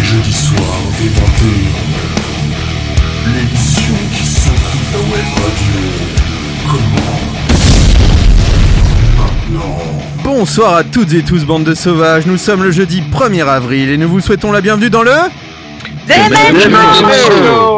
les jeudis soirs dès 21h. L'émission qui s'occupe la web radio. Comment Maintenant. Bonsoir à toutes et tous, bande de sauvages. Nous sommes le jeudi 1er avril et nous vous souhaitons la bienvenue dans le.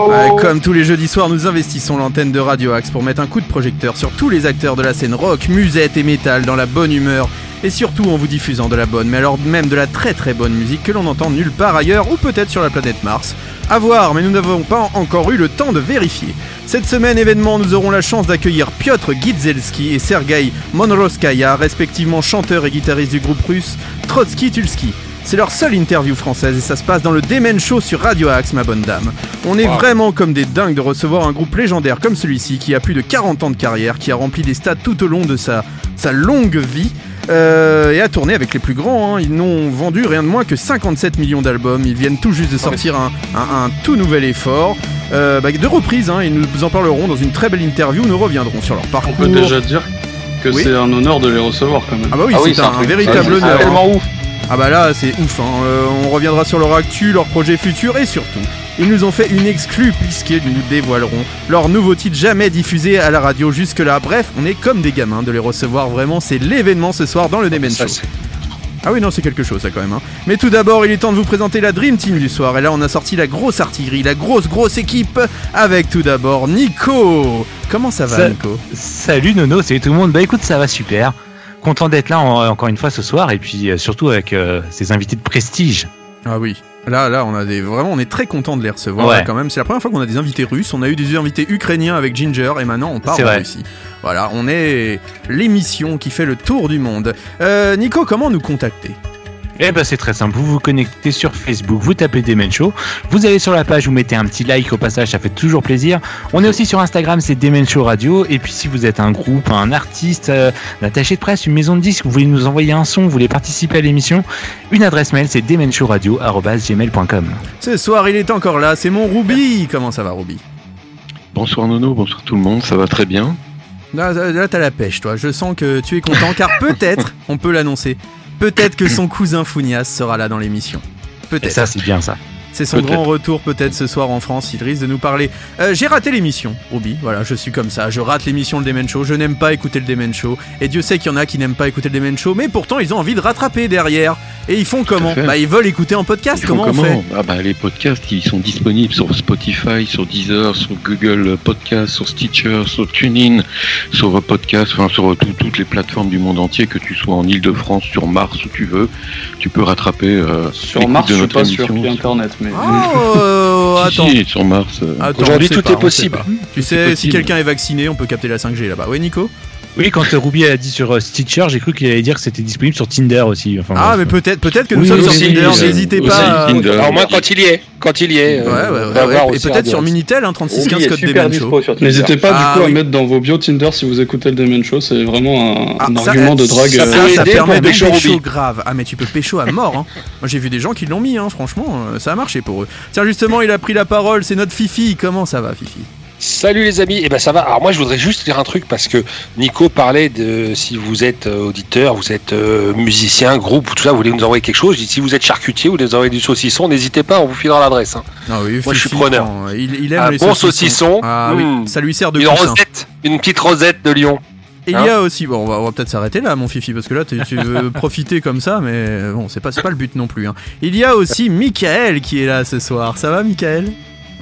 Ouais, comme tous les jeudis soirs, nous investissons l'antenne de Radio Axe pour mettre un coup de projecteur sur tous les acteurs de la scène rock, musette et métal dans la bonne humeur et surtout en vous diffusant de la bonne, mais alors même de la très très bonne musique que l'on entend nulle part ailleurs ou peut-être sur la planète Mars. À voir, mais nous n'avons pas encore eu le temps de vérifier. Cette semaine événement, nous aurons la chance d'accueillir Piotr Gidzelski et Sergei Monroskaya, respectivement chanteur et guitariste du groupe russe Trotsky Tulski. C'est leur seule interview française et ça se passe dans le Demen Show sur Radio Axe, ma bonne dame. On est vraiment comme des dingues de recevoir un groupe légendaire comme celui-ci qui a plus de 40 ans de carrière, qui a rempli des stades tout au long de sa, sa longue vie. Euh, et a tourné avec les plus grands. hein. Ils n'ont vendu rien de moins que 57 millions d'albums. Ils viennent tout juste de sortir un, un- un tout nouvel effort. Euh, bah, de reprise, hein, et nous en parlerons dans une très belle interview. Nous reviendrons sur leur On parcours. peut déjà dire que Oui. c'est un honneur de les recevoir quand même. Ah bah oui, Ah oui, c'est un véritable honneur. hein. tellement ouf. Ah bah là, c'est ouf. hein. Euh, on reviendra sur leur actu, leurs projets futurs et surtout, ils nous ont fait une exclue puisqu'ils nous dévoileront leur nouveau titre jamais diffusé à la radio jusque-là. Bref, on est comme des gamins de les recevoir. Vraiment, c'est l'événement ce soir dans le Demen Ça, Show. Ah oui, non, c'est quelque chose ça quand même. hein. Mais tout d'abord, il est temps de vous présenter la Dream Team du soir. Et là, on a sorti la grosse artillerie, la grosse, grosse équipe avec tout d'abord Nico. Comment ça va, Ça- Nico? Salut Nono, salut tout le monde. Bah écoute, ça va super. Content d'être là en- encore une fois ce soir et puis euh, surtout avec euh, ces invités de prestige. Ah oui. Là, là, on a des vraiment, on est très content de les recevoir Ouais. là, quand même. C'est la première fois qu'on a des invités russes. On a eu des invités ukrainiens avec Ginger et maintenant on part en vrai. Russie. Voilà, on est l'émission qui fait le tour du monde. Euh, Nico, comment nous contacter? Eh ben c'est très simple, vous vous connectez sur Facebook, vous tapez Demen Show, vous allez sur la page, vous mettez un petit like au passage, ça fait toujours plaisir. On est aussi sur Instagram, c'est Demen Show Radio. Et puis si vous êtes un groupe, un artiste, euh, un attaché de presse, une maison de disques, vous voulez nous envoyer un son, vous voulez participer à l'émission, une adresse mail c'est demenshowradio@gmail.com. Ce soir, il est encore là. C'est mon Ruby. Comment ça va, Ruby? Bonsoir Nono, bonsoir tout le monde, ça va très bien. Là, t'as la pêche, toi. Je sens que tu es content car peut-être, on peut l'annoncer, peut-être que son cousin Founias sera là dans l'émission. Et Peut-être. ça c'est bien ça. C'est son grand retour peut-être ce soir en France, il risque de nous parler. Euh, j'ai raté l'émission, Ruby, voilà, je suis comme ça, je rate l'émission le Demen Show, je n'aime pas écouter le Demen Show, et Dieu sait qu'il y en a qui n'aiment pas écouter le Demen Show, mais pourtant ils ont envie de rattraper derrière. Et ils font comment. Bah ils veulent écouter en podcast, Ils comment on fait Ah bah les podcasts, ils sont disponibles sur Spotify, sur Deezer, sur Google Podcast, sur Stitcher, sur TuneIn, sur Podcast, enfin sur tout- toutes les plateformes du monde entier, que tu sois en Ile-de-France, sur Mars, où tu veux, tu peux rattraper euh, Sur Mars, de je suis pas émission. ait Internet, mais. Oh, euh, attends. si, sur Mars. euh, Attends, Aujourd'hui, tout pas, est possible. Tu sais, si quelqu'un est vacciné, on peut capter la 5G là-bas. Ouais, Nico? Oui, quand euh, Ruby a dit sur euh, Stitcher, j'ai cru qu'il allait dire que c'était disponible sur Tinder aussi. Enfin, Ah, mais peut-être peut-être que nous Oui, sommes sur Tinder, n'hésitez pas. Alors moi, quand il y est, quand il y est, Ouais, euh, ouais, ouais, Et peut-être sur Minitel, hein, Ruby 3615 est code Demen Show. N'hésitez pas Ah, du coup oui. à mettre dans vos bios Tinder si vous écoutez le Demen Show, c'est vraiment un, Ah, un ça, argument de drague. Ça, euh, ça, peut ça aider permet de pécho pécho grave. Ah mais tu peux pécho à mort. Hein. Moi j'ai vu des gens qui l'ont mis. Hein. Franchement, ça a marché pour eux. Tiens justement, il a pris la parole. C'est notre Fifi. Comment ça va, Fifi? Salut les amis, et ben ça va. Alors moi je voudrais juste dire un truc parce que Nico parlait de si vous êtes euh, auditeur, vous êtes euh, musicien, groupe, tout ça, vous voulez nous envoyer quelque chose. Je dis, si vous êtes charcutier, vous voulez nous envoyer du saucisson, n'hésitez pas, on vous filera l'adresse. Hein. Ah oui, Moi, je suis preneur. euh, Il, il aime Un les bon saucisson. Ah oui, Mm. ça lui sert de Une coussin. rosette, une petite rosette de Lyon. Et il Hein y a aussi, bon, on va, peut-être s'arrêter là, mon Fifi, parce que là, tu, tu veux profiter comme ça, mais bon, c'est pas, pas le but non plus. Hein. Il y a aussi Michael qui est là ce soir. Ça va, Michael?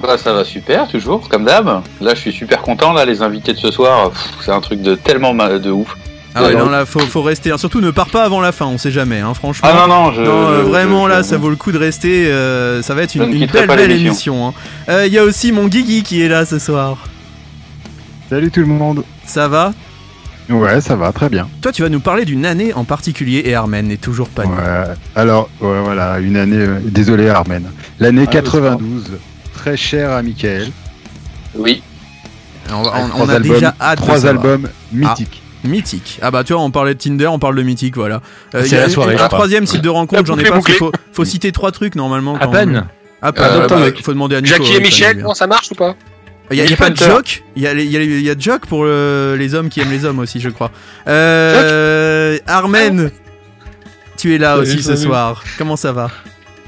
Bah, ça va super, toujours, comme d'hab. Là, je suis super content, là, les invités de ce soir, c'est un truc de tellement ma- de ouf. Ah ouais, non, là, faut, faut rester. hein. Surtout, ne pars pas avant la fin, on sait jamais, hein, franchement. Ah non, non, je... Non, euh, vraiment je- là, je- ça vaut le coup de rester. euh, ça va être une, belle, belle émission. hein. Euh, Il y a aussi mon Guigui qui est là ce soir. Salut tout le monde. Ça va? Ouais, ça va, très bien. Toi, tu vas nous parler d'une année en particulier et Armen n'est toujours pas né. Ouais. Alors, ouais, voilà, une année. euh, désolé, Armen. L'année Ah, 92, très chère à Michael. Oui, On, a albums, déjà hâte de Trois albums mythiques. Mythique. Ah bah tu vois, on parlait de Tinder, on parle de mythique, voilà. Euh, C'est il la soirée, Un troisième site de rencontre, j'en ai pas. parce bouclé. Faut, faut citer trois trucs normalement. À quand- peine. À peine. Euh, ouais, bah, mec. faut demander à Nico. Jackie et Michel, non, ça marche ou pas? Il y a, il y a Nick pas de joke. Il y a, il y a- il y a joke pour le- les hommes qui aiment les hommes aussi, je crois. Euh, Armen, tu es là Salut, aussi ce soir. Comment ça va?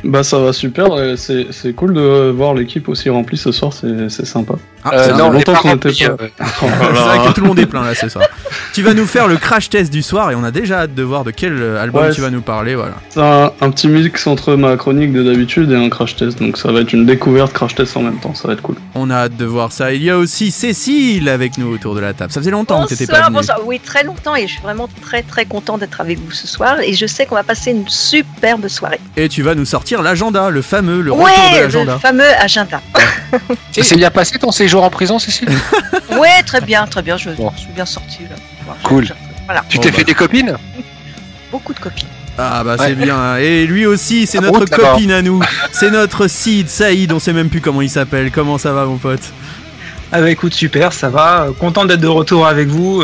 Bah ça va super, c'est cool de voir l'équipe aussi remplie ce soir, c'est sympa. Ah, Euh, c'est ça non, longtemps qu'on était rempli, pas. euh, C'est vrai que tout le monde est plein là ce soir. tu vas nous faire le crash test du soir et on a déjà hâte de voir de quel euh, album Ouais, tu c'est- vas nous parler. Voilà. C'est un, un petit mix entre ma chronique de d'habitude et un crash test, donc ça va être une découverte crash test en même temps, ça va être cool. On a hâte de voir ça. Il y a aussi Cécile avec nous autour de la table. Ça faisait longtemps que t'étais pas Bonsoir, venue. bonsoir. Oui, très longtemps et je suis vraiment très très content d'être avec vous ce soir et je sais qu'on va passer une superbe soirée. Et tu vas nous sortir l'agenda, le fameux, le retour de Ouais, l'agenda. le fameux agenda. Ça s'est bien passé ton séjour en prison, Cécile Ouais, très bien, très bien. Je, Bon. je suis bien là. Voilà. Cool. Voilà, Tu Bon, t'es bah. fait des copines beaucoup de copines. Ah bah Ouais. c'est bien. Et lui aussi, c'est Ah notre bon, copine à nous. C'est notre Sid, Saïd, on sait même plus comment il s'appelle. Comment ça va mon pote? Ah bah écoute, super, ça va. Content d'être de retour avec vous.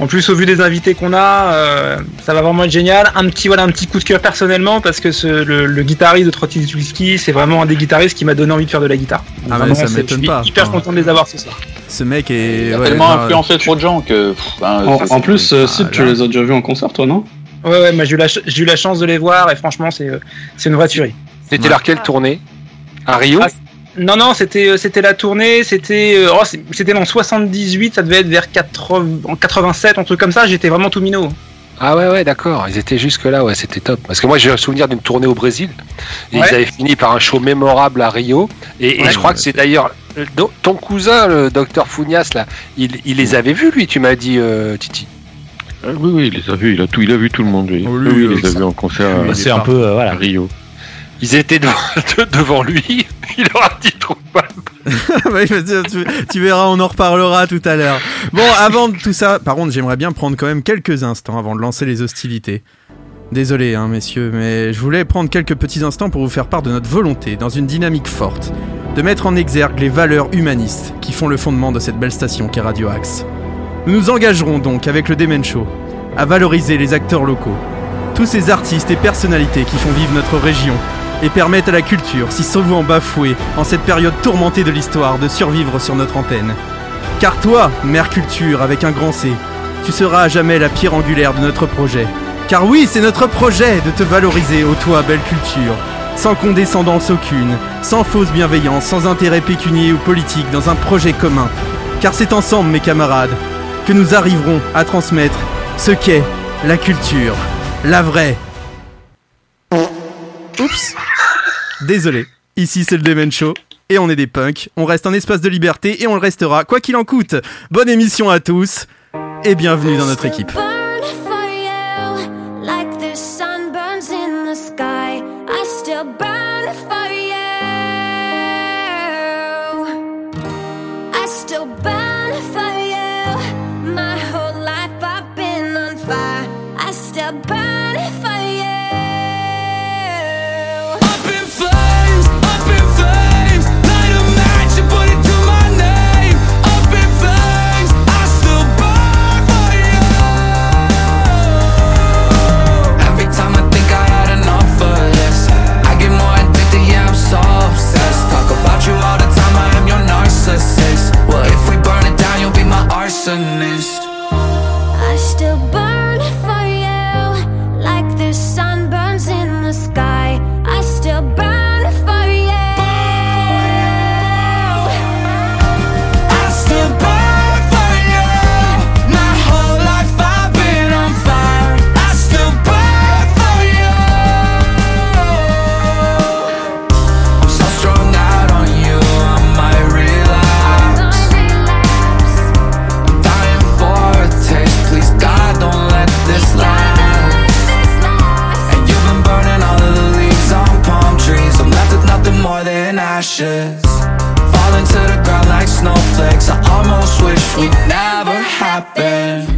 En plus, au vu des invités qu'on a, euh, ça va vraiment être génial. Un petit, voilà, un petit coup de cœur personnellement parce que ce, le, le guitariste de Trotty Whisky, c'est vraiment un des guitaristes qui m'a donné envie de faire de la guitare. Donc Ah, mais vraiment, ça c'est- m'étonne je suis pas. Hyper Enfin, content de les avoir ce soir. Ce mec est. Il a ouais, tellement non, influencé trop de gens que. pff, ben, En, c'est- en plus, euh, Ah, tu là. les as déjà vus en concert toi, non? Ouais, ouais, moi j'ai eu, la ch- j'ai eu la chance de les voir et franchement, c'est euh, c'est une vraie tuerie. C'était Ouais. leur quelle tournée? À Rio? Ah, Non, non, c'était euh, c'était la tournée, c'était euh, oh, c'était en 78, ça devait être vers 80, en 87, un truc comme ça, j'étais vraiment tout minot. Ah ouais, ouais, d'accord. Ils étaient jusque là, ouais, c'était top. Parce que moi, j'ai un souvenir d'une tournée au Brésil. Et Ouais. Ils avaient fini par un show mémorable à Rio. Et, et Ouais. je crois que c'est d'ailleurs euh, ton cousin, le docteur Founias, là, il, il les avait vus, lui, tu m'as dit, euh, Titi. Oui, oui, il les a vus, il a tout, il a vu tout le monde. Oui, Oh, lui, oui, il les a vus en concert C'est est un peu, euh, à voilà. Rio. Ils étaient devant, de- devant lui. Il leur a dit trop pas. Tu, verras, on en reparlera tout à l'heure. Bon, avant tout ça, par contre, j'aimerais bien prendre quand même quelques instants avant de lancer les hostilités. Désolé, hein, messieurs, mais je voulais prendre quelques petits instants pour vous faire part de notre volonté, dans une dynamique forte, de mettre en exergue les valeurs humanistes qui font le fondement de cette belle station qu'est Radio Axe. Nous nous engagerons donc avec le Demen Show à valoriser les acteurs locaux, tous ces artistes et personnalités qui font vivre notre région et permettent à la culture, si souvent bafouée en cette période tourmentée de l'histoire, de survivre sur notre antenne. Car toi, Mère Culture avec un grand C, tu seras à jamais la pierre angulaire de notre projet. Car oui, c'est notre projet de te valoriser, ô toi, belle culture, sans condescendance aucune, sans fausse bienveillance, sans intérêt pécunier ou politique, dans un projet commun. Car c'est ensemble, mes camarades, que nous arriverons à transmettre ce qu'est la culture, la vraie. Oups. Désolé. Ici c'est le Demen Show et on est des punks. On reste un espace de liberté et on le restera quoi qu'il en coûte. Bonne émission à tous et bienvenue dans notre équipe. Be ashes Falling to the ground like snowflakes I almost wish we never happened.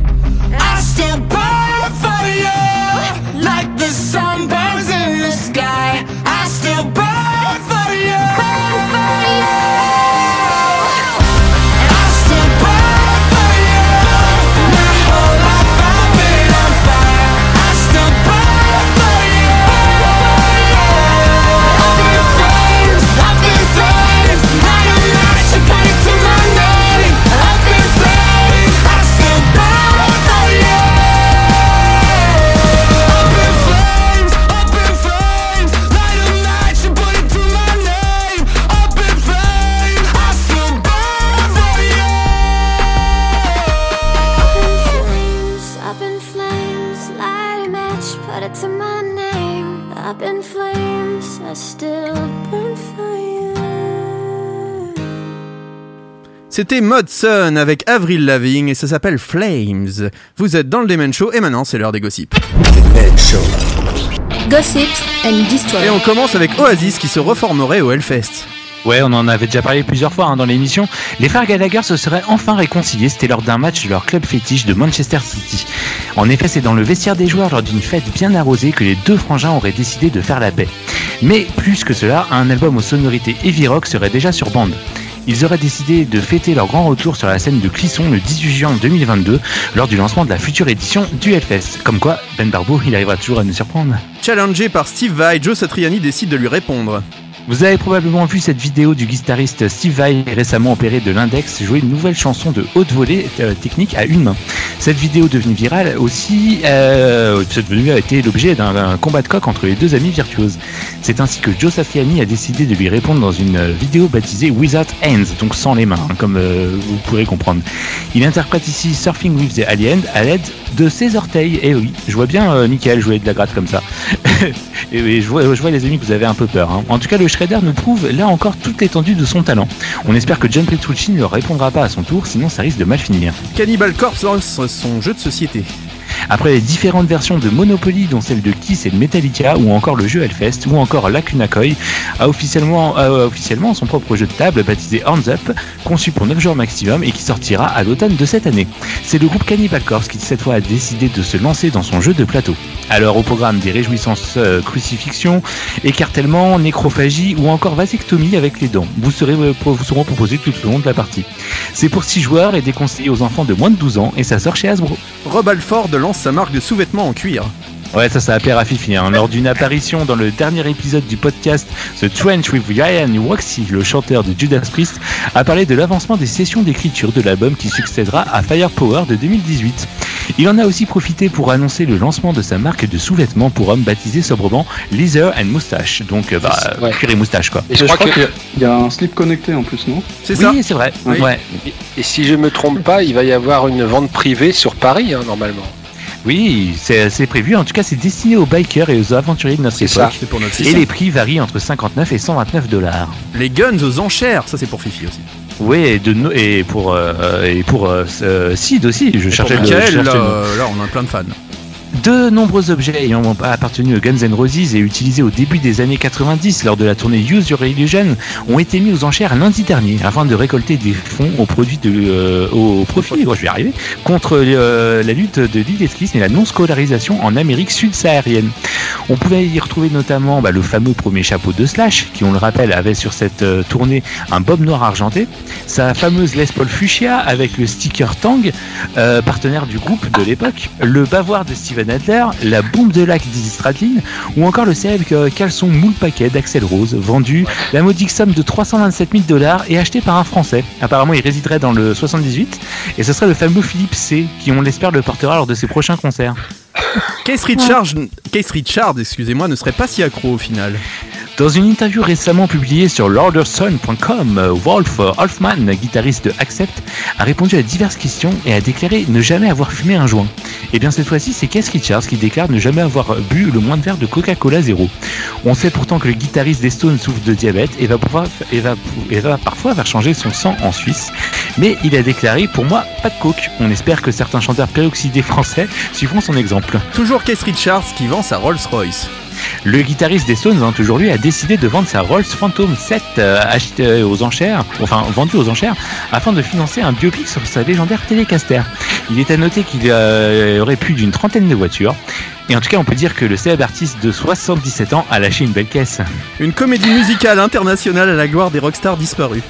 C'était Mod Sun avec Avril Lavigne et ça s'appelle Flames. Vous êtes dans le Demen Show et maintenant c'est l'heure des gossips. Gossip and Destroy. Et on commence avec Oasis qui se reformerait au Hellfest. Ouais, on en avait déjà parlé plusieurs fois hein, dans l'émission. Les frères Gallagher se seraient enfin réconciliés. C'était lors d'un match de leur club fétiche de Manchester City. En effet, c'est dans le vestiaire des joueurs lors d'une fête bien arrosée que les deux frangins auraient décidé de faire la paix. Mais plus que cela, un album aux sonorités heavy rock serait déjà sur bande. Ils auraient décidé de fêter leur grand retour sur la scène de Clisson le 18 juin 2022 lors du lancement de la future édition du Hellfest. Comme quoi, Ben Barbeau, il arrivera toujours à nous surprendre. Challengé par Steve Vai, Joe Satriani décide de lui répondre. Vous avez probablement vu cette vidéo du guitariste Steve Vai récemment opéré de l'index jouer une nouvelle chanson de haute volée euh, technique à une main. Cette vidéo devenue virale aussi euh, cette venue a été l'objet d'un combat de coq entre les deux amis virtuoses. C'est ainsi que Joe Satriani a décidé de lui répondre dans une vidéo baptisée Without Hands, donc sans les mains, hein, comme euh, vous pourrez comprendre. Il interprète ici Surfing with the Alien à l'aide de ses orteils. Et oui, je vois bien Michael jouer de la gratte comme ça. et oui, je vois, je vois les amis que vous avez un peu peur. hein. En tout cas, le Shredder nous prouve là encore toute l'étendue de son talent. On espère que John Petrucci ne répondra pas à son tour, sinon ça risque de mal finir. Cannibal Corpse lance son jeu de société. Après les différentes versions de Monopoly, dont celle de Kiss et de Metallica, ou encore le jeu Hellfest, ou encore Lacuna Koi, a officiellement, a officiellement son propre jeu de table baptisé Hands Up, conçu pour 9 jours maximum et qui sortira à l'automne de cette année. C'est le groupe Cannibal Corpse qui cette fois a décidé de se lancer dans son jeu de plateau. Alors au programme des réjouissances euh, crucifixion, écartèlement, nécrophagie ou encore vasectomie avec les dents. Vous, serez, euh, vous seront proposés tout au long de la partie. C'est pour 6 joueurs et déconseillé aux enfants de moins de 12 ans et ça sort chez Hasbro. Lance sa marque de sous-vêtements en cuir. Ouais, ça, ça a plaire à Fifi. hein. Lors d'une apparition dans le dernier épisode du podcast The Trench with Ryan Waxy, le chanteur de Judas Priest, a parlé de l'avancement des sessions d'écriture de l'album qui succédera à Firepower de 2018. Il en a aussi profité pour annoncer le lancement de sa marque de sous-vêtements pour hommes baptisée sobrement Leather and Moustache. Donc, euh, bah, Ouais. cuir et moustache, quoi. je, crois qu'il y a- il y, a un slip connecté en plus, non? Oui, c'est vrai. Oui. Ouais. Et, et si je me trompe pas, il va y avoir une vente privée sur Paris, hein, normalement. Oui, c'est prévu. En tout cas, c'est destiné aux bikers et aux aventuriers de notre ça, époque. c'est pour notre et les prix varient entre 59 et 129 dollars. Les guns aux enchères, ça c'est pour Fifi aussi. Oui, et, de no- et pour, euh, et pour euh, euh, Sid aussi. Je Et cherchais pour le- je Michael, cherchais là, le nom. euh, là, on a plein de fans. De nombreux objets ayant appartenu aux Guns N' Roses et utilisés au début des années 90 lors de la tournée Use Your Illusion ont été mis aux enchères lundi dernier afin de récolter des fonds au, produit de, euh, profit, oh, je vais arriver, contre euh, la lutte de l'illettrisme et la non-scolarisation en Amérique sud-saharienne. On pouvait y retrouver notamment bah, le fameux premier chapeau de Slash, qui on le rappelle avait sur cette euh, tournée un bob noir argenté, sa fameuse Les Paul Fuchsia avec le sticker Tang, partenaire du groupe de l'époque, le bavoir de Steven La bombe de lac d'Izzy ou encore le célèbre euh, caleçon moule paquet d'Axel Rose, vendu la modique somme de 327 000 dollars et acheté par un Français. Apparemment, il résiderait dans le 78, et ce serait le fameux Philippe C, qui on l'espère le portera lors de ses prochains concerts. Case Richard, excusez-moi, ne serait pas si accro au final. Dans une interview récemment publiée sur lorderson.com, Wolf Hoffman, guitariste de Accept, a répondu à diverses questions et a déclaré ne jamais avoir fumé un joint. Et bien cette fois-ci, c'est Keith Richards qui déclare ne jamais avoir bu le moins de verre de Coca-Cola zéro. On sait pourtant que le guitariste des Stones souffre de diabète et va, parfois faire changer son sang en Suisse. Mais il a déclaré pour moi pas de coke. On espère que certains chanteurs péroxydés français suivront son exemple. Toujours Case Richards qui vend sa Rolls-Royce. Le guitariste des Stones, hein, toujours lui, a décidé de vendre sa Rolls Phantom 7 euh, achetée aux enchères, enfin vendue aux enchères, afin de financer un biopic sur sa légendaire Telecaster. Il est à noter qu'il euh, aurait plus d'une trentaine de voitures. Et en tout cas, on peut dire que le célèbre artiste de 77 ans a lâché une belle caisse. Une comédie musicale internationale à la gloire des rockstars disparus.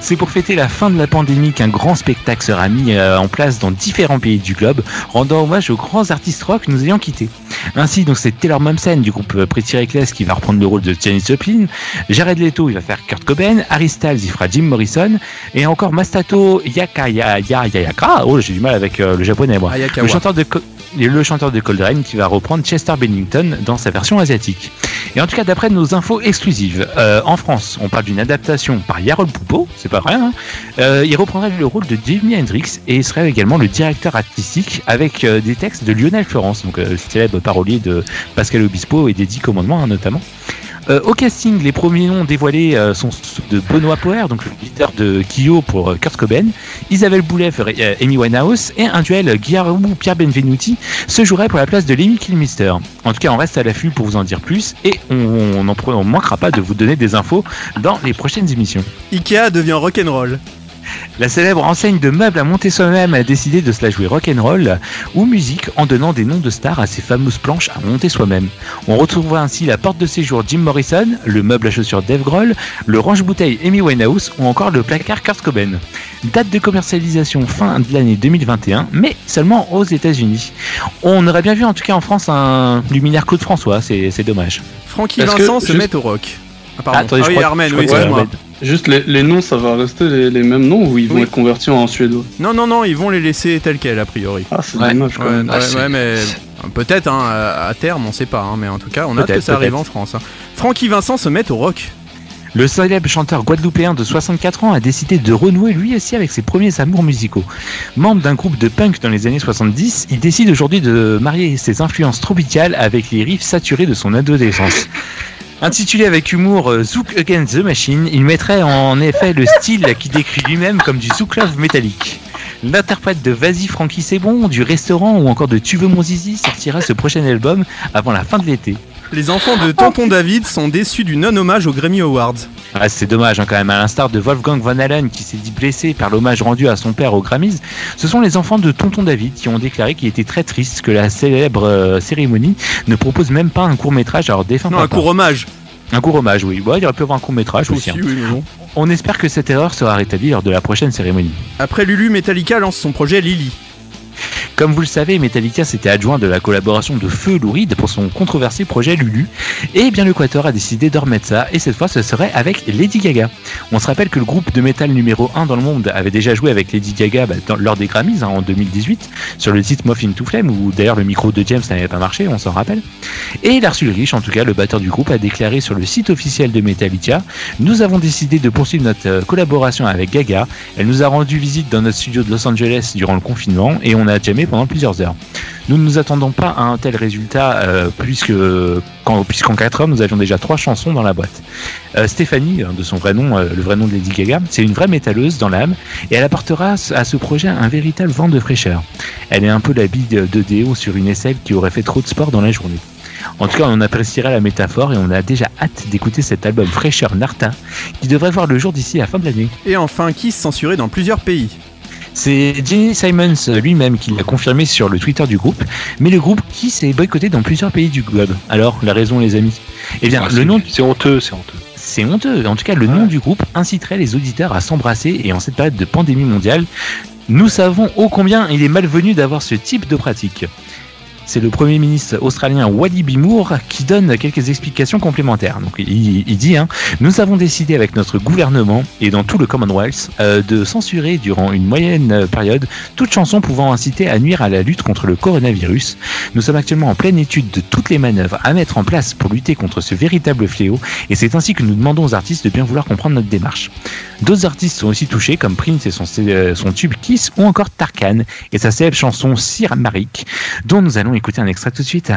C'est pour fêter la fin de la pandémie qu'un grand spectacle sera mis euh, en place dans différents pays du globe, rendant hommage aux grands artistes rock nous ayant quittés. Ainsi, donc c'est Taylor Momsen du groupe euh, Pretty Reckless qui va reprendre le rôle de Janis Joplin, Jared Leto il va faire Kurt Cobain, Harry Styles il fera Jim Morrison, et encore Masato Yakaya Ya- Yayaka, oh j'ai du mal avec euh, le japonais moi, Hayakawa. le chanteur de le chanteur de Coltrane qui va reprendre Chester Bennington dans sa version asiatique. Et en tout cas, d'après nos infos exclusives, euh, en France, on parle d'une adaptation par Harold Poupeau, c'est pas rien. hein. Euh, il reprendrait le rôle de Jimi Hendrix et serait également le directeur artistique avec euh, des textes de Lionel Florence, donc célèbre parolier de Pascal Obispo et des Dix Commandements hein, notamment. Euh, au casting, les premiers noms dévoilés euh, sont de Benoît Poer, donc le leader de Kyo pour euh, Kurt Cobain, Isabelle Boulet pour Amy Winehouse, et un duel Guillermo Pierre Benvenuti se jouerait pour la place de Lemmy Kilmister. En tout cas, on reste à l'affût pour vous en dire plus, et on n'en on manquera pas de vous donner des infos dans les prochaines émissions. Ikea devient rock'n'roll. La célèbre enseigne de meubles à monter soi-même a décidé de se la jouer rock'n'roll ou musique en donnant des noms de stars à ses fameuses planches à monter soi-même. On retrouvera ainsi la porte de séjour Jim Morrison, le meuble à chaussures Dave Grohl, le range-bouteille Amy Winehouse ou encore le placard Kurt Cobain. Date de commercialisation fin de l'année 2021, mais seulement aux États-Unis. On aurait bien vu en tout cas en France un luminaire Claude François, c'est c'est dommage. Francky que Vincent se juste- met au rock. Ah, pardon. Ah, Ah oui, Armen, oui, excuse-moi. Juste les, les noms, ça va rester les, les mêmes noms ou ils vont Oui. être convertis en suédois Non, non, non, ils vont les laisser tels quels, a priori. Ah, c'est Ouais. dommage quand Ouais, même. ouais, Ah, ouais, mais peut-être hein, à terme, on sait pas, hein, mais en tout cas, on a hâte que ça arrive en France. hein. Francky Vincent se met au rock. Le célèbre chanteur guadeloupéen de 64 ans a décidé de renouer lui aussi avec ses premiers amours musicaux. Membre d'un groupe de punk dans les années 70, il décide aujourd'hui de marier ses influences tropicales avec les riffs saturés de son adolescence. Intitulé avec humour euh, Zouk Against the Machine, il mettrait en effet le style qui décrit lui-même comme du Zouk Love métallique. L'interprète de Vas-y Francky c'est bon, du restaurant ou encore de Tu veux mon zizi sortira ce prochain album avant la fin de l'été. Les enfants de Tonton David sont déçus du non-hommage aux Grammy Awards. Ah, c'est dommage hein, quand même, à l'instar de Wolfgang Van Halen qui s'est dit blessé par l'hommage rendu à son père aux Grammys, ce sont les enfants de Tonton David qui ont déclaré qu'il était très triste que la célèbre euh, cérémonie ne propose même pas un court métrage à leur défunt Non, un court hommage. Un court hommage, oui. Bon, il aurait pu avoir un court métrage aussi. Aussi, hein. oui, mais bon. On espère que cette erreur sera rétablie lors de la prochaine cérémonie. Après Lulu, Metallica lance son projet Lily. Comme vous le savez, Metallica s'était adjoint de la collaboration de Feu Lou Reed pour son controversé projet Lulu. Et bien le Quator a décidé de remettre ça, et cette fois ce serait avec Lady Gaga. On se rappelle que le groupe de métal numéro 1 dans le monde avait déjà joué avec Lady Gaga bah, lors des Grammys hein, en 2018 sur le titre Muffin to Flame où d'ailleurs le micro de James n'avait pas marché, on s'en rappelle. Et Lars Ulrich, en tout cas le batteur du groupe, a déclaré sur le site officiel de Metallica Nous avons décidé de poursuivre notre euh, collaboration avec Gaga. Elle nous a rendu visite dans notre studio de Los Angeles durant le confinement et on a jammé pendant plusieurs heures. Nous ne nous attendons pas à un tel résultat euh, puisque quand- puisqu'en 4 heures nous avions déjà trois chansons dans la boîte. Euh, Stéphanie, de son vrai nom, euh, le vrai nom de Lady Gaga, c'est une vraie métalleuse dans l'âme et elle apportera à ce projet un véritable vent de fraîcheur. Elle est un peu la bille de Déo sur une aisselle qui aurait fait trop de sport dans la journée. En tout cas, on appréciera la métaphore et on a déjà hâte d'écouter cet album fraîcheur Nartin qui devrait voir le jour d'ici la fin de l'année. Et enfin, Kiss censuré dans plusieurs pays. C'est Jenny Simons lui-même qui l'a confirmé sur le Twitter du groupe, mais le groupe Kiss est boycotté dans plusieurs pays du globe. Alors, la raison les amis Eh bien, Ah, le nom C'est honteux, c'est honteux. c'est honteux. En tout cas, le nom du groupe inciterait les auditeurs à s'embrasser et en cette période de pandémie mondiale, nous savons ô combien il est malvenu d'avoir ce type de pratique. C'est le Premier ministre australien Wadi Bimour qui donne quelques explications complémentaires. Donc, il, dit hein, Nous avons décidé avec notre gouvernement et dans tout le Commonwealth euh, de censurer durant une moyenne période toute chanson pouvant inciter à nuire à la lutte contre le coronavirus. Nous sommes actuellement en pleine étude de toutes les manœuvres à mettre en place pour lutter contre ce véritable fléau et c'est ainsi que nous demandons aux artistes de bien vouloir comprendre notre démarche. D'autres artistes sont aussi touchés comme Prince et son, euh, son tube Kiss ou encore Tarkan et sa célèbre chanson Sir Marik dont nous allons écouter un extrait tout de suite.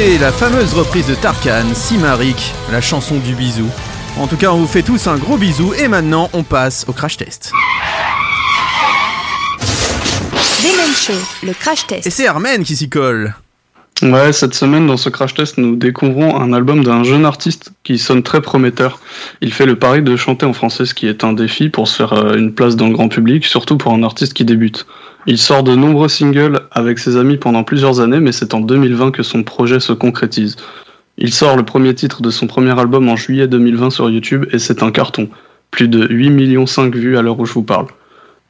C'était la fameuse reprise de Tarkan, Simarik, la chanson du bisou. En tout cas, on vous fait tous un gros bisou et maintenant on passe au crash test. Demen Show, le crash test. Et c'est Armen qui s'y colle. Ouais, cette semaine, dans ce crash test, nous découvrons un album d'un jeune artiste qui sonne très prometteur. Il fait le pari de chanter en français, ce qui est un défi pour se faire euh, une place dans le grand public, surtout pour un artiste qui débute. Il sort de nombreux singles avec ses amis pendant plusieurs années, mais c'est en 2020 que son projet se concrétise. Il sort le premier titre de son premier album en juillet 2020 sur YouTube et c'est un carton. Plus de 8 millions 5 vues à l'heure où je vous parle.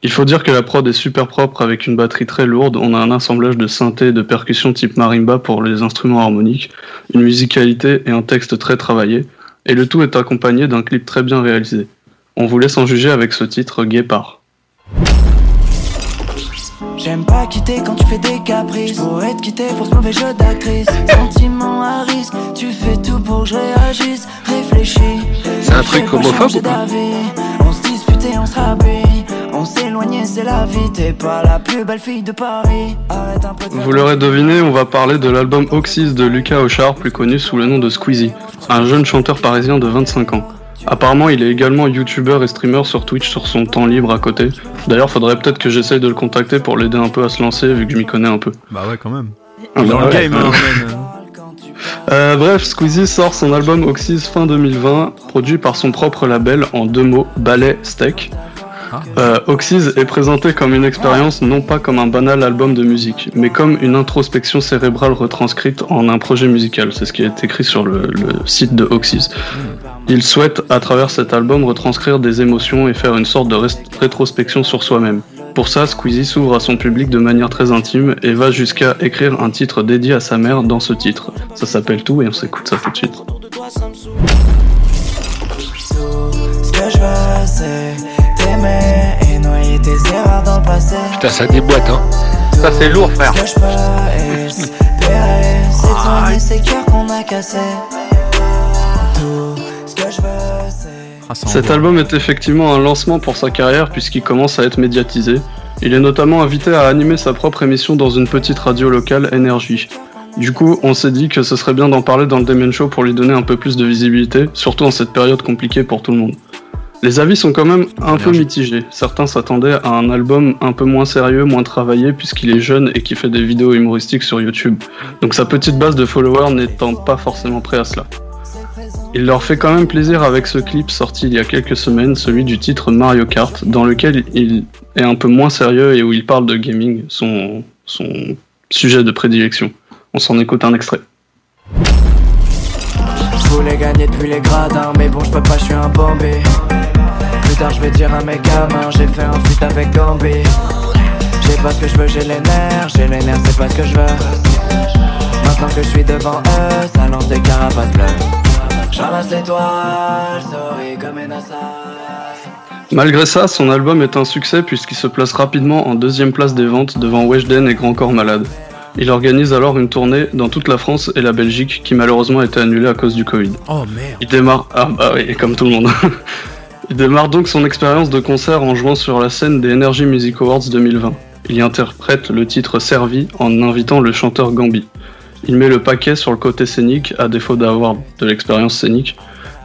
Il faut dire que la prod est super propre avec une batterie très lourde, on a un assemblage de synthé et de percussions type marimba pour les instruments harmoniques, une musicalité et un texte très travaillé, et le tout est accompagné d'un clip très bien réalisé. On vous laisse en juger avec ce titre Guépard. J'aime pas quitter quand tu fais des caprices. Pourrais te quitter pour ce mauvais jeu d'actrice. Sentiment à risque, tu fais tout pour que je réagisse. Réfléchis. C'est un truc homophobe ou pas On se dispute et on se rabille. On s'éloignait, c'est la vie. T'es pas la plus belle fille de Paris. Arrête un peu de Vous l'aurez deviné, on va parler de l'album Oxys de Lucas Auchard, plus connu sous le nom de Squeezie, un jeune chanteur parisien de 25 ans. Apparemment, il est également youtubeur et streamer sur Twitch sur son temps libre à côté. D'ailleurs, faudrait peut-être que j'essaye de le contacter pour l'aider un peu à se lancer, vu que je m'y connais un peu. Bah ouais, quand même. Ah Dans bah le ouais. game, hein. Euh, bref, Squeezie sort son album Oxys fin 2020, produit par son propre label en deux mots, Ballet Steak. Euh, Oxys est présenté comme une expérience non pas comme un banal album de musique, mais comme une introspection cérébrale retranscrite en un projet musical. C'est ce qui est écrit sur le, le site de Oxys. Il souhaite, à travers cet album, retranscrire des émotions et faire une sorte de rétrospection sur soi-même. Pour ça, Squeezie s'ouvre à son public de manière très intime et va jusqu'à écrire un titre dédié à sa mère dans ce titre. Ça s'appelle Tout et on s'écoute ça tout de suite. Putain, ça déboîte, hein. Ça, c'est lourd, frère. Ah, Cet envoie. album est effectivement un lancement pour sa carrière puisqu'il commence à être médiatisé. Il est notamment invité à animer sa propre émission dans une petite radio locale, Énergie. Du coup, on s'est dit que ce serait bien d'en parler dans le Demen Show pour lui donner un peu plus de visibilité, surtout en cette période compliquée pour tout le monde. Les avis sont quand même un peu mitigés. Certains s'attendaient à un album un peu moins sérieux, moins travaillé, puisqu'il est jeune et qu'il fait des vidéos humoristiques sur YouTube. Donc sa petite base de followers n'étant pas forcément prêt à cela. Il leur fait quand même plaisir avec ce clip sorti il y a quelques semaines, celui du titre Mario Kart, dans lequel il est un peu moins sérieux et où il parle de gaming, son, son sujet de prédilection. On s'en écoute un extrait. Je voulais gagner depuis les gradins, mais bon, je peux pas, je suis un bombé. Plus tard, je vais dire à mes gamins, j'ai fait un feat avec Gambi. J'ai pas ce que je veux, j'ai les nerfs, j'ai les nerfs, c'est pas ce que je veux. Maintenant que je suis devant eux, ça lance des carapaces bleues. L'étoile, souris comme. Malgré ça, son album est un succès puisqu'il se place rapidement en deuxième place des ventes devant Weshden et Grand Corps Malade. Il organise alors une tournée dans toute la France et la Belgique qui malheureusement a été annulée à cause du Covid. Oh merde. Il démarre. Ah bah oui, comme tout le monde. Il démarre donc son expérience de concert en jouant sur la scène des Energy Music Awards 2020. Il y interprète le titre Servi en invitant le chanteur Gambi. Il met le paquet sur le côté scénique, à défaut d'avoir de l'expérience scénique.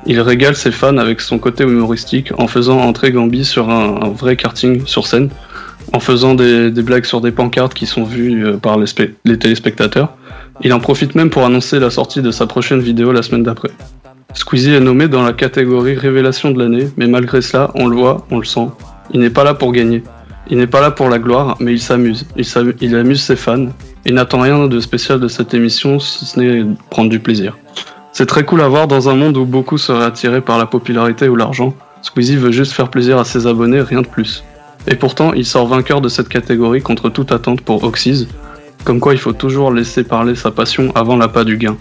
Il régale ses fans avec son côté humoristique en faisant entrer Gambi sur un, vrai karting sur scène, en faisant des, blagues sur des pancartes qui sont vues euh, par les, les téléspectateurs. Il en profite même pour annoncer la sortie de sa prochaine vidéo la semaine d'après. Squeezie est nommé dans la catégorie révélation de l'année, mais malgré cela, on le voit, on le sent. Il n'est pas là pour gagner. Il n'est pas là pour la gloire, mais il s'amuse. Il, amuse ses fans. Il n'attend rien de spécial de cette émission, si ce n'est prendre du plaisir. C'est très cool à voir dans un monde où beaucoup seraient attirés par la popularité ou l'argent. Squeezie veut juste faire plaisir à ses abonnés, rien de plus. Et pourtant, il sort vainqueur de cette catégorie contre toute attente pour Oxys, comme quoi il faut toujours laisser parler sa passion avant l'appât du gain.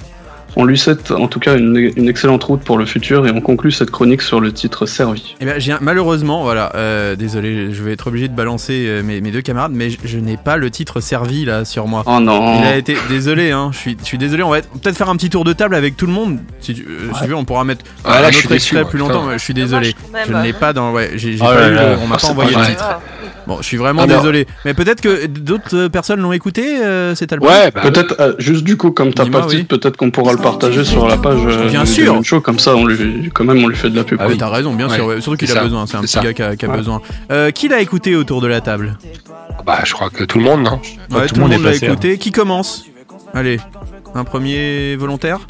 On lui souhaite en tout cas une, une excellente route pour le futur et on conclut cette chronique sur le titre Servi. Eh ben, un- malheureusement, voilà, euh, désolé, je vais être obligé de balancer euh, mes, mes deux camarades, mais je, je n'ai pas le titre servi là sur moi. Oh non. Il a été désolé, hein. Je suis, je suis désolé. On va être- peut-être faire un petit tour de table avec tout le monde. Si tu, euh, si tu veux, on pourra mettre Ah, là, un je suis autre extrait plus longtemps. mais Je suis désolé. Même. Je ne l'ai pas dans. Ouais, j'ai Oh pas là eu. là. le- on m'a Ah, pas envoyé pas le titre. Bon, je suis vraiment Ah, désolé. Mais peut-être que d'autres personnes l'ont écouté euh, cet album? Ouais, bah, Peut-être, euh, juste du coup, comme t'as pas le titre, peut-être qu'on pourra le partager sur la page euh, Bien sûr. Demen Show, comme ça, on lui, quand même, on lui fait de la pub. Ah oui, t'as raison, bien Ouais, sûr. ouais. Surtout qu'il a ça, besoin. C'est un petit ça. gars qui a, qui a Ouais. besoin. Euh, qui l'a écouté autour de la table? Bah, je crois que tout le monde, non Ouais, tout le monde l'a passé, écouté. Qui commence? Allez, un premier volontaire?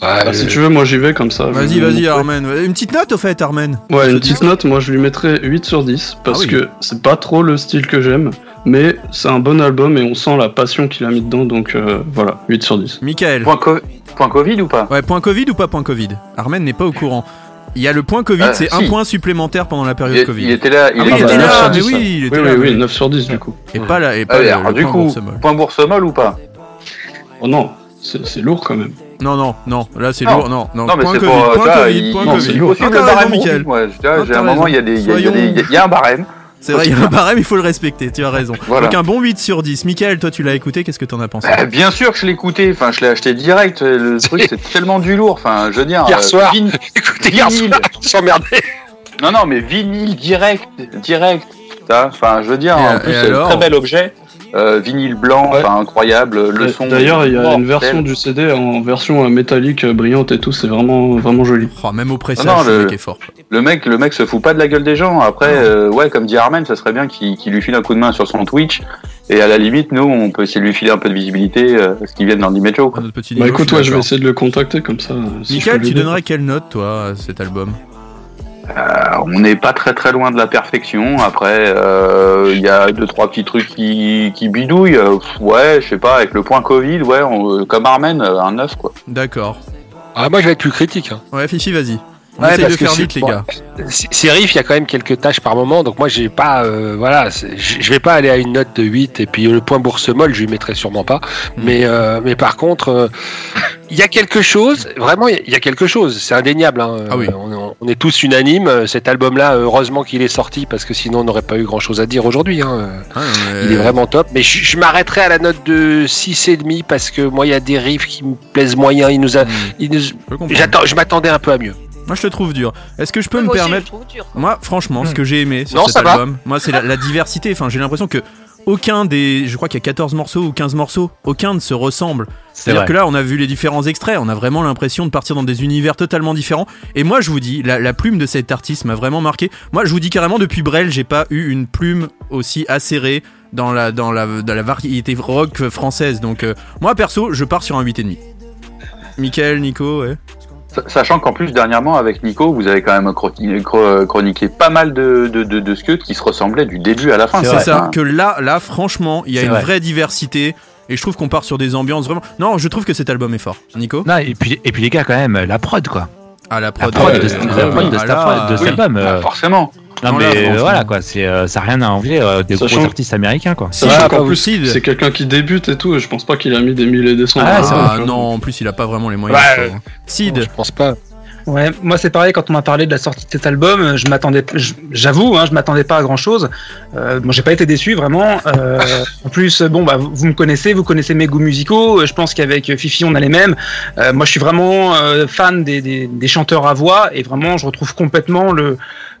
Bah, Ah, si tu veux, moi j'y vais comme ça. Vas-y, vas-y, Armen. Une petite note au fait, Armen. Ouais, une petite note, moi je lui mettrais 8 sur 10 parce Ah oui. que c'est pas trop le style que j'aime, mais c'est un bon album et on sent la passion qu'il a mis dedans, donc euh, voilà, 8 sur 10. Michael. Point, co- point Covid ou pas? Ouais, point Covid ou pas point Covid? Armen n'est pas au courant. Il y a le point Covid, Euh, c'est si. un point supplémentaire pendant la période il, Covid. il était là, il Ah oui, était il était là, 9 sur mais 10, oui, il était oui, là. oui, oui, mais- 9 sur 10 du coup. Et pas là, et pas Ah, le, alors, le du point coup, Boursemol. point boursemol ou pas? Oh non, c'est lourd quand même. Non, non, non, là c'est lourd, non, non, Non, mais point c'est Covid, pour. point Covid, il- point Covid. Ah, le barème Michael. Ah, j'ai un moment, il y a des, il y a- il y a Soyons- des- il y a un barème. C'est vrai, il y a un barème, il faut le respecter, tu as raison. Voilà. Donc un bon 8 sur 10. Michael, toi tu l'as écouté, qu'est-ce que t'en as pensé Bah, bien sûr que je l'ai écouté, enfin je l'ai acheté direct, le truc c'est tellement du lourd, enfin je veux dire... Hier euh, soir. vin- Écoutez, hier vinyle. soir. Non non mais vinyle direct, direct, ça, enfin je veux dire, Et- en plus c'est un très bel objet, euh, vinyle blanc, Ouais. enfin incroyable, le son... D'ailleurs, il y a une version du CD en version euh, métallique, euh, brillante et tout, c'est vraiment, vraiment joli. Oh, Même au pressage, non, le le- mec est fort. Le mec, le mec se fout pas de la gueule des gens. Après, euh, ouais, comme dit Armen, ça serait bien qu'il lui file un coup de main sur son Twitch. Et à la limite, nous, on peut essayer de lui filer un peu de visibilité, euh, ce qui vient dans petit Bah écoute, ouais, je vais essayer de le contacter comme ça. euh, si Michael, tu donnerais quelle note toi à cet album? Euh, on n'est pas très très loin de la perfection. Après, euh, il y a deux trois petits trucs qui, qui bidouillent. Euh, ouais, je sais pas, avec le point Covid, ouais, on- euh, comme Armen, euh, un 9 quoi. D'accord. Ah, moi, je vais être plus critique. hein. Ouais, Fifi, vas-y. On Ouais, essaye de faire c'est- vite, les gars. C- Ces riffs, il y a quand même quelques tâches par moment, donc moi j'ai pas, euh, voilà, c'est- je vais pas aller à une note de 8 et puis le point boursemol, je lui mettrai sûrement pas. Hmm. Mais, euh, mais par contre, euh, il y a quelque chose, vraiment, il y a- quelque chose, c'est indéniable. hein. Ah oui. On, on est tous unanimes. Cet album-là, heureusement qu'il est sorti parce que sinon on n'aurait pas eu grand-chose à dire aujourd'hui. hein. Mais- Il est vraiment top. Mais je, je m'arrêterai à la note de 6,5 parce que moi il y a des riffs qui me plaisent moyen. Il nous a, il nous- j'attends, je m'attendais un peu à mieux. Moi, je te trouve dur. Est-ce que je peux me Moi aussi, je permettre le trouve dur, quoi. Moi, franchement, ce Hmm. que j'ai aimé sur Non, cet ça va. album, moi, c'est la, la diversité. Enfin, j'ai l'impression que aucun des, je crois qu'il y a 14 morceaux ou 15 morceaux, aucun ne se ressemble. C'est-à-dire vrai. que là, on a vu les différents extraits, on a vraiment l'impression de partir dans des univers totalement différents. Et moi, je vous dis, la, la plume de cet artiste m'a vraiment marqué. Moi, je vous dis carrément, depuis Brel, j'ai pas eu une plume aussi acérée dans la, dans la, dans la variété rock française. Donc, euh, moi, perso, je pars sur un 8,5. Michael, Nico, ouais. Sa- Sachant qu'en plus, dernièrement, avec Nico, vous avez quand même chroni- chro- chroniqué pas mal de, de, de, de scuds qui se ressemblaient du début à la fin. C'est ça, Hein. que là, là, franchement, il y a une vrai. vraie diversité. Et je trouve qu'on part sur des ambiances vraiment. Non, je trouve que cet album est fort. Nico? Non, et puis, et puis les gars, quand même, la prod, quoi. Ah, la La prod. prod euh, de, euh, prod de ah là, album- de cet Oui, album. euh, forcément. Non, Non, mais là, euh, voilà, quoi. C'est, euh, ça n'a rien à envier euh, des Sachant- gros artistes américains, quoi. Ah, de- c'est quelqu'un qui débute et tout, et je pense pas qu'il a mis des milliers et des cents. Ah, c'est Ah, jeu. non, en plus, il a pas vraiment les moyens. Ouais. je trouve. Sid, Je pense pas. Ouais, moi c'est pareil quand on m'a parlé de la sortie de cet album, je m'attendais, j'avoue, hein, je m'attendais pas à grand chose. Euh, bon, j'ai pas été déçu vraiment. Euh, en plus, bon bah vous me connaissez, vous connaissez mes goûts musicaux. Euh, Je pense qu'avec Fifi on a les mêmes. Euh, moi je suis vraiment euh, fan des, des, des chanteurs à voix et vraiment je retrouve complètement le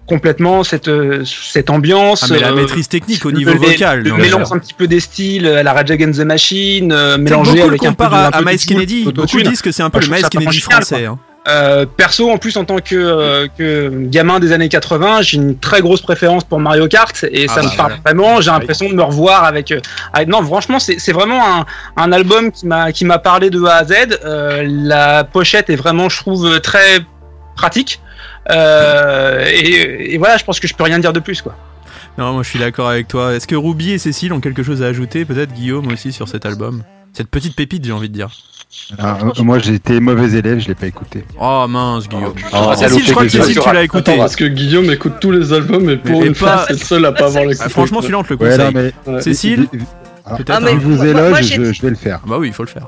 complètement cette euh, cette ambiance. ah, mais la euh, maîtrise technique au niveau vocal. Le mélange un petit peu des styles à la Rage Against the Machine, euh, mélangé avec un peu de, un à Miles Kennedy. Beaucoup disent que c'est un peu le Miles Kennedy français. hein. Euh, perso, en plus, en tant que, euh, que gamin des années 80, j'ai une très grosse préférence pour Mario Kart et Ah ça bah, me parle ouais. vraiment. J'ai l'impression de me revoir avec. euh, avec- non, franchement, c'est c'est vraiment un, un album qui m'a qui m'a parlé de A à Z. Euh, la pochette est vraiment, je trouve, très pratique. Euh, et, et voilà, je pense que je peux rien dire de plus, quoi. Non, moi je suis d'accord avec toi. Est-ce que Ruby et Cécile ont quelque chose à ajouter Peut-être Guillaume aussi sur cet album? Cette petite pépite, j'ai envie de dire. Ah, euh, moi, j'ai été mauvais élève, je l'ai pas écouté. Oh mince, Guillaume. Oh, Ah, Cécile, je crois que. Cécile, tu l'as écouté. Attends, parce que Guillaume écoute tous les albums et pour Mais une pas- fois, c'est le seul à pas avoir les Ah, franchement, celui-là, on te le Ouais, conseille. non, mais. Ouais. Cécile Ah, Peut-être Ah, mais moi- moi, j'ai- je, je vais le faire. Bah oui, il faut le faire.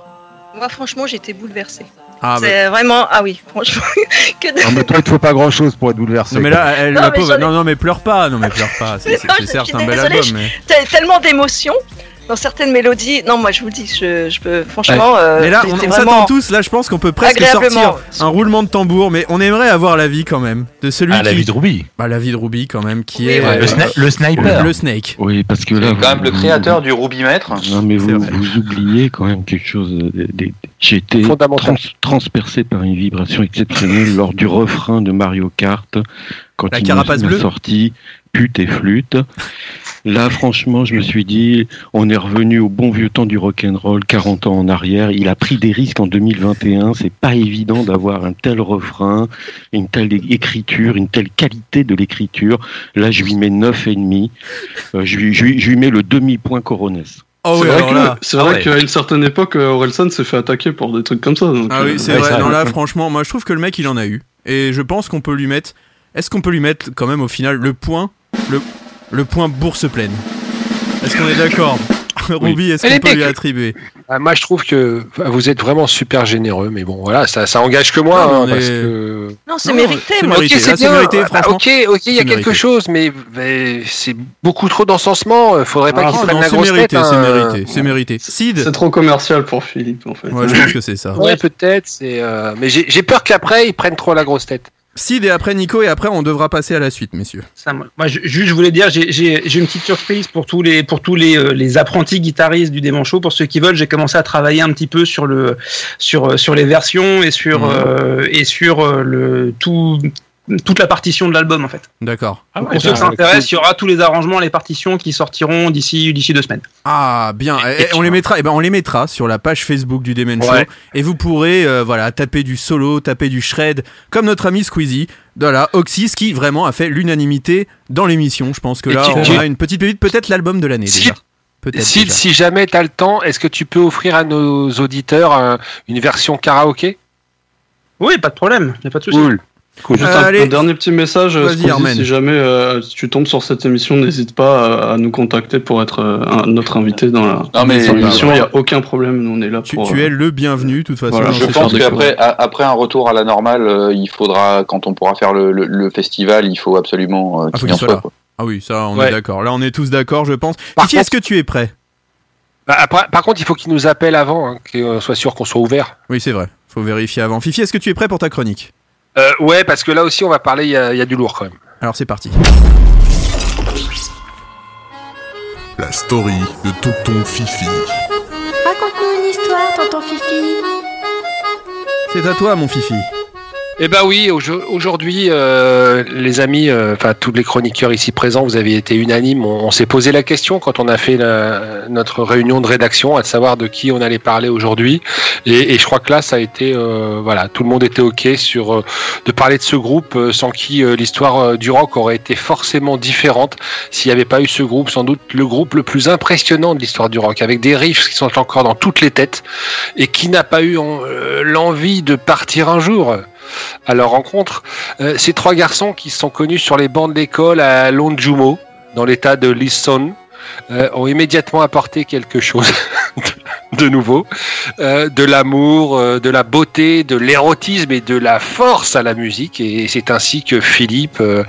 Moi, franchement, j'ai été bouleversée. Ah, bah. c'est vraiment. Ah oui, franchement. que de- Non, mais toi, il te faut pas grand chose pour être bouleversé. Non mais là, elle, Non, la mais pauvre, ai- non non mais pleure pas, non mais pleure pas. C'est certes un bel désolée, album, mais. T'as tellement d'émotions dans certaines mélodies. Non, moi, je vous le dis, je, je peux. Franchement. euh, mais là, on, on s'attend tous. Là, je pense qu'on peut presque sortir un roulement de tambour, mais on aimerait avoir l'avis quand même de celui Ah, qui. l'avis de Ruby. Bah, l'avis de Ruby quand même, qui Oui, est ouais, euh, Le, sni- le sniper. le Snake. Oui, parce que là. C'est quand même vous- le vous- créateur du Rubimètre. Non, mais vous, vous oubliez quand même quelque chose. de- J'ai été trans- transpercé par une vibration exceptionnelle lors du refrain de Mario Kart quand La il carapace bleue sorti pute et flûte. Là, franchement, je me suis dit, on est revenu au bon vieux temps du rock'n'roll, 40 ans en arrière. Il a pris des risques en 2021. C'est pas évident d'avoir un tel refrain, une telle écriture, une telle qualité de l'écriture. Là, je lui mets 9,5. Euh, je, lui, je, lui, je lui mets le demi-point Coronès. Oh c'est oui, vrai c'est Ah ouais. qu'à une certaine époque, euh, Orelsan s'est fait attaquer pour des trucs comme ça. donc, Ah euh, oui, c'est ouais, vrai. ça- Non là, franchement, moi je trouve que le mec il en a eu, et je pense qu'on peut lui mettre. Est-ce qu'on peut lui mettre quand même au final le point, le le point bourse pleine Est-ce qu'on est d'accord? Ruby, est-ce Mais qu'on peut lui attribuer? Ah, moi, je trouve que vous êtes vraiment super généreux, mais bon, voilà, ça, ça engage que moi, Non, mais hein, on parce est- que. Non, c'est mérité, mérité. Ok, c'est bien. mérité, Ah, franchement. ok, ok, il y a quelque mérité. chose, mais, mais c'est beaucoup trop d'encensement. euh, Faudrait pas Ah, qu'ils non, prennent la c'est grosse mérité, tête. c'est hein. mérité, c'est mérité. Sid, C'est trop commercial pour Philippe en fait. ouais, je pense que c'est ça. Ouais, peut-être. Euh, Mais j'ai j'ai peur qu'après ils prennent trop la grosse tête. Sid et après Nico et après on devra passer à la suite, messieurs. Ça, moi, je- juste, je voulais dire, j'ai- une petite surprise pour tous les pour tous les, euh, les apprentis guitaristes du Démon Show. Pour ceux qui veulent, j'ai commencé à travailler un petit peu sur le sur euh, sur les versions et sur Mhm. euh, et sur le tout toute la partition de l'album en fait. D'accord. Donc, pour ceux qui s'intéressent, il y aura tous les arrangements, les partitions qui sortiront d'ici d'ici deux semaines. Ah bien, Eh, eh, on les mettra. Eh ben on les mettra sur la page Facebook du Demen Show Ouais. et vous pourrez euh, voilà taper du solo, taper du shred comme notre ami Squeezie. Voilà, Oxys qui vraiment a fait l'unanimité dans l'émission. Je pense que Et là tu- on tu- a une petite pépite, peut-être l'album de l'année Si- déjà. Peut-être. Si, déjà. si jamais tu as le temps, est-ce que tu peux offrir à nos auditeurs un- une version karaoké? Oui, pas de problème, y a pas de souci. Cool. Juste Euh, un, allez. un dernier petit message, euh, si jamais euh, tu tombes sur cette émission, n'hésite pas à, à nous contacter pour être euh, un- notre invité dans la Non, mais- dans l'émission. Il n'y a aucun problème, nous on est là Tu, pour. tu euh, es le bienvenu, de toute façon. Voilà, Je pense émission. qu'après après un retour à la normale, euh, il faudra, quand on pourra faire le, le- le festival, il faut absolument euh, Ah, qu'il qu'il en soit là. quoi. Ah oui, ça, on Ouais. est d'accord. Là, on est tous d'accord, je pense. Par Fifi, est-ce que tu es prêt? Bah, après- par contre, il faut qu'ils nous appellent avant, hein, qu'on soit sûr qu'on soit ouvert. Oui, c'est vrai. Faut vérifier avant. Fifi, est-ce que tu es prêt pour ta chronique? Euh, ouais, parce que là aussi, on va parler, il y, a- il y a du lourd quand même. Alors, c'est parti. La story de Tonton Fifi. Raconte-nous une histoire, tonton Fifi. C'est à toi, mon Fifi. Eh ben oui, aujo- aujourd'hui, euh, les amis, euh, enfin tous les chroniqueurs ici présents, vous avez été unanimes. On, s'est posé la question quand on a fait notre réunion de rédaction, à savoir de qui on allait parler aujourd'hui. Et, je crois que là, ça a été, euh, voilà, tout le monde était ok sur euh, de parler de ce groupe sans qui l'histoire du rock aurait été forcément différente s'il n'y avait pas eu ce groupe, sans doute le groupe le plus impressionnant de l'histoire du rock, avec des riffs qui sont encore dans toutes les têtes et qui n'a pas eu l'envie de partir un jour à leur rencontre. Euh, ces trois garçons qui sont connus sur les bancs de l'école à Longjumo, dans l'état de Lisson, euh, ont immédiatement apporté quelque chose de, nouveau, euh, de l'amour, euh, de la beauté, de l'érotisme et de la force à la musique. Et c'est ainsi que Philippe, euh,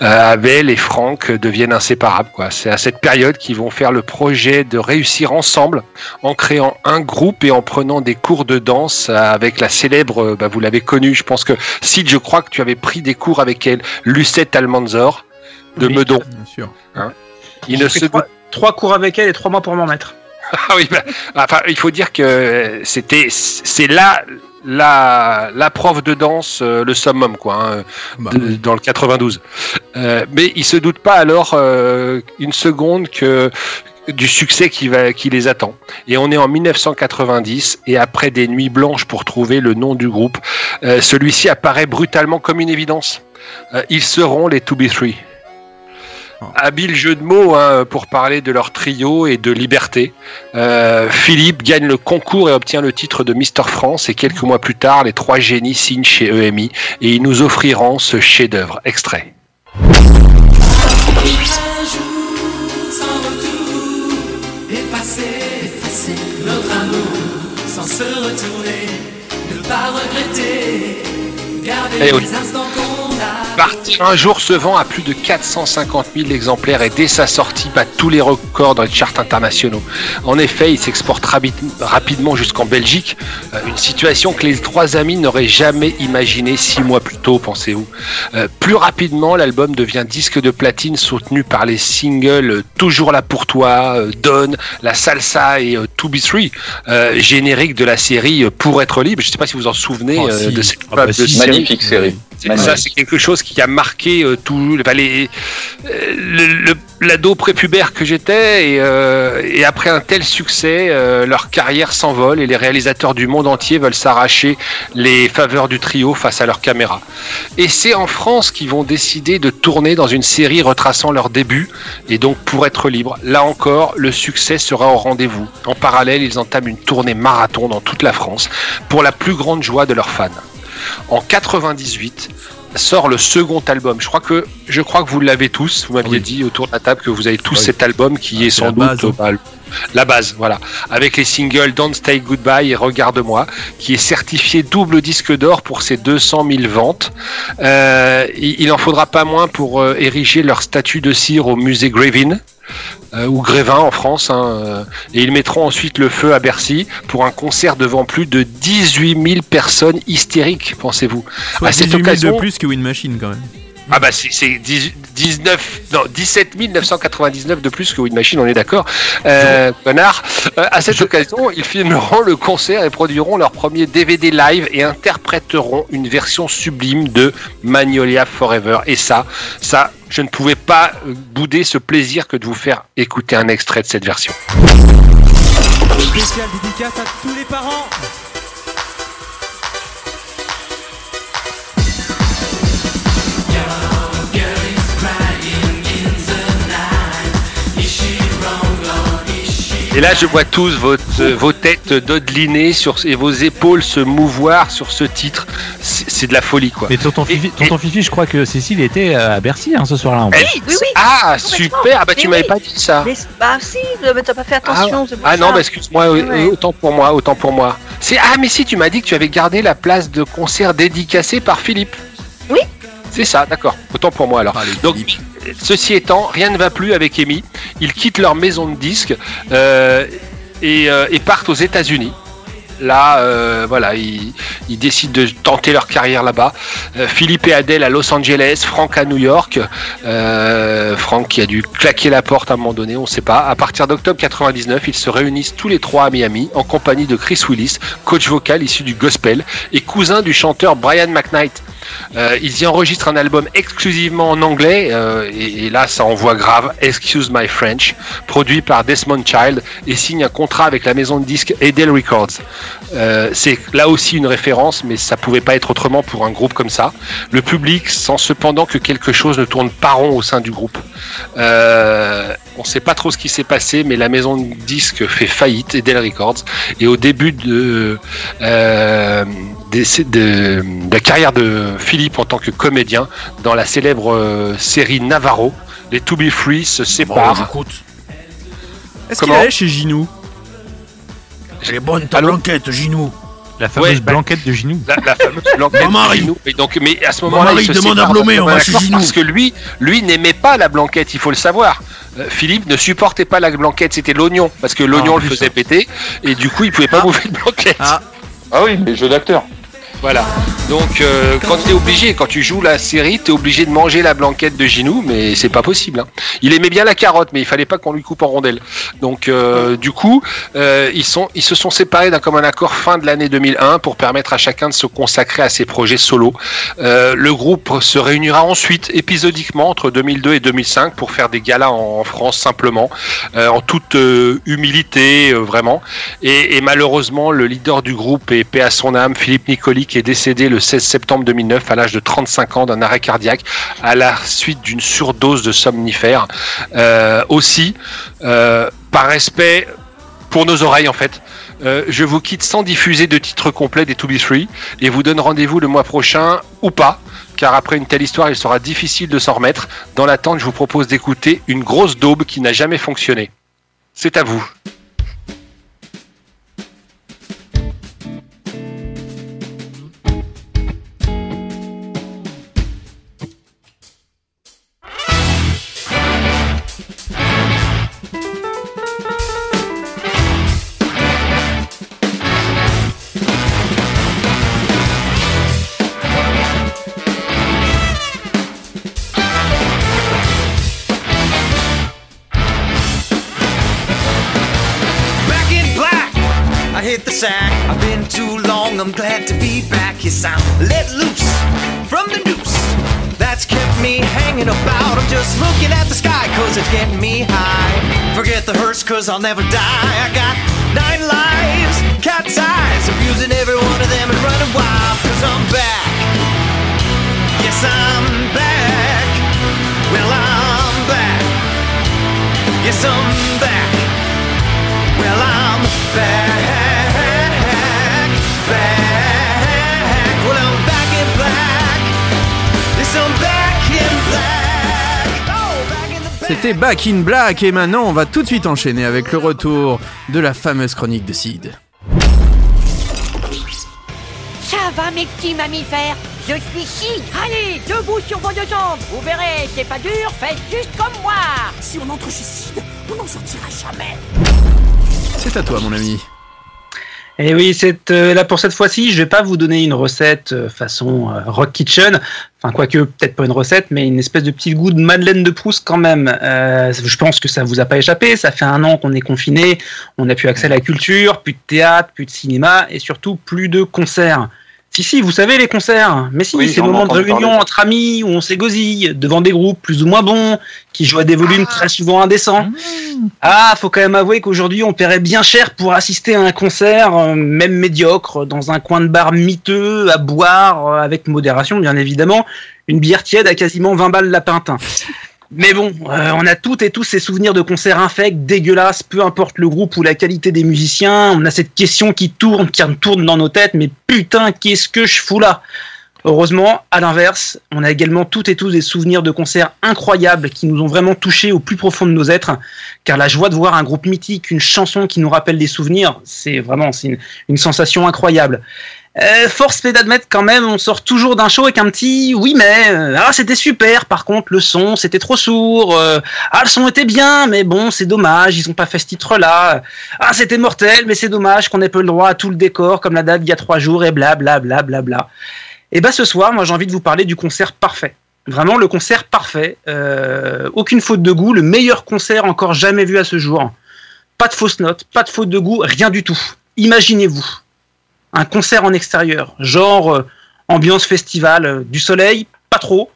Abel et Franck deviennent inséparables. C'est à cette période qu'ils vont faire le projet de réussir ensemble en créant un groupe et en prenant des cours de danse avec la célèbre, bah, vous l'avez connue, je pense que Sid, je crois que tu avais pris des cours avec elle, Lucette Almanzor de Oui. Meudon. Bien sûr. Il ne fait se trois, trois cours avec elle et trois mois pour m'en mettre. Ah oui, bah, enfin, il faut dire que c'était, c'est là la, la prof de danse, euh, le summum, quoi, hein, Bah, de- dans le 92. Euh, mais il se doute pas alors euh, une seconde que du succès qui va qui les attend. Et on est en 1990 et après des nuits blanches pour trouver le nom du groupe, euh, celui-ci apparaît brutalement comme une évidence. Ils seront les To Be Three. Habile jeu de mots hein, pour parler de leur trio et de liberté. Euh, Philippe gagne le concours et obtient le titre de Mister France et quelques mois plus tard, les trois génies signent chez EMI et ils nous offriront ce chef-d'œuvre. Extrait. se retourner, ne pas regretter, garder les instants qu'on un jour se vend à plus de 450 000 exemplaires et dès sa sortie bat tous les records dans les charts internationaux. En effet, il s'exporte rapidement jusqu'en Belgique, euh, une situation que les trois amis n'auraient jamais imaginé six mois plus tôt, pensez-vous. Euh, plus rapidement, l'album devient disque de platine soutenu par les singles euh, Toujours là pour toi, Donne, La Salsa et To Be Three, euh, générique de la série Pour être libre. Je ne sais pas si vous en souvenez Oh, si. de cette Ah bah de si. série. Magnifique série. Ça, c'est quelque chose qui a marqué euh, tout les, euh, le- le- l'ado prépubère que j'étais. Et, euh, et après un tel succès, leur carrière s'envole et les réalisateurs du monde entier veulent s'arracher les faveurs du trio face à leur caméra. Et c'est en France qu'ils vont décider de tourner dans une série retraçant leur début et donc pour être libre. Là encore, le succès sera au rendez-vous. En parallèle, ils entament une tournée marathon dans toute la France pour la plus grande joie de leurs fans. En 98 sort le second album. Je crois que je crois que vous l'avez tous. Vous m'aviez dit autour de la table que vous avez tous Oui. cet album qui est sans doute base, hein. bah, le- la base, voilà, avec les singles Don't Stay Goodbye et Regarde-moi, qui est certifié double disque d'or pour ses 200 000 ventes. Euh, il il en faudra pas moins pour euh, ériger leur statue de cire au musée Grévin. euh, ou Grévin en France, hein, et ils mettront ensuite le feu à Bercy pour un concert devant plus de 18 000 personnes hystériques, pensez-vous. À cette 18 000 occasion, de plus que Win Machine quand même. Ah bah c'est c'est 10 19 non 17 999 de plus que Win Machine, on est d'accord. Euh, connard. Euh, à cette occasion, ils filmeront le concert et produiront leur premier DVD live et interpréteront une version sublime de Magnolia Forever. Et ça, ça, je ne pouvais pas euh, bouder ce plaisir que de vous faire écouter un extrait de cette version. Spécial dédicace à tous les parents. Et là, je vois tous votre, euh, vos têtes dodelinées sur, et vos épaules se mouvoir sur ce titre. C'est de la folie, quoi. Mais tonton Fifi, tonton Fifi, je crois que Cécile était euh, à Bercy hein, ce soir-là. Oui, oui, oui. Ah, super Ah bah tu Mais m'avais oui. pas dit ça. Mais, bah si, mais t'as pas fait attention. pour Ah non, bah excuse-moi, Ouais, euh, autant pour moi, autant pour moi. C'est ah mais si tu m'as dit que tu avais gardé la place de concert dédicacée par Philippe. Oui. C'est ça, d'accord. Autant pour moi alors. Donc ceci étant, rien ne va plus avec Amy. Ils quittent leur maison de disques euh, et, euh, et partent aux États-Unis. Là, euh, voilà, ils, décident de tenter leur carrière là-bas. Philippe et Adèle à Los Angeles, Franck à New York. Euh, Franck qui a dû claquer la porte à un moment donné, on ne sait pas. À partir d'octobre 99, ils se réunissent tous les trois à Miami en compagnie de Chris Willis, coach vocal issu du gospel et cousin du chanteur Brian McKnight. Euh, ils y enregistrent un album exclusivement en anglais euh, et, là ça envoie grave. Excuse My French produit par Desmond Child et signe un contrat avec la maison de disques Edel Records. Euh, c'est là aussi une référence mais ça pouvait pas être autrement pour un groupe comme ça. Le public sent cependant que quelque chose ne tourne pas rond au sein du groupe. On sait pas trop ce qui s'est passé mais la maison de disques fait faillite Edel Records et au début de des- de, de la carrière de Philippe en tant que comédien dans la célèbre euh, série Navarro. Les To Be Free se séparent. Est-ce qu'il allait chez Ginou? Elle est bonne ta blanquette, Ginou. La fameuse Ouais, bah, blanquette de Ginou. La, la fameuse blanquette Mon mari. de Ginou. Et donc, mais à ce Mon moment-là, mari il se demande à Blomé, on va chez Ginou. Parce que lui, lui n'aimait pas la blanquette, il faut le savoir. Euh, Philippe ne supportait pas la blanquette, c'était l'oignon, parce que l'oignon en le faisait péter, et du coup, il pouvait pas bouffer de blanquette. Ah. Oui, les jeux d'acteurs. Voilà. Donc, euh, quand tu es obligé, quand tu joues la série, tu es obligé de manger la blanquette de Ginou, mais c'est pas possible. hein. Il aimait bien la carotte, mais il fallait pas qu'on lui coupe en rondelles. Donc, euh, du coup, euh, ils, sont, ils se sont séparés d'un commun accord fin de l'année 2001 pour permettre à chacun de se consacrer à ses projets solo. Euh, le groupe se réunira ensuite épisodiquement entre 2002 et 2005 pour faire des galas en, France simplement, euh, en toute euh, humilité, vraiment. Et, et malheureusement, le leader du groupe et paix à son âme, Philippe Nicoli, qui est décédé le 16 septembre 2009 à l'âge de 35 ans d'un arrêt cardiaque à la suite d'une surdose de somnifères. Euh, aussi, euh, par respect pour nos oreilles en fait. euh, je vous quitte sans diffuser de titre complet des To Be Free et vous donne rendez-vous le mois prochain ou pas, car après une telle histoire, il sera difficile de s'en remettre. Dans l'attente, je vous propose d'écouter une grosse daube qui n'a jamais fonctionné. C'est à vous. I'll never die. C'était Back in Black et maintenant on va tout de suite enchaîner avec le retour de la fameuse chronique de Sid. Ça va mes petits mammifères? Je suis Sid. Allez, debout sur vos deux jambes. Vous verrez, c'est pas dur, faites juste comme moi. Si on entre chez Sid, on n'en sortira jamais. C'est à toi mon ami. Et oui, c'est euh, là pour cette fois-ci, je vais pas vous donner une recette euh, façon euh, Rock Kitchen, enfin quoique peut-être pas une recette, mais une espèce de petit goût de Madeleine de Proust quand même. Je pense que ça vous a pas échappé. Ça fait un an qu'on est confiné, on n'a plus accès à la culture, plus de théâtre, plus de cinéma et surtout plus de concerts. Si si, vous savez les concerts. Mais si, Oui, ces moments de réunion parler. entre amis où on s'égosille devant des groupes plus ou moins bons, qui jouent à des volumes très souvent indécents. Ah, faut quand même avouer qu'aujourd'hui, on paierait bien cher pour assister à un concert, euh, même médiocre, dans un coin de bar miteux, à boire, euh, avec modération, bien évidemment, une bière tiède à quasiment 20 balles la pinte. Mais bon, euh, on a toutes et tous ces souvenirs de concerts infects, dégueulasses, peu importe le groupe ou la qualité des musiciens. On a cette question qui tourne, qui tourne dans nos têtes, mais putain, qu'est-ce que je fous là? Heureusement, à l'inverse, on a également toutes et tous des souvenirs de concerts incroyables qui nous ont vraiment touchés au plus profond de nos êtres. Car la joie de voir un groupe mythique, une chanson qui nous rappelle des souvenirs, c'est vraiment une sensation incroyable. Euh, force est d'admettre quand même, on sort toujours d'un show avec un petit oui mais euh, ah c'était super. Par contre le son c'était trop sourd. euh, ah le son était bien mais bon c'est dommage ils ont pas fait ce titre là. Ah c'était mortel mais c'est dommage qu'on ait pas le droit à tout le décor comme la date d'il y a trois jours et bla bla bla bla bla. Et bah ce soir moi j'ai envie de vous parler du concert parfait. Vraiment le concert parfait. Aucune faute de goût, le meilleur concert encore jamais vu à ce jour. Pas de fausses notes, pas de faute de goût, rien du tout. Imaginez-vous un concert en extérieur, genre euh, ambiance festival, euh, du soleil, pas trop,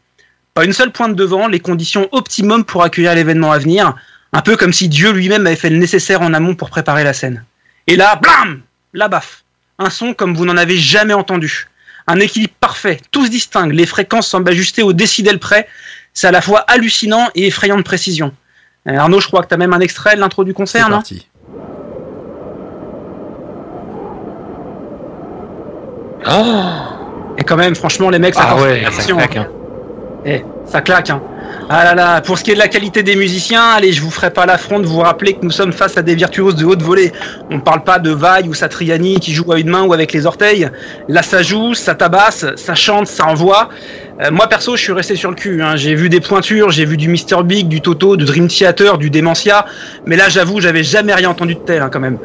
pas une seule pointe de vent, les conditions optimum pour accueillir l'événement à venir, un peu comme si Dieu lui-même avait fait le nécessaire en amont pour préparer la scène. Et là, blam La baffe Un son comme vous n'en avez jamais entendu. Un équilibre parfait, tous distincts, les fréquences semblent ajustées au décidel près, c'est à la fois hallucinant et effrayant de précision. Euh, Arnaud, je crois que tu as même un extrait de l'intro du concert, non? parti. Et quand même, franchement, les mecs, ça Ah ouais, ça claque, hein. Eh, ça claque, hein. Ah là là, pour ce qui est de la qualité des musiciens, allez, je vous ferai pas l'affront de vous rappeler que nous sommes face à des virtuoses de haute volée. On parle pas de Vaille ou Satriani qui joue à une main ou avec les orteils. Là, ça joue, ça tabasse, ça chante, ça envoie. Euh, moi, perso, je suis resté sur le cul. hein. J'ai vu des pointures, j'ai vu du Mr. Big, du Toto, du Dream Theater, du Dementia. Mais là, j'avoue, j'avais jamais rien entendu de tel, hein, quand même.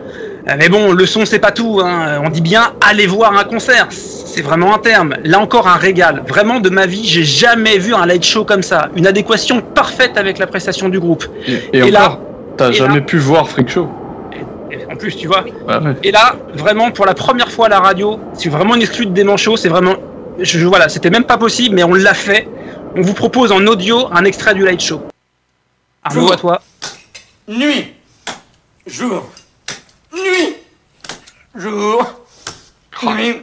Euh, Mais bon, le son, c'est pas tout. hein. On dit bien, allez voir un concert. C'est vraiment un terme. Là encore, un régal. Vraiment, de ma vie, j'ai jamais vu un light show comme ça. Une adéquation parfaite avec la prestation du groupe. Et, Et là- encore, t'as et jamais là- pu voir Freak Show. Et en plus, tu vois. Ah ouais. Et là, vraiment, pour la première fois à la radio, c'est vraiment une exclue de Show. C'est vraiment. Je, je- voilà, c'était même pas possible, mais on l'a fait. On vous propose en audio un extrait du light show. Arnaud, à toi. Nuit, jour, nuit, jour, nuit.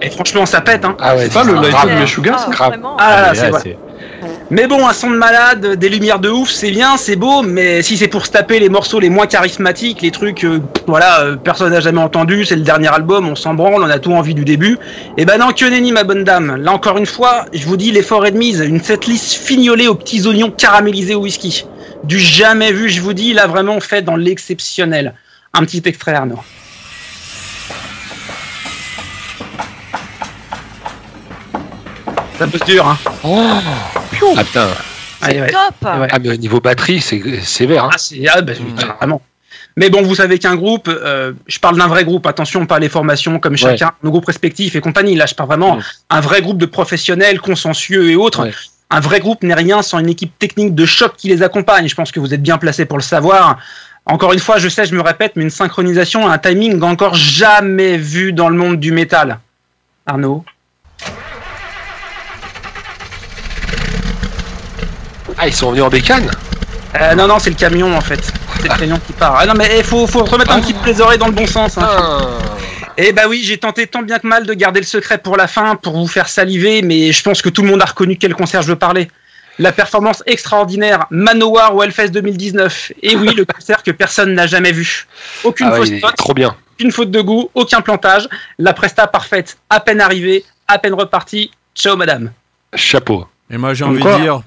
Et franchement, ça pète, hein. Ah ouais, C'est pas le show de Meshuggah, ça Grave. Vraiment. Ah là là, c'est c'est- Mais bon, un son de malade, des lumières de ouf, c'est bien, c'est beau, mais si c'est pour se taper les morceaux les moins charismatiques, les trucs, euh, voilà, euh, personne n'a jamais entendu, c'est le dernier album, on s'en branle, on a tout envie du début. Et ben non, que nenni, ma bonne dame. Là encore une fois, je vous dis l'effort est de mise, une setlist fignolée aux petits oignons caramélisés au whisky. Du jamais vu, je vous dis, là vraiment fait dans l'exceptionnel. Un petit extrait, Arnaud. Ça peut se dur, hein. Attends. Allez, ouais. Top Ouais. Ah, mais au niveau batterie, c'est sévère. Hein. Ah, c'est ah, bah, carrément. Mais bon, vous savez qu'un groupe, euh, je parle d'un vrai groupe, attention, pas les formations comme chacun, nos groupes respectifs et compagnie. Là, je parle vraiment un vrai groupe de professionnels, consensueux et autres. Un vrai groupe n'est rien sans une équipe technique de choc qui les accompagne. Je pense que vous êtes bien placé pour le savoir. Encore une fois, je sais, je me répète, mais une synchronisation, un timing encore jamais vu dans le monde du métal. Arnaud? Ah, ils sont venus en bécane Euh, non, non, c'est le camion en fait. C'est le camion qui part. Ah non, mais il faut, faut remettre un petit peu les oreilles dans le bon sens. Hein. Eh bah oui, j'ai tenté tant bien que mal de garder le secret pour la fin, pour vous faire saliver, mais je pense que tout le monde a reconnu quel concert je veux parler. La performance extraordinaire Manowar au Hellfest 2019. Et oui, le concert que personne n'a jamais vu. Aucune Ah ouais, fausse il est note, trop bien. aucune faute de goût, aucun plantage. La presta parfaite, à peine arrivée, à peine repartie. Ciao madame. Chapeau. Et moi, j'ai envie de dire.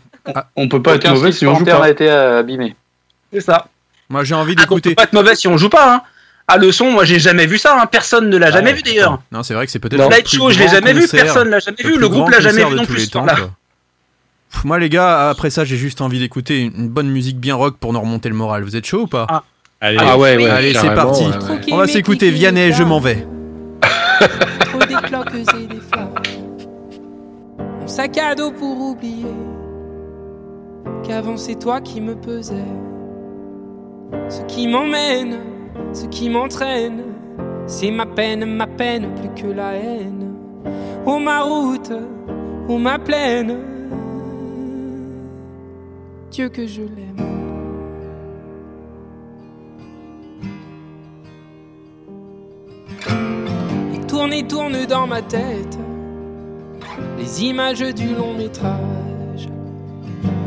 On peut pas être mauvais si on joue pas. n'a été abîmé. C'est ça. Moi, j'ai envie Ah, on d'écouter. peut pas être mauvais si on joue pas. Hein. Ah, le son, moi j'ai jamais vu ça. Hein. Personne ne l'a jamais vu d'ailleurs. Non, c'est vrai que c'est peut-être. Le light show, je l'ai jamais vu, personne l'a jamais vu, le groupe l'a jamais vu non tous plus, temps. Pff, Moi, les gars, après ça, j'ai juste envie d'écouter une bonne musique bien rock pour nous remonter le moral. Vous êtes chaud ou pas? Allez. Ah ouais, ouais, Allez, c'est parti. ouais, ouais. On va s'écouter Vianney, je m'en vais. Trop des cloques et des flaques. Mon sac à dos pour oublier qu'avant c'est toi qui me pesais. Ce qui m'emmène, ce qui m'entraîne, c'est ma peine, ma peine plus que la haine. Oh ma route, oh ma plaine. Dieu que je l'aime. Et tourne et tourne dans ma tête les images du long métrage.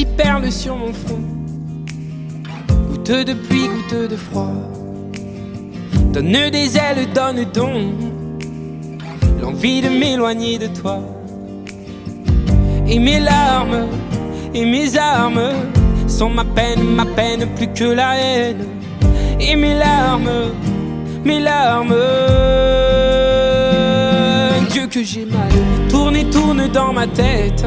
Qui perlent sur mon front, goutte de pluie, goutte de froid, donne des ailes, donne donc l'envie de m'éloigner de toi. Et mes larmes et mes armes sont ma peine, ma peine plus que la haine. Et mes larmes, mes larmes, Dieu que j'ai mal. Tourne et tourne dans ma tête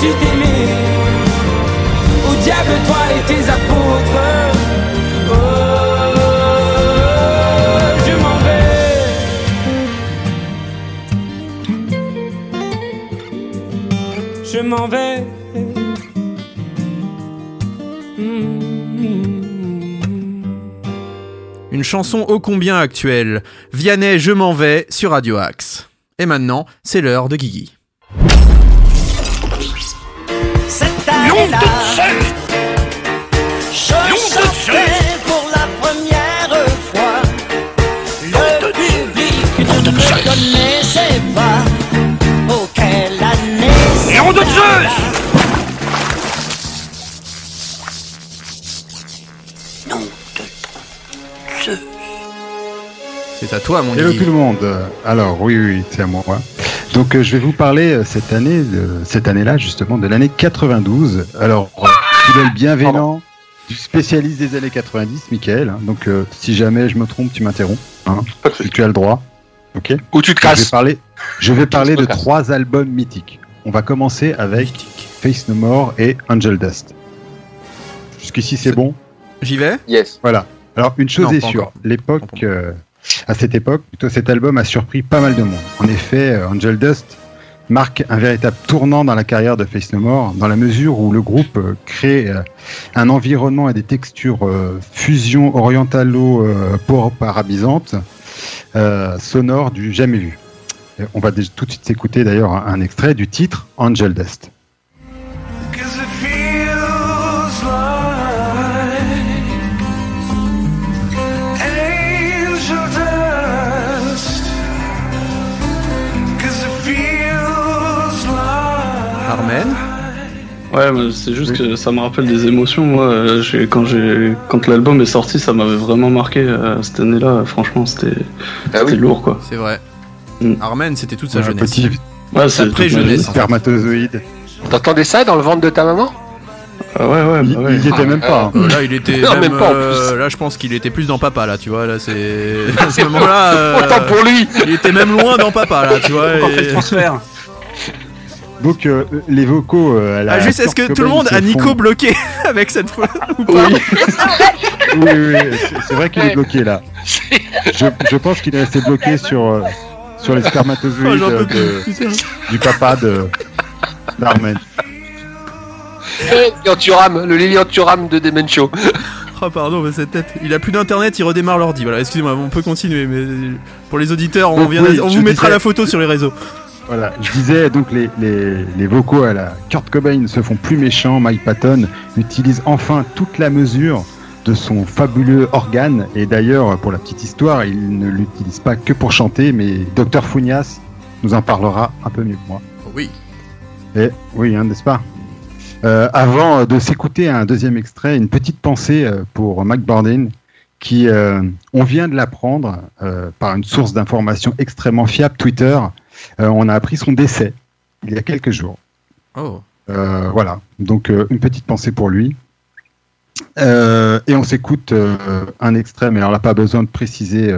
su t'aimer. Au diable, toi et tes apôtres. Oh, je m'en vais. Je m'en vais. Une chanson ô combien actuelle. Vianney, je m'en vais sur Radio Axe. Et maintenant, c'est l'heure de Guigui. Cette année-là, je chantais pour la première fois. Le public ne me connaissait pas. Oh, quelle année! Nom de Zeus! C'est à toi, mon Hello Guigui. tout le monde. Alors oui, oui, c'est à moi. Donc euh, je vais vous parler euh, cette année, de, cette année-là justement, de l'année 92. Alors, euh, fidèle bienveillant du spécialiste des années 90, Michael. hein. Donc euh, si jamais je me trompe, tu m'interromps. Hein, tu as le droit. Ok? Ou tu te Je vais casses. parler, je vais parler de trois albums mythiques. On va commencer avec Face No More et Angel Dust. Jusqu'ici, c'est bon? J'y vais? Yes. Voilà. Alors, une chose Non, est sûre. L'époque, euh, à cette époque, cet album a surpris pas mal de monde. En effet, euh, Angel Dust marque un véritable tournant dans la carrière de Face No More, dans la mesure où le groupe euh, crée euh, un environnement et des textures fusion orientalo-pop arabisantes euh, sonores du jamais vu. On va tout de suite s'écouter d'ailleurs un extrait du titre Angel Dust. Ouais, mais c'est juste que ça me rappelle des émotions. Moi, euh, j'ai- quand j'ai quand l'album est sorti, ça m'avait vraiment marqué euh, cette année-là. Franchement, c'était c'était lourd, quoi. C'est vrai. Mm. Armen, c'était toute sa Un jeunesse. petit Ouais, Sa c'est pré-jeunesse. en fait. spermatozoïde. T'entendais ça dans le ventre de ta maman? Ah ouais, ouais, Il, bah ouais. il y était même pas. hein. Euh, là, il était Non, même, même pas, en euh, plus. là, je pense qu'il était plus dans papa là, tu vois. Là, c'est à ce moment-là. euh, Autant pour lui Il était même loin dans papa là, tu vois. Et- le transfert. Donc euh, les vocaux. euh, à la Ah, juste, est-ce que tout le monde a Nico font- bloqué avec cette fois ou pas Oui. Oui, c'est- vrai qu'il est bloqué là. Je, je pense qu'il est resté bloqué sur, euh, sur les Oh, spermatozoïdes euh, de- du papa de d'Armen. Lilianturam, le Lilianturam de Demencho. Oh pardon, mais cette tête. Il a plus d'internet, il redémarre l'ordi. Voilà, excusez-moi, on peut continuer, mais pour les auditeurs, on, Donc, vient oui, on je vous mettra disais- la photo sur les réseaux. Voilà, je disais donc les, les, les vocaux à la Kurt Cobain se font plus méchants. Mike Patton utilise enfin toute la mesure de son fabuleux organe. Et d'ailleurs, pour la petite histoire, il ne l'utilise pas que pour chanter, mais Dr Funias nous en parlera un peu mieux que moi. Oui. Et oui, hein, n'est-ce pas? Euh, Avant de s'écouter un deuxième extrait, une petite pensée euh, pour Mac Borden, qui, euh, on vient de l'apprendre euh, par une source d'information extrêmement fiable, Twitter. Euh, on a appris son décès il y a quelques jours. Oh. Euh, voilà, donc euh, une petite pensée pour lui. Euh, et on s'écoute un extrait, mais alors là, pas besoin de préciser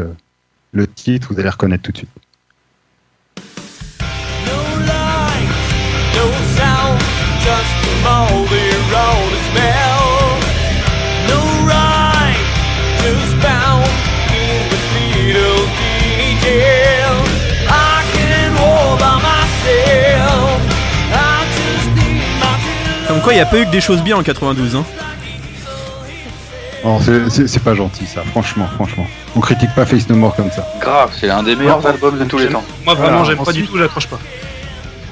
le titre, vous allez reconnaître tout de suite. Quoi, il n'y a pas eu que des choses bien en 92. Hein. Oh, c'est- pas gentil ça, franchement, franchement. On critique pas Face No More comme ça. Grave, c'est un des meilleurs albums de tous les temps. Moi, vraiment, Voilà, j'aime pas du tout, j'accroche pas.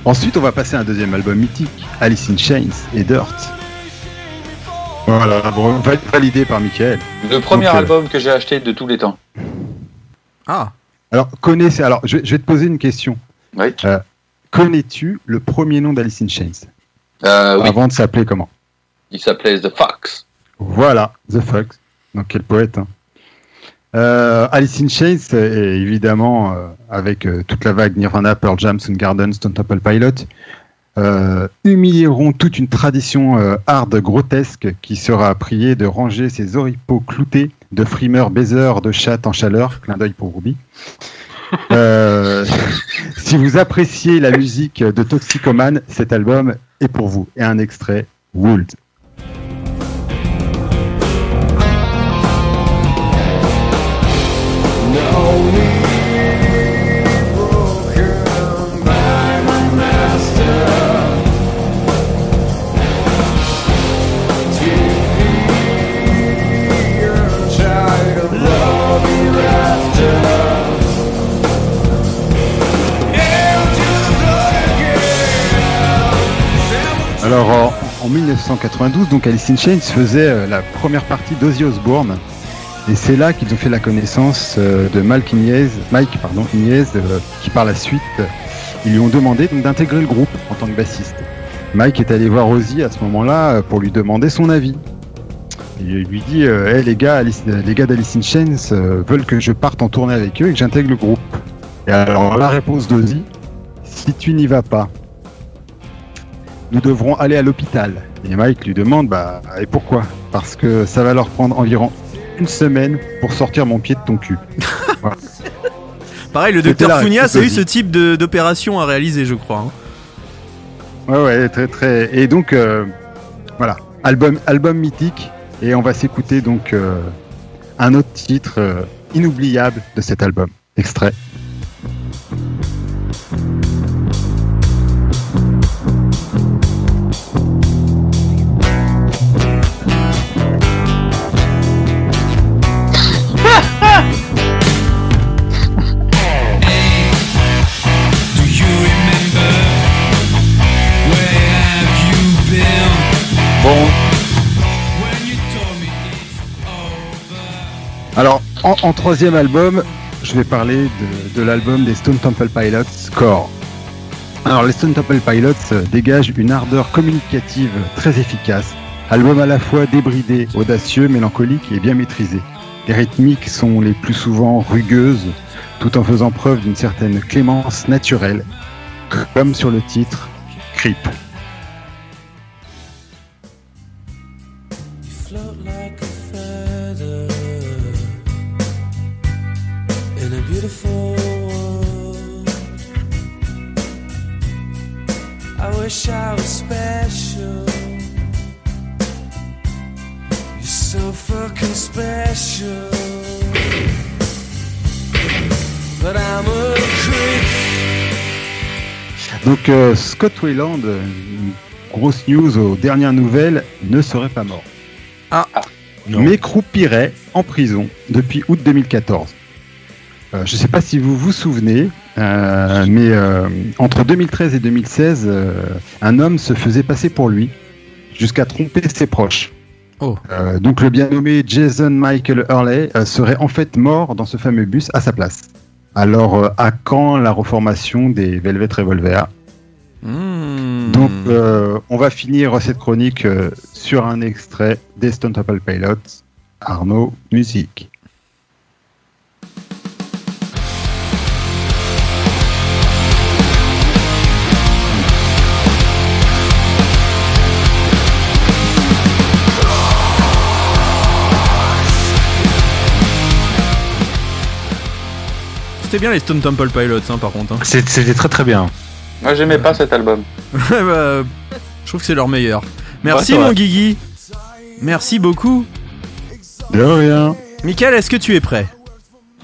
Ensuite, on va passer à un deuxième album mythique, Alice in Chains et Dirt. Voilà, validé par Michael. Le premier Donc, euh, album que j'ai acheté de tous les temps. Ah. Alors, connaissez, alors, je, je vais te poser une question. Oui. Euh, Connais-tu le premier nom d'Alice in Chains? Euh, oui. Avant de s'appeler comment Il s'appelait The Fox. Voilà, The Fox. Donc quel poète. hein. Euh, Alice in Chains, évidemment, euh, avec toute la vague Nirvana, Pearl Jam, Soundgarden, Stone Temple Pilot, humilieront toute une tradition hard grotesque qui sera priée de ranger ses oripeaux cloutés de frimeurs baiseurs de chatte en chaleur. Clin d'œil pour Ruby. Euh, si vous appréciez la musique de Toxicoman, cet album est pour vous. Et un extrait, Would. Alors en, en 1992, donc Alice in Chains faisait euh, la première partie d'Ozzy Osbourne. Et c'est là qu'ils ont fait la connaissance euh, de Mike Ignez, Mike pardon, euh, qui par la suite, ils lui ont demandé d'intégrer le groupe en tant que bassiste. Mike est allé voir Ozzy à ce moment-là pour lui demander son avis. Il lui dit les gars, Alice- les d'Alice in Chains veulent que je parte en tournée avec eux et que j'intègre le groupe. Et alors la réponse d'Ozzy Si tu n'y vas pas, nous devrons aller à l'hôpital. Et Mike lui demande Bah, et pourquoi? Parce que ça va leur prendre environ une semaine pour sortir mon pied de ton cul. Voilà. Pareil, le docteur la Founia, a eu ce type d'opération à réaliser, je crois. hein. Ouais, ouais, très, très. Et donc, euh, voilà, album, album mythique. Et on va s'écouter donc euh, un autre titre euh, inoubliable de cet album. Extrait. En, troisième album, je vais parler de, de l'album des Stone Temple Pilots, Core. Alors, les Stone Temple Pilots euh, dégagent une ardeur communicative très efficace. Album à la fois débridé, audacieux, mélancolique et bien maîtrisé. Les rythmiques sont les plus souvent rugueuses, tout en faisant preuve d'une certaine clémence naturelle, comme sur le titre Creep. Euh, Scott Wayland, une grosse news aux dernières nouvelles, ne serait pas mort. Ah. Mais croupirait en prison depuis août 2014. Euh, je ne sais pas si vous vous souvenez, euh, mais euh, entre 2013 et 2016, euh, un homme se faisait passer pour lui jusqu'à tromper ses proches. Oh. Euh, donc le bien nommé Jason Michael Hurley euh, serait en fait mort dans ce fameux bus à sa place. Alors euh, à quand la reformation des Velvet Revolver? Hmm. donc, euh, on va finir cette chronique euh, sur un extrait des Stone Temple Pilots, Arnaud Musique. C'était bien les Stone Temple Pilots, hein, par contre. hein. C'était très très bien. Moi, j'aimais pas cet album. Ouais, bah, je trouve que c'est leur meilleur. Merci mon. Guigui. Merci beaucoup. De rien. Michael, est-ce que tu es prêt?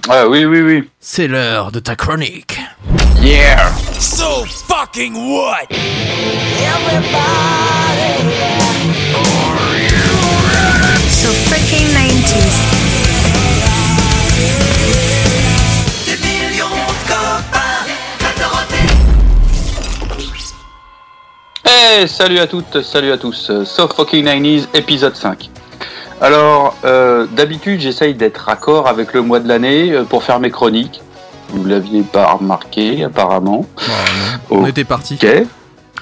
Ah oui, oui, oui. C'est l'heure de ta chronique. Yeah So fucking what? So freaking 90s. Hey, salut à toutes, salut à tous. So Fucking 90s, épisode 5. Alors, euh, d'habitude, j'essaye d'être raccord avec le mois de l'année euh, pour faire mes chroniques. Vous l'aviez pas remarqué, apparemment. On était parti.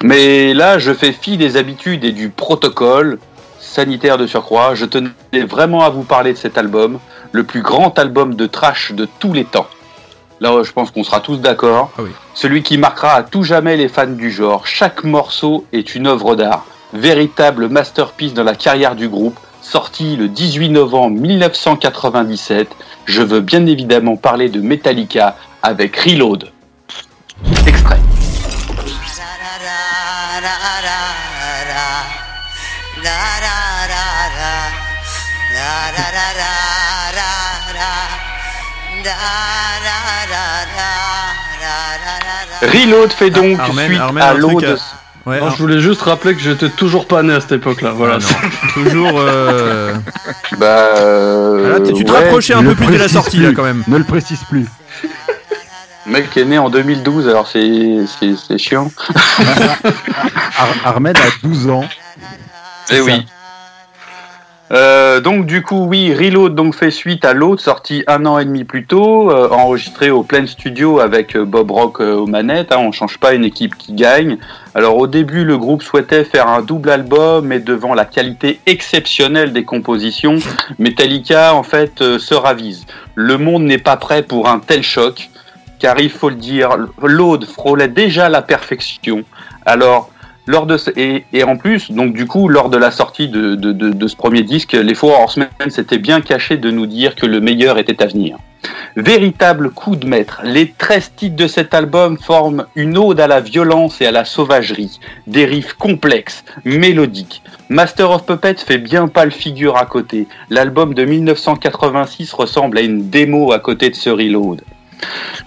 Mais là, je fais fi des habitudes et du protocole sanitaire de surcroît. Je tenais vraiment à vous parler de cet album, le plus grand album de trash de tous les temps. Là, je pense qu'on sera tous d'accord. Celui qui marquera à tout jamais les fans du genre. Chaque morceau est une œuvre d'art, véritable masterpiece dans la carrière du groupe. Sorti le 18 novembre 1997, je veux bien évidemment parler de Metallica avec Reload. Extrait. Reload fait donc Armen, suite Armen, à l'aude. à- Ouais, Non, Ar- je voulais juste rappeler que j'étais toujours pas né à cette époque-là. Voilà. Toujours. euh, Bah. euh, Ah, là, tu te ouais, rapprochais un peu plus de la sortie, plus. là, quand même. Ne le précise plus. Le mec est né en 2012, alors c'est c'est- c'est chiant. Ar- Ahmed a 12 ans. Eh oui. Euh, donc du coup oui, Reload donc fait suite à l'autre sorti un an et demi plus tôt, euh, enregistré au plein studio avec euh, Bob Rock aux manettes. Hein, on change pas une équipe qui gagne. Alors au début le groupe souhaitait faire un double album, mais devant la qualité exceptionnelle des compositions, Metallica en fait se ravise. Le monde n'est pas prêt pour un tel choc, car il faut le dire, l'Aude frôlait déjà la perfection. Alors lors de et, et en plus, donc du coup, lors de la sortie de, de, de, de ce premier disque, les Four Horsemen s'étaient bien cachés de nous dire que le meilleur était à venir. Véritable coup de maître, les 13 titres de cet album forment une ode à la violence et à la sauvagerie, des riffs complexes, mélodiques. Master of Puppets fait bien pas le figure à côté. L'album de 1986 ressemble à une démo à côté de ce reload.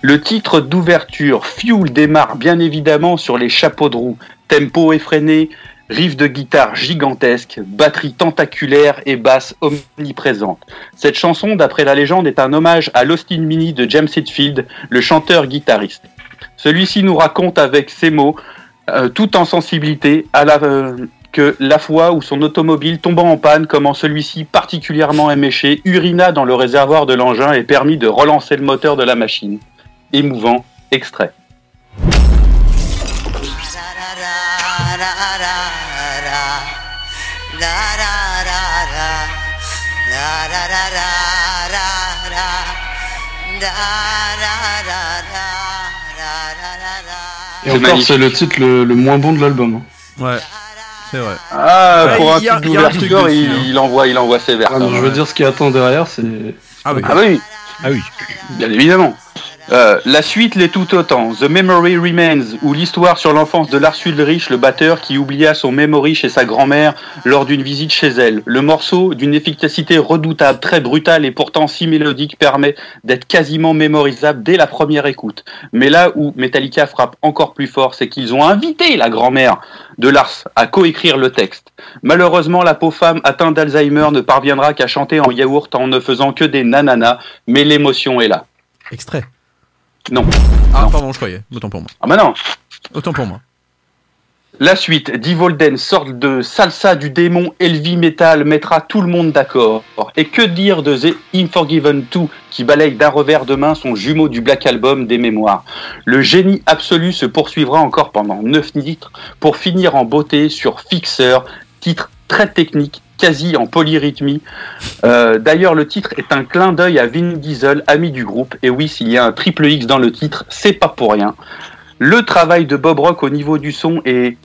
Le titre d'ouverture, Fuel, démarre bien évidemment sur les chapeaux de roue. Tempo effréné, riff de guitare gigantesque, batterie tentaculaire et basse omniprésente. Cette chanson, d'après la légende, est un hommage à l'Austin Mini de James Hetfield, le chanteur-guitariste. Celui-ci nous raconte avec ses mots, euh, tout en sensibilité, euh, que la fois où son automobile tombant en panne, comment celui-ci particulièrement éméché, urina dans le réservoir de l'engin et permis de relancer le moteur de la machine. Émouvant, extrait. Et encore, c'est le titre le, le moins bon de l'album. hein. Ouais, c'est vrai. Ah, Ouais, pour un truc d'ouverture, il, hein. il envoie, il envoie sévère. Ah, je veux dire, ce qui attend derrière, c'est. Ah oui. Ah oui, Ah oui. bien évidemment. Euh, la suite l'est tout autant. The Memory Remains, ou l'histoire sur l'enfance de Lars Ulrich, le batteur qui oublia son memory chez sa grand-mère lors d'une visite chez elle. Le morceau, d'une efficacité redoutable, très brutale et pourtant si mélodique, permet d'être quasiment mémorisable dès la première écoute. Mais là où Metallica frappe encore plus fort, c'est qu'ils ont invité la grand-mère de Lars à coécrire le texte. Malheureusement, la pauvre femme atteinte d'Alzheimer ne parviendra qu'à chanter en yaourt en ne faisant que des nananas, mais l'émotion est là. Extrait. Non. Ah, pardon, je croyais. Autant pour moi. Ah bah non. Autant pour moi. La suite, Divolden, sorte de salsa du démon heavy metal, mettra tout le monde d'accord. Et que dire de The Unforgiven 2, qui balaye d'un revers de main son jumeau du Black Album des mémoires. Le génie absolu se poursuivra encore pendant 9 titres, pour finir en beauté sur Fixer, titre très technique, quasi en polyrythmie. Euh, D'ailleurs, le titre est un clin d'œil à Vin Diesel, ami du groupe. Et oui, s'il y a un triple X dans le titre, c'est pas pour rien. Le travail de Bob Rock au niveau du son est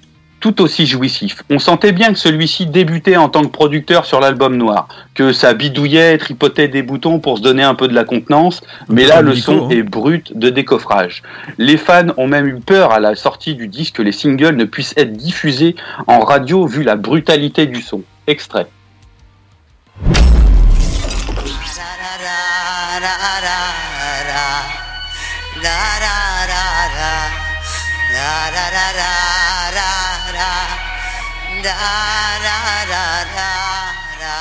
tout aussi jouissif. On sentait bien que celui-ci débutait en tant que producteur sur l'album noir, que ça bidouillait, tripotait des boutons pour se donner un peu de la contenance, mais là le son hein. est brut de décoffrage. Les fans ont même eu peur à la sortie du disque que les singles ne puissent être diffusés en radio vu la brutalité du son. Extrait.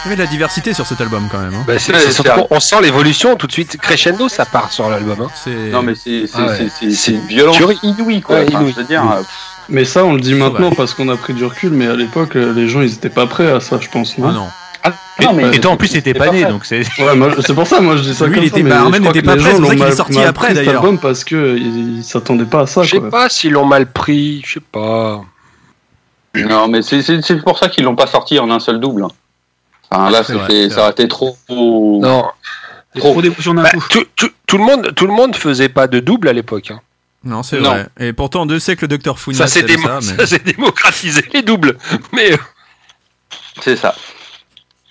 Il y avait de la diversité sur cet album quand même. hein. Bah, c'est- c'est surtout on sent l'évolution tout de suite. Crescendo, ça part sur l'album. Hein. C'est- Non mais c'est c'est- Ah ouais. c'est- c'est- c'est C'est une violence inouïe quoi. Ouais, Enfin, inouïe. je veux dire, Inouïe. euh, Mais ça, on le dit maintenant parce qu'on a pris du recul, mais à l'époque, euh, les gens, ils étaient pas prêts à ça, je pense. Non Ah non. Mais- et toi en plus t'étais pas pas né donc c'est. Ouais, moi, c'est pour ça, moi je dis ça Lui, comme il ça, était mais pas- je Armen crois n'était que pas les prêt, gens c'est pour ça l'ont qu'il est mal- sorti après, d'ailleurs. album parce que ils ils s'attendaient pas à ça. Je sais pas s'ils l'ont mal pris. Je sais pas. Non, mais c'est- pour ça qu'ils l'ont pas sorti en un seul double. Enfin, là, c'était- ça aurait été trop. Non. Trop. Trop d'émotions d'un Bah, coup. tout, tout- tout le monde, tout le monde faisait pas de double à l'époque. hein. Non, c'est vrai. Et pourtant, Dieu sait que le docteur Founas Ça s'est savait démo- ça, mais... ça s'est démocratisé les doubles. Mais euh, C'est ça.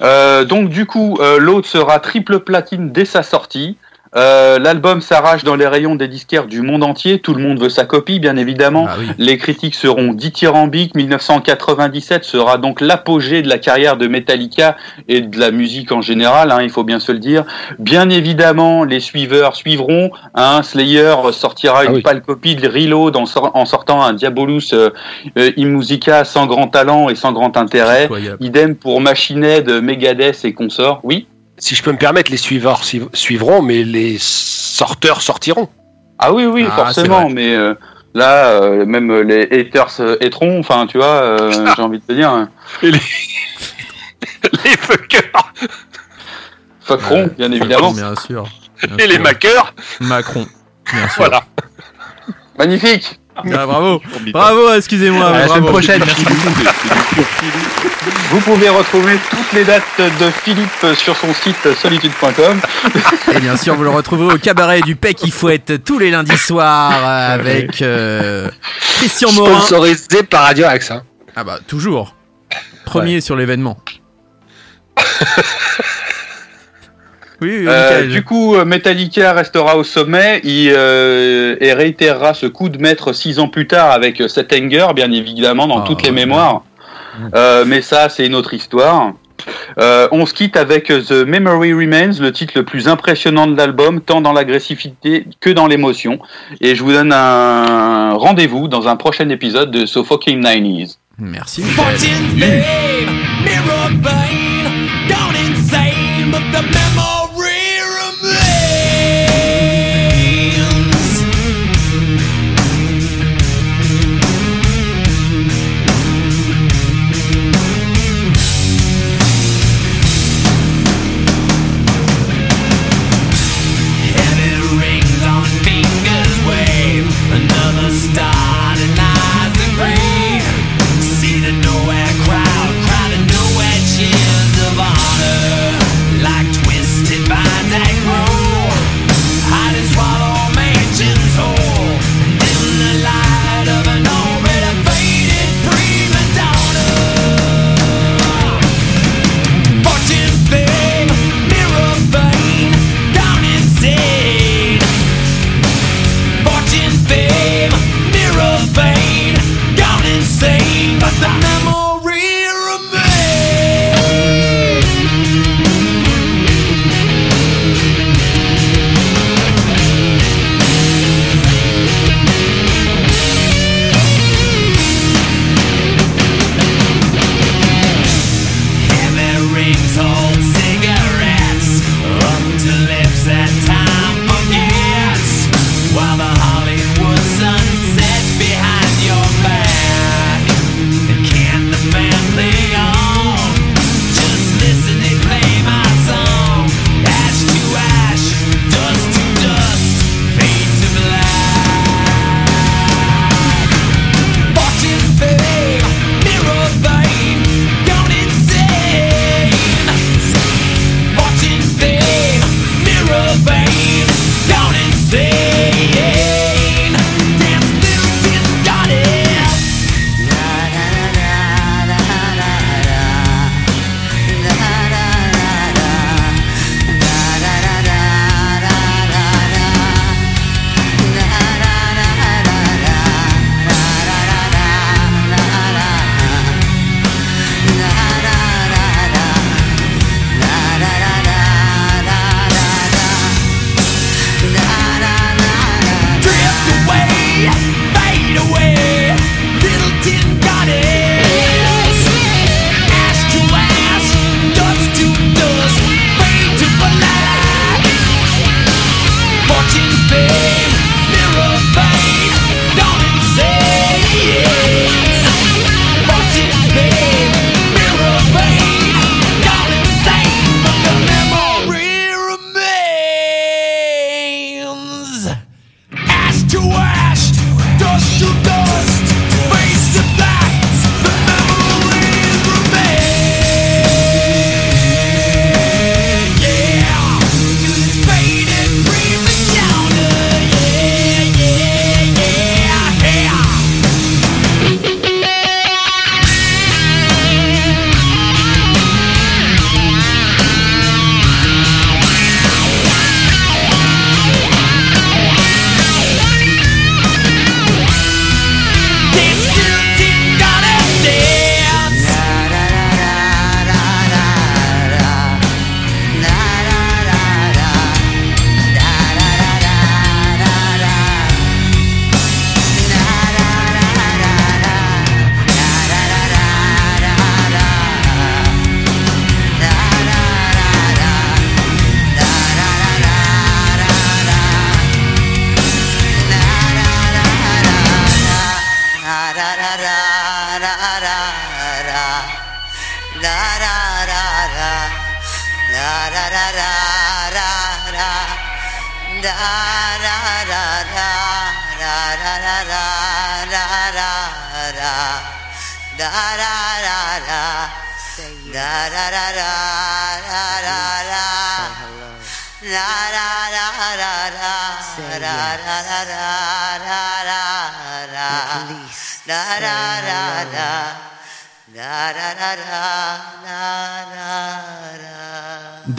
Euh, donc du coup, euh, l'autre sera triple platine dès sa sortie. Euh, L'album s'arrache dans les rayons des disquaires du monde entier. Tout le monde veut sa copie, bien évidemment. Ah oui. Les critiques seront dithyrambiques. 1997 sera donc l'apogée de la carrière de Metallica et de la musique en général, hein, il faut bien se le dire. Bien évidemment, les suiveurs suivront. Hein, Slayer sortira une oui. pâle copie de Reload en, sor- en sortant un Diabolus euh, euh, in Musica sans grand talent et sans grand intérêt. Idem pour Machine Head, Megadeth et consorts. Oui si je peux me permettre, les suiveurs suiv- suivront, mais les sorteurs sortiront. Ah oui, oui, Ah, forcément, mais euh, là, euh, même les haters euh, hateront, enfin, tu vois, euh, j'ai envie de te dire, hein. Et les... les fuckers fuckeront, bien évidemment. Bien sûr. bien et les maqueurs. Macron. Bien sûr. Voilà. Magnifique Ah, bravo. Bravo, excusez-moi. À la bravo. semaine prochaine. Merci. Vous pouvez retrouver toutes les dates de Philippe sur son site solitude.com. Et bien sûr, vous le retrouverez au cabaret du Pec qui fouette tous les lundis soirs euh, avec euh, Christian Morin. Sponsorisé par Radio Axe. hein. Ah bah toujours. Premier sur l'événement. Euh, du coup, Metallica restera au sommet il, euh, et réitérera ce coup de maître six ans plus tard avec euh, Seth Anger, bien évidemment, dans ah, toutes les mémoires. Mm. Mais ça, c'est une autre histoire. On se quitte avec The Memory Remains, le titre le plus impressionnant de l'album, tant dans l'agressivité que dans l'émotion. Et je vous donne un rendez-vous dans un prochain épisode de So Fucking 90s. Merci.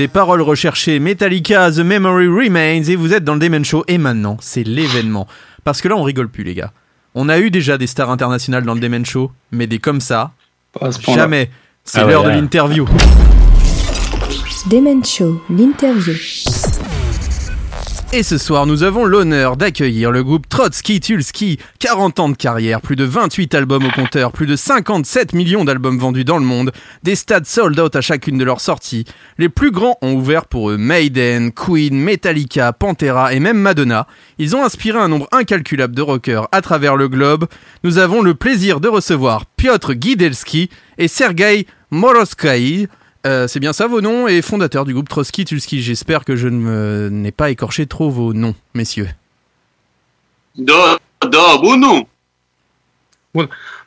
Des paroles recherchées, Metallica, The Memory Remains, et vous êtes dans le Demon Show. Et maintenant, c'est l'événement. Parce que là, on rigole plus, les gars. On a eu déjà des stars internationales dans le Demon Show, mais des comme ça, ce jamais. C'est Ah ouais, l'heure de l'interview. Demen Show, l'interview. Et ce soir, nous avons l'honneur d'accueillir le groupe Trotsky Tulski. 40 ans de carrière, plus de 28 albums au compteur, plus de 57 millions d'albums vendus dans le monde, des stades sold out à chacune de leurs sorties. Les plus grands ont ouvert pour eux Maiden, Queen, Metallica, Pantera et même Madonna. Ils ont inspiré un nombre incalculable de rockers à travers le globe. Nous avons le plaisir de recevoir Piotr Gidelski et Sergei Moroskaï. Euh, c'est bien ça vos noms et fondateur du groupe Trotsky Tulski. J'espère que je ne n'ai pas écorché trop vos noms, messieurs. Da, da.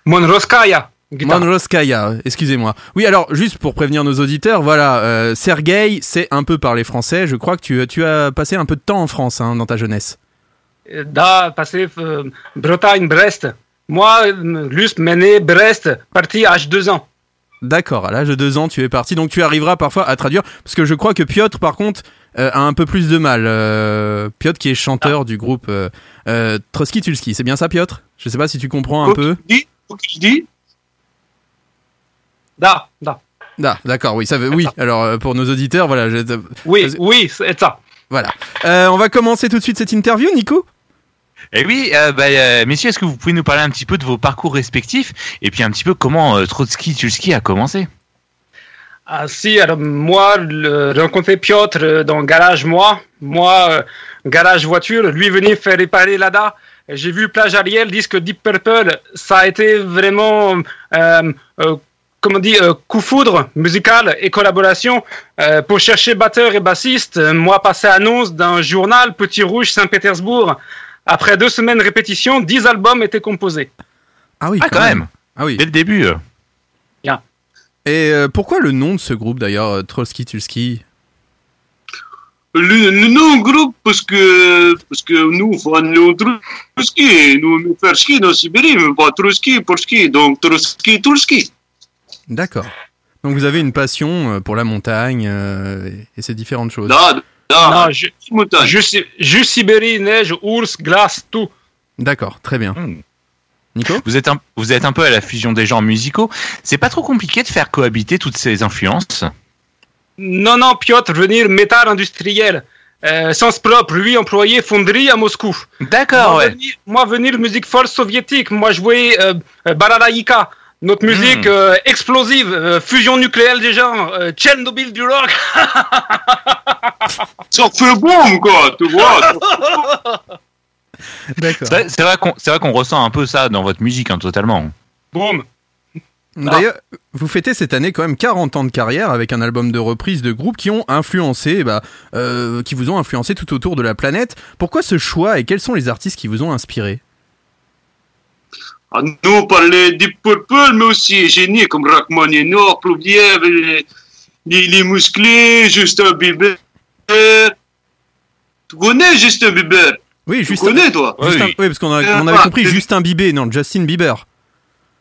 Monroskaya. Monroskaya, excusez-moi. Oui, alors juste pour prévenir nos auditeurs, voilà, euh, Sergueï, c'est un peu parler français. Je crois que tu, tu as passé un peu de temps en France hein, dans ta jeunesse. Da, passé euh, Bretagne, Brest. Moi, euh, juste mené Brest, parti à 2 ans. D'accord, à l'âge de deux ans, tu es parti, donc tu arriveras parfois à traduire, parce que je crois que Piotr, par contre, euh, a un peu plus de mal. Euh, Piotr, qui est chanteur du groupe euh, euh, Trotsky Tulski, c'est bien ça, Piotr? Je sais pas si tu comprends un peu. Dis, je dis. Da, da. Ah, d'accord, oui, ça veut, oui. Alors pour nos auditeurs, voilà. je- Oui, oui, c'est ça. Voilà. On va commencer tout de suite cette interview, Nico? Et oui, euh, bah, euh, messieurs, est-ce que vous pouvez nous parler un petit peu de vos parcours respectifs et puis un petit peu comment euh, Trotsky Tulski a commencé? Ah si, alors moi, le, rencontrer Piotr dans garage, moi, moi, garage voiture, lui venir faire réparer l'ADA. J'ai vu Plage Ariel, disque Deep Purple, ça a été vraiment, comment on coup foudre musical et collaboration. Pour chercher batteur et bassiste, moi passé annonce d'un journal Petit Rouge Saint-Pétersbourg. Après deux semaines de répétition, 10 albums étaient composés. Ah oui, Ah, quand même. Ah oui. Dès le début. euh. Bien. Et euh, pourquoi le nom de ce groupe d'ailleurs, euh, Trotsky Tulski Le, le nom groupe, parce que, parce que nous, on nous Trotsky, nous, nous faire ski dans Sibérie, mais pas Trotsky pour ski, donc Trotsky, Tulski. D'accord. Donc vous avez une passion pour la montagne euh, et- et ces différentes choses. Non, ju- juste, juste Sibérie, neige, ours, glace, tout. D'accord, très bien. Nico? Vous êtes, un, vous êtes un peu à la fusion des genres musicaux. C'est pas trop compliqué de faire cohabiter toutes ces influences? Non, non, Piotr, venir métal industriel. Euh, sens propre, lui employé fonderie à Moscou. D'accord, moi, ouais. Venir, moi, venir musique folle soviétique. Moi, jouer euh, euh, Balalaïka. Notre musique Hmm. euh, explosive, euh, fusion nucléaire des genres, euh, Tchernobyl du rock. Ça fait boum, quoi, tu vois. D'accord. C'est vrai qu'on ressent un peu ça dans votre musique, hein, totalement. Boum. D'ailleurs, vous fêtez cette année quand même 40 ans de carrière avec un album de reprise de groupes qui ont influencé, bah, euh, qui vous ont influencé tout autour de la planète. Pourquoi ce choix et quels sont les artistes qui vous ont inspiré? Ah, nous, on parlait Deep Purple, mais aussi génie comme Rachmaninoff, Plouvière, les, les, les musclés, Justin Bieber. Tu connais Justin Bieber Oui, Tu Justin- connais, toi? Justin- oui. parce qu'on a- Euh, on avait ah, compris Justin Bieber, non, Justin Bieber.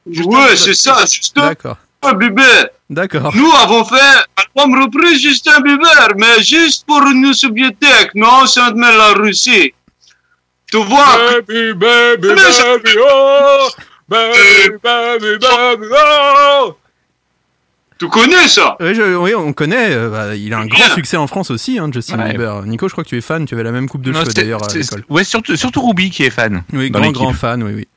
Ouais, c'est ça, Justin D'accord. Bieber. D'accord. Nous avons fait un album reprise Justin Bieber, mais juste pour une soviétique, non, c'est de la Russie. Tu vois Baby, baby, baby, oh Baby, baby, baby, oh Tu connais ça? Oui, je- oui, on connaît. euh, bah, il a un grand Bien. succès en France aussi, hein, Justin Ouais. Bieber. Nico, je crois que tu es fan. Tu avais la même coupe de Non, cheveux d'ailleurs à l'école. Ouais, surtout, surtout Ruby qui est fan. Oui, grand, grand fan, oui, oui.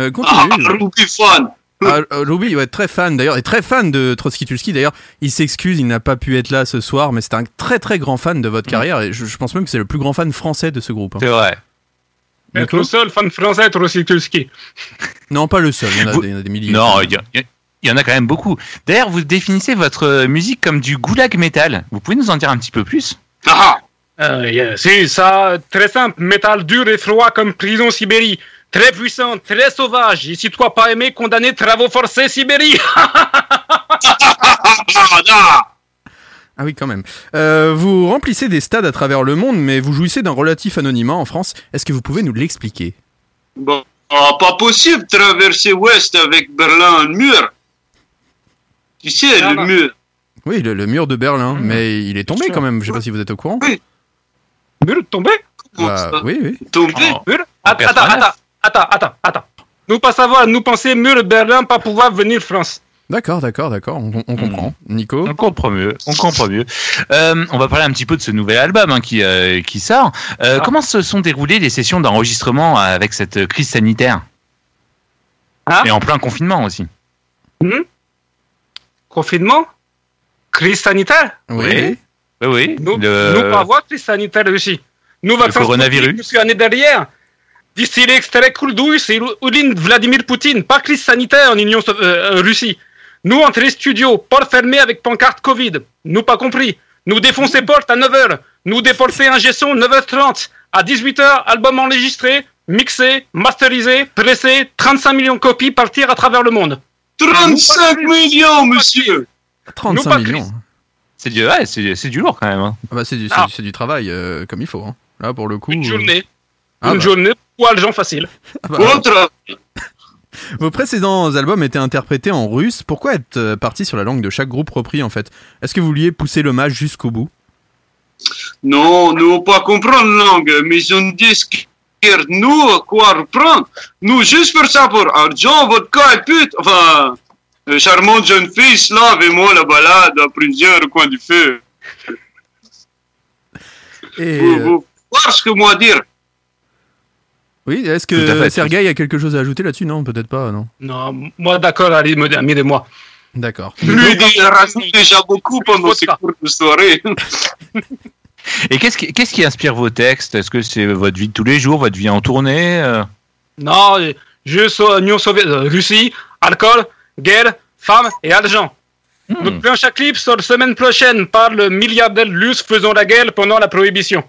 Euh, Ah, continue. Ruby fan. Ah, euh, Ruby, ouais, très fan d'ailleurs, et très fan de Trotsky Tulski. D'ailleurs, il s'excuse, il n'a pas pu être là ce soir, mais c'est un très très grand fan de votre carrière, et je, je pense même que c'est le plus grand fan français de ce groupe. hein. C'est vrai. Être le seul fan français, Trotsky Tulski. Non, pas le seul, il y en a, Vous- des, il y en a des milliers. Non, il y, a- il en a quand même beaucoup. D'ailleurs, vous définissez votre euh, musique comme du goulag metal. Vous pouvez nous en dire un petit peu plus? Ah, Euh, yeah, si, ça, très simple. Métal dur et froid comme prison Sibérie. Très puissant, très sauvage. Et si toi pas aimé, condamné travaux forcés Sibérie. Ah oui, quand même. Euh, vous remplissez des stades à travers le monde, mais vous jouissez d'un relatif anonymat en France. Est-ce que vous pouvez nous l'expliquer? Bon, ah, pas possible de traverser ouest avec Berlin, le mur. Tu sais, le non. mur. Oui, le, le mur de Berlin, mais il est tombé quand même. Je sais pas si vous êtes au courant. Mur tombé? Bah, oui, oui. Tombé? Mur Attends, attends, attends, attends, attends, attends. Nous pas savoir, nous penser mur de Berlin, pas pouvoir venir France. D'accord, d'accord, d'accord. On, on comprend. Nico On comprend mieux. On comprend mieux. Euh, on va parler un petit peu de ce nouvel album hein, qui, euh, qui sort. Euh, Comment se sont déroulées les sessions d'enregistrement avec cette crise sanitaire Et en plein confinement aussi. Hmm Confinement? Crise sanitaire? Oui. Oui, oui. Nous, Le- nous pas avoir crise sanitaire aussi. Nous, vacances coronavirus. Poutine, suis année derrière. D'ici l'extrait cool douille, c'est Oudine Vladimir Poutine. Pas crise sanitaire en Union euh, Russie. Nous, entrée studio, porte fermée avec pancarte Covid. Nous, pas compris. Nous défoncer porte à 9h. Nous déporter un gestion 9h30. À 18h, album enregistré, mixé, masterisé, pressé, 35 millions de copies partir à travers le monde. 35 millions, monsieur 35 pas millions. C'est du, ouais, c'est, c'est du lourd quand même. hein. Ah bah, c'est du, c'est- Ah. c'est du travail euh, comme il faut. hein. Là, pour le coup. Une euh, journée. Ah une bah. journée, poil gens facile. ah bah, Autre Vos précédents albums étaient interprétés en russe. Pourquoi être euh, parti sur la langue de chaque groupe repris en fait? Est-ce que vous vouliez pousser l'hommage jusqu'au bout? Non, nous pas comprendre la langue, mais on dit nous, quoi reprendre. Nous, juste faire ça pour argent, vodka et pute. Enfin, euh, charmante jeune fille, slave et moi la balade à plusieurs coins du feu. Et, Vous, euh, vous voir ce que moi dire. Oui, est-ce que. Sergueï a quelque chose à ajouter là-dessus? Non, peut-être pas, non. Non, moi d'accord, allez, me ami de moi. D'accord. Lui, il raconte déjà beaucoup pendant ces cours de soirée. Et qu'est-ce qui, qu'est-ce qui inspire vos textes? Est-ce que c'est votre vie de tous les jours, votre vie en tournée euh? Non, je suis Union soviétique, euh, Russie, alcool, guerre, femmes et argent. Notre prochain clip sort la semaine prochaine par le milliardaire Luce faisant la guerre pendant la prohibition.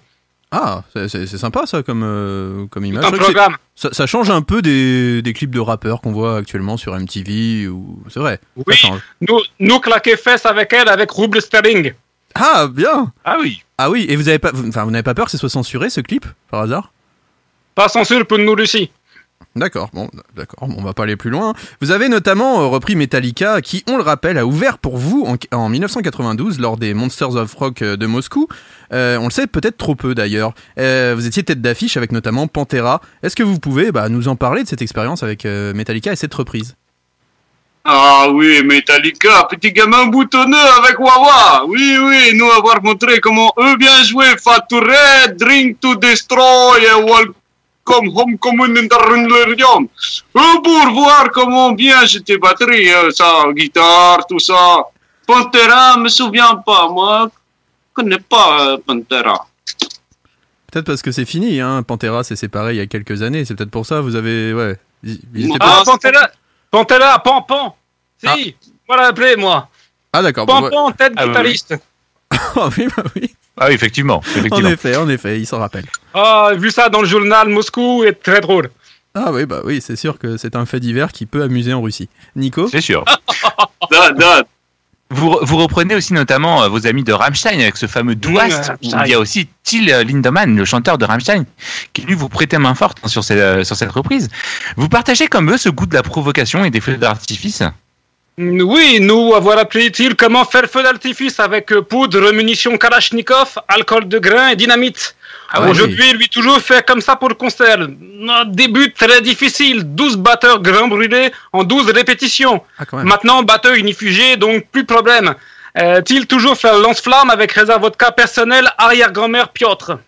Ah, c'est- sympa ça comme, euh, comme image. un programme. Ça, ça change un peu des, des clips de rappeurs qu'on voit actuellement sur MTV. ou C'est vrai. ça Oui, change. nous, nous claquer fesses avec elle avec rouble sterling. Ah, bien Ah oui. Ah oui, et vous avez pas, vous- n'avez pas peur que ce soit censuré ce clip, par hasard? Pas censure pour nous Russie. D'accord, bon, d'accord, on va pas aller plus loin. Vous avez notamment euh, repris Metallica, qui, on le rappelle, a ouvert pour vous en, en 1992 lors des Monsters of Rock euh, de Moscou. Euh, on le sait peut-être trop peu d'ailleurs. Vous étiez tête d'affiche avec notamment Pantera. Est-ce que vous pouvez bah, nous en parler de cette expérience avec Metallica et cette reprise? Ah oui, Metallica, petit gamin boutonneux avec Wawa. Oui, oui, nous avoir montré comment eux bien jouer Fat to Red, Drink to Destroy et Welcome Home Common in the Ringerium. Eux pour voir comment bien j'étais batterie, euh, ça, guitare, tout ça. Pantera, me souviens pas, moi, je connais pas euh, Pantera. Peut-être parce que c'est fini, hein. Pantera s'est séparé il y a quelques années, c'est peut-être pour ça, vous avez... Ouais. Ils- Ah, pas- Pantera, Pantera, Pampan. Si, voilà appelé moi. Ah d'accord. bon, ouais. Pampan, tête Ah, oui, guitariste. Ah oui, bah oui. Ah oui, effectivement. En effectivement. effet, en effet, il s'en rappelle. Ah, vu ça dans le journal Moscou, est très drôle. Ah oui, bah oui, c'est sûr que c'est un fait divers qui peut amuser en Russie. Nico C'est sûr. Vous, vous reprenez aussi notamment euh, vos amis de Rammstein avec ce fameux Douast. Mmh, il y a aussi Till Lindemann, le chanteur de Rammstein, qui lui vous prêtait main forte hein, sur, ces- euh, sur cette reprise. Vous partagez comme eux ce goût de la provocation et des feux d'artifice? Oui, nous avoir appris-il comment faire feu d'artifice avec euh, poudre, munitions Kalachnikov, alcool de grain et dynamite? Ah ouais, Aujourd'hui, lui toujours fait comme ça pour le concert. Début très difficile, 12 batteurs grains brûlés en 12 répétitions. Ah. Maintenant, batteur unifugé, donc plus de problème. Euh, il toujours fait lance-flamme avec réserve vodka personnel arrière-grand-mère Piotr?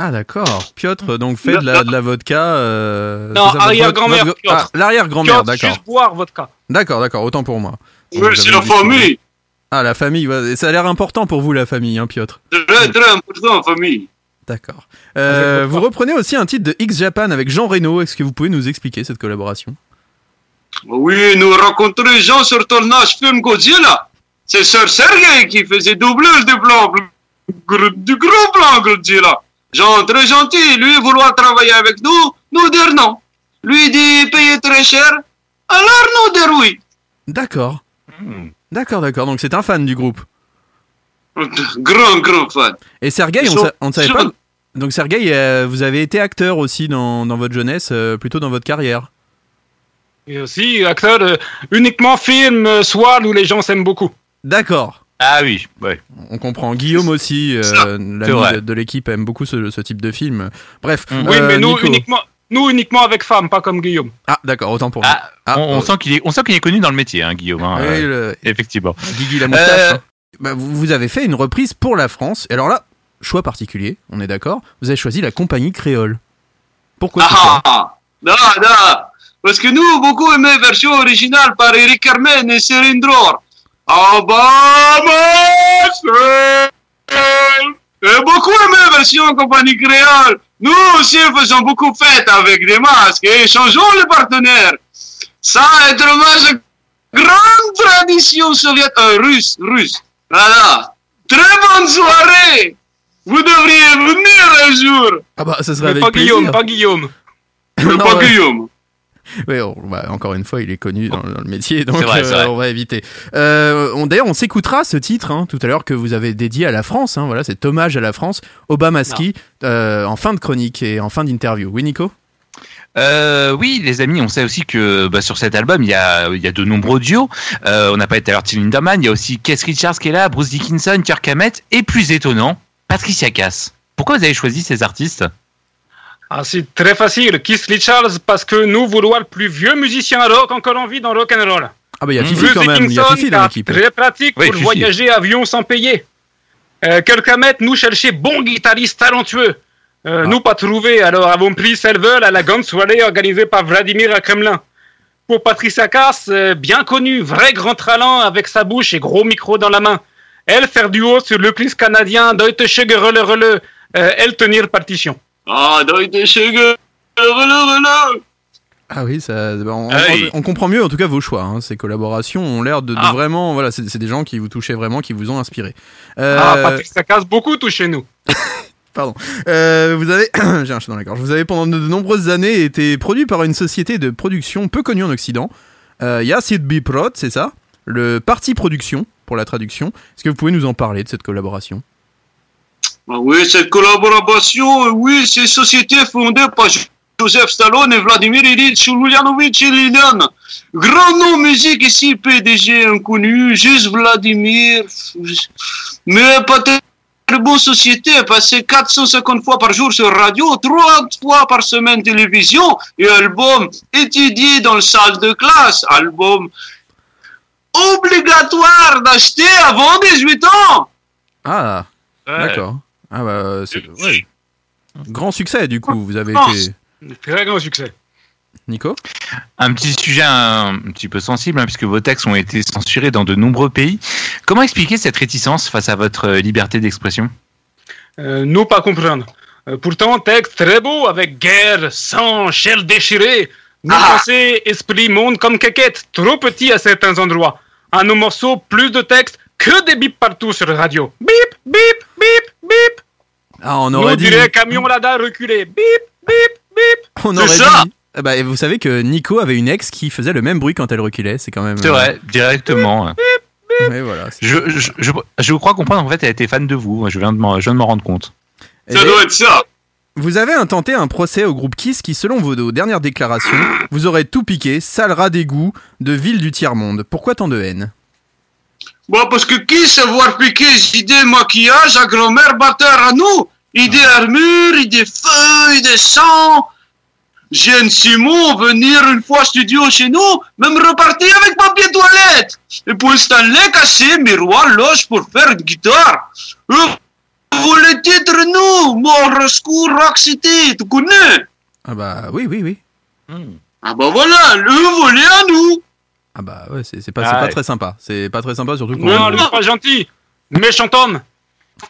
Ah d'accord. Piotr donc fait de la, de la vodka. euh, Non, arrière-grand-mère, votre-. Ah, l'arrière-grand-mère, d'accord. juste boire vodka. D'accord, d'accord, autant pour moi. Oui, c'est la famille. Ah la famille, ouais, ça a l'air important pour vous la famille, hein, Piotr. Très, très important, famille. D'accord. Euh, vous reprenez aussi un titre de X Japan avec Jean Reno. Est-ce que vous pouvez nous expliquer cette collaboration? Oui, nous rencontrons Jean sur tournage film Godzilla. C'est Sir Sergei qui faisait doublage du plan, du gros plan Godzilla. Jean très gentil, lui vouloir travailler avec nous, nous dire non. Lui dit payer très cher, alors nous dire oui. D'accord. D'accord, d'accord. Donc c'est un fan du groupe. Grand, grand fan. Et Sergei, Ils on, sont- sa- on ne savait pas. Donc Sergei, euh, vous avez été acteur aussi dans, dans votre jeunesse, euh, plutôt dans votre carrière. Et aussi, acteur euh, uniquement film, euh, soir où les gens s'aiment beaucoup. D'accord. Ah oui, ouais. On comprend. Guillaume aussi, euh, l'ami de, de l'équipe, aime beaucoup ce, ce type de film. Bref. Oui, euh, mais nous Nico. uniquement, nous uniquement avec femmes, pas comme Guillaume. Ah, d'accord, autant pour nous. Ah, on, on sent qu'il est, on sent qu'il est connu dans le métier, hein, Guillaume. hein, Oui, euh, le- Effectivement. Guigui la moustache. Euh, hein. Bah, vous, vous avez fait une reprise pour la France. Et alors là, choix particulier, on est d'accord. Vous avez choisi la compagnie créole. Pourquoi choix Ah, da, da. Parce que nous, beaucoup aimé la version originale par Eric Carmen et Dror. Obama, et beaucoup aimé la version compagnie créole. Nous aussi faisons beaucoup de fêtes avec des masques et changeons les partenaires. Ça est hommage grande tradition soviétique, euh, russe, russe. Voilà. Très bonne soirée. Vous devriez venir un jour. Ah bah, ça serait Mais avec pas plaisir. Guillaume, pas Guillaume. Non, pas ouais. Guillaume. Oui, on- bah, encore une fois, il est connu dans, dans le métier, donc vrai, euh, on va éviter. Euh, on- D'ailleurs, on s'écoutera ce titre hein, tout à l'heure que vous avez dédié à la France. Hein, voilà, cet hommage à la France, Obamaski, euh, en fin de chronique et en fin d'interview. Oui, Nico? Euh, oui, les amis, on sait aussi que bah, sur cet album, il y a, il y a de nombreux duos. Euh, on n'a pas été tout à l'heure Till Lindemann, il y a aussi Keith Richards qui est là, Bruce Dickinson, Kirk Hammett, et plus étonnant, Patricia Cass. Pourquoi vous avez choisi ces artistes? Ah, c'est très facile. Keith Richards, parce que nous voulons le plus vieux musicien rock encore en vie dans rock and roll. Ah bah il y a Fifi quand même, il y a Fifi dans l'équipe. Très pratique Oui, pour Fifi. voyager avion sans payer. Euh, Kirk Hammett, nous chercher bon guitariste talentueux. Euh, Nous pas trouvé, alors avons pris Selvel à la grande soirée organisée par Vladimir à Kremlin. Pour Patricia Cass, euh, bien connue, vrai grand talent avec sa bouche et gros micro dans la main. Elle faire duo sur le plus canadien Deutsche Gerölle Rölle, euh, elle tenir partition. Ah. Ah oui, ça, bah, on, Ah oui. on- on comprend mieux en tout cas vos choix. hein. Ces collaborations ont l'air de, de Ah. vraiment, voilà, c'est des gens qui vous touchaient vraiment, qui vous ont inspiré. Euh, Ah, Patricia Cass, beaucoup touché nous. Pardon. Euh, vous avez, j'ai un chat dans la gorge. Vous avez pendant de nombreuses années été produit par une société de production peu connue en Occident. Euh, Il y a Sid Biprod, c'est ça? Le Parti Production pour la traduction. Est-ce que vous pouvez nous en parler de cette collaboration? Ah oui, cette collaboration, oui, c'est une société fondée par Joseph Stallone et Vladimir Ilyich Ulyanovich Ilyin. Grand nom musique ici, PDG inconnu, juste Vladimir. Mais très bonne société, passé 450 fois par jour sur radio, 30 fois par semaine télévision, et album étudié dans la salle de classe, album obligatoire d'acheter avant 18 ans. Ah, Ouais. Ah bah, c'est ouais. grand succès du coup. Vous avez été Très grand succès. Nico? Un petit sujet un, un petit peu sensible, hein, puisque vos textes ont été censurés dans de nombreux pays. Comment expliquer cette réticence face à votre euh, liberté d'expression? Euh, nous pas comprendre. Euh, pourtant, texte très beau avec guerre, sang, chair déchirée. Nous pensez esprit monde comme quéquette, trop petit à certains endroits. À nos morceaux, plus de texte que des bips partout sur la radio. Bip, bip. Ah, on Nous aurait dit. dirait camion lada reculé. Bip, bip, bip. On aurait dit. Ah bah, et vous savez que Nico avait une ex qui faisait le même bruit quand elle reculait. C'est quand même. C'est vrai, directement. euh, ouais, voilà. c'est- Je, je, je, je crois comprendre en fait, elle était fan de vous. Je viens de m'en je viens de m'en rendre compte. Ça doit être ça. Vous avez intenté un procès au groupe Kiss qui, selon vos, vos dernières déclarations, vous aurait tout piqué, sale rat d'égout, de ville du tiers-monde. Pourquoi tant de haine? Bon, parce que qui savoir piquer les idées maquillage à grand-mère batteur à nous Idées armure, idées feu, idées sang. Jeanne Simon venir une fois studio chez nous, même repartir avec papier toilette. Et pour Stanley cassé, miroir, loge pour faire une guitare. Euh, vous les titres, nous, Mort, Secours, Rock City, tu connais? Ah bah oui, oui, oui. Ah bah voilà, le volet à nous. Ah bah ouais, c'est c'est pas, Ah c'est pas très sympa. C'est pas très sympa, surtout qu'on. Non, lui pas gentil. Méchant homme.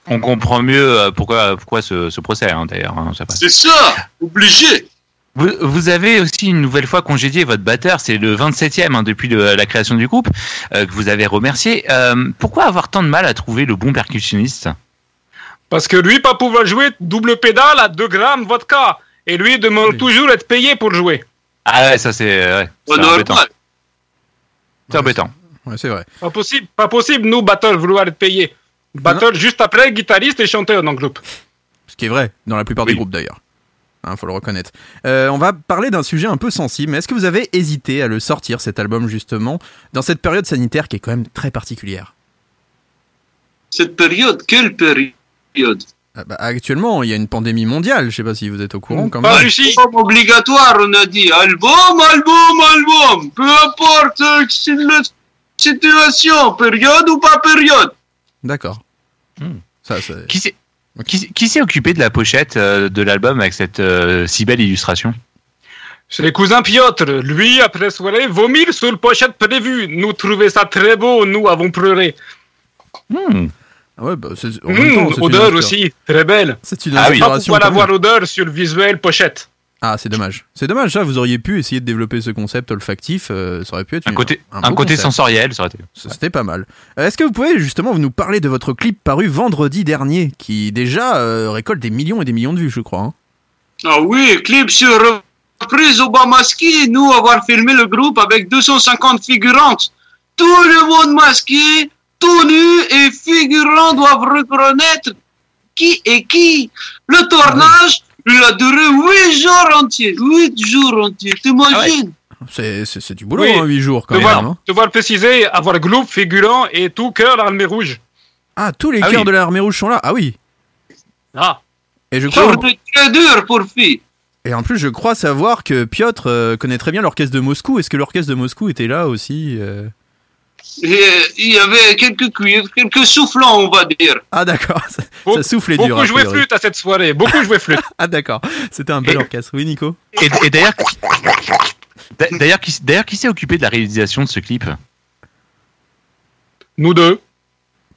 On comprend mieux euh, pourquoi, pourquoi ce, ce procès, hein, d'ailleurs. hein, ça passe. C'est ça, obligé. Vous, vous avez aussi une nouvelle fois congédié votre batteur, c'est le 27e hein, depuis le- la création du groupe, euh, que vous avez remercié. Euh, pourquoi avoir tant de mal à trouver le bon percussionniste? Parce que lui, pas pouvoir jouer double pédale à 2 grammes vodka. Et lui demande toujours être payé pour jouer. Ah ouais, ça c'est ouais, c'est normal. embêtant. C'est. Ouais, vrai. Pas possible, pas possible, nous, battle, vouloir être payé. Battle juste après, guitariste et chanteur dans le groupe. Ce qui est vrai, dans la plupart des groupes d'ailleurs. Hein, faut le reconnaître. Euh, on va parler d'un sujet un peu sensible, mais est-ce que vous avez hésité à le sortir, cet album, justement, dans cette période sanitaire qui est quand même très particulière? Cette période, quelle période? Bah, actuellement, il y a une pandémie mondiale. Je sais pas si vous êtes au courant quand même. Album obligatoire, on a dit. Album, album, album. Peu importe euh, la situation, période ou pas période. D'accord. Ça, ça- Qui s'est qui, qui s'est occupé de la pochette euh, de l'album avec cette euh, si belle illustration? C'est les cousins Piotr. Lui, après soirée, vomir sur le pochette prévue. Nous trouver ça très beau, nous avons pleuré. Ah ouais, bah, c'est- en même Mmh, temps, c'est une odeur aussi, très belle. C'est une Ah oui. inspiration Pas quand pouvoir même. avoir odeur sur le visuel pochette. Ah, c'est dommage. C'est dommage, ça. Vous auriez pu essayer de développer ce concept olfactif. euh, ça aurait pu être Un une- côté, un côté concept. sensoriel, ça aurait été. Ça, C'était pas mal. Euh, Est-ce que vous pouvez justement nous parler de votre clip paru vendredi dernier, qui déjà euh, récolte des millions et des millions de vues, je crois. hein Ah oui, clip sur reprise Obamaski, nous avoir filmé le groupe avec 250 figurantes. Tout le monde masqué, tout nu et figurants doivent reconnaître qui est qui. Le tournage, il a duré 8 jours entiers. 8 jours entiers, t'imagines? C'est c'est- c'est du boulot, Oui. hein, 8 jours quand Devoir, même. hein. devoir préciser, avoir groupe, figurant et tout cœur l'armée rouge. Ah, tous les Ah cœurs oui. de l'armée rouge sont là. Ah oui. Ah. Et je crois. Très dur pour filles. Et en plus, je crois savoir que Piotr euh, connaît très bien l'orchestre de Moscou. Est-ce que l'orchestre de Moscou était là aussi euh il y avait quelques cuivres, quelques soufflants, on va dire. Ah d'accord, ça, ça soufflait dur. Beaucoup joué priori. flûte à cette soirée, beaucoup joué flûte. ah d'accord, c'était un bel orchestre. Oui, Nico. Et, et d'ailleurs, d'a- d'ailleurs, qui, d'ailleurs, qui s'est occupé de la réalisation de ce clip? Nous deux.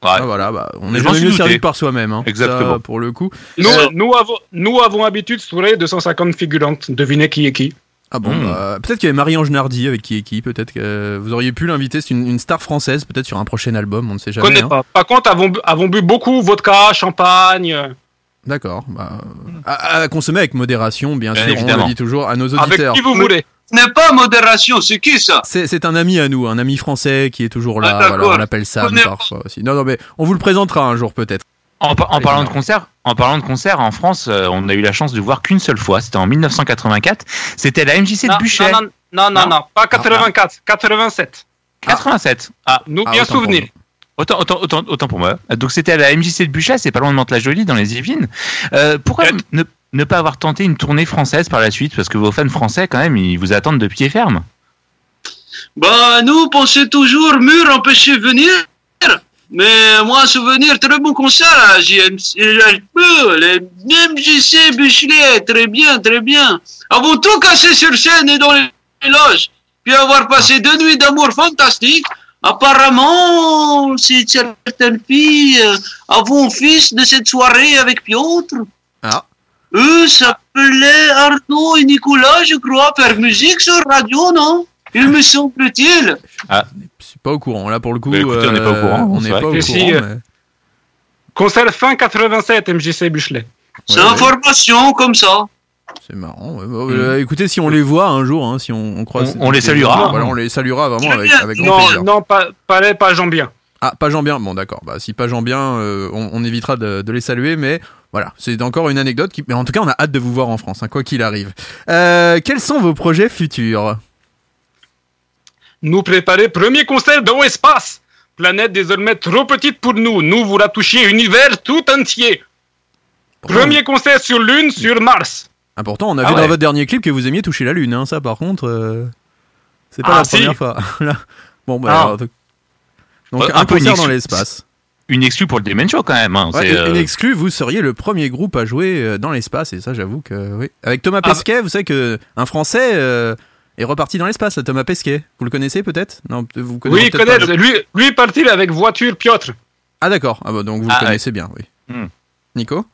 Ah, voilà, bah, on est jamais mieux douté. servi par soi-même. hein. Exactement. Ça, pour le coup. Nous, Euh, nous, avons, nous avons habitude de sourer 250 figurantes. Devinez qui est qui. Ah bon, Hmm. bah, peut-être qu'il y avait Marie-Ange Nardi avec qui est qui, peut-être que vous auriez pu l'inviter, c'est une, une star française, peut-être sur un prochain album, on ne sait Je jamais. connais hein. pas. Par contre, avons, bu- avons bu beaucoup vodka, champagne. D'accord, bah, à, à consommer avec modération, bien, Bien sûr, on le dit toujours à nos Avec auditeurs. qui vous voulez. Ce n'est pas modération, c'est qui ça? C'est un ami à nous, un ami français qui est toujours là, Ah, voilà, on l'appelle Sam parfois aussi. Non, non, mais on vous le présentera un jour peut-être. En, par- en Allez, parlant de concert, en parlant de concert en France, euh, on a eu la chance de voir qu'une seule fois. C'était en 1984. C'était la MJC de Buchet. non, non, non, non, non, pas 84, 87. 87. Ah, Nous ah, bien autant pour souvenir. Autant, autant, autant, autant pour moi. Donc c'était à la MJC de Buchet, c'est pas loin de Mantes-la-Jolie, dans les Yvelines. Euh, pourquoi ne, ne pas avoir tenté une tournée française par la suite? Parce que vos fans français, quand même, ils vous attendent de pied ferme. Bah, nous, pensez toujours mur empêché venir. Mais moi, souvenir, très bon concert JMC, LHP, les MJC Buchelet, très bien, très bien. Avons tout cassé sur scène et dans les loges. Puis avoir passé deux nuits d'amour fantastiques. Apparemment, c'est certaines filles euh, avons fils de cette soirée avec Piotr. Ah. Eux s'appelaient Arnaud et Nicolas, je crois, faire musique sur radio, non? Il me semble-t-il. Ah. Pas au courant, là pour le coup. Écoutez, on n'est pas au euh, courant, On n'est pas au Et courant. si, euh, mais- Concert fin 87, MJC Buchelet. C'est Ouais, ouais. information comme ça. C'est marrant. ouais. Bah, euh, écoutez, si on les voit un jour, hein, si on, on croise. On- on les saluera. Voilà, on les saluera vraiment avec, avec grand Non, plaisir. non, pas, pas les, pas Jean bien. Ah, pas Jean Bien. Bon, d'accord. Bah, si pas Jean Bien, euh, on, on évitera de, de les saluer, mais voilà, c'est encore une anecdote. Qui... Mais en tout cas, on a hâte de vous voir en France, hein, quoi qu'il arrive. Euh, quels sont vos projets futurs? Nous préparer premier concert dans l'espace. Planète désormais trop petite pour nous. Nous vous la toucher univers tout entier. Premier concert sur Lune, sur Mars. Ah, pourtant, on a Ah vu dans votre dernier clip que vous aimiez toucher la lune. Hein. Ça, par contre, euh, c'est pas Ah, la si. première fois. Bon, bah, Ah. alors, donc, Ouais, un, un peu une concert dans l'espace. Une exclue pour le Demen Show, quand même. hein. Ouais, une- euh, Une exclue, vous seriez le premier groupe à jouer euh, dans l'espace, et ça, j'avoue que oui. Avec Thomas Ah. Pesquet, vous savez que un Français euh, est reparti dans l'espace, Thomas Pesquet. Vous le connaissez peut-être? Non, vous connaissez Oui, pas. Lui, lui partir avec voiture Piotr. Ah d'accord. Ah bah donc vous Ah, le connaissez bien, oui. Hmm. Nico?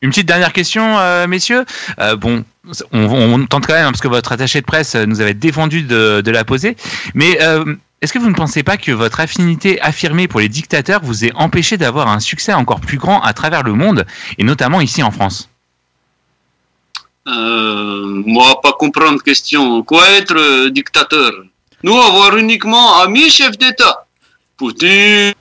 Une petite dernière question, euh, messieurs. Euh, bon, on, on tente quand même, hein, parce que votre attaché de presse nous avait défendu de, de la poser. Mais euh, est-ce que vous ne pensez pas que votre affinité affirmée pour les dictateurs vous ait empêché d'avoir un succès encore plus grand à travers le monde, et notamment ici en France? Moi, pas comprendre question. Quoi être euh, dictateur? Nous avoir uniquement amis chefs d'État. Poutine,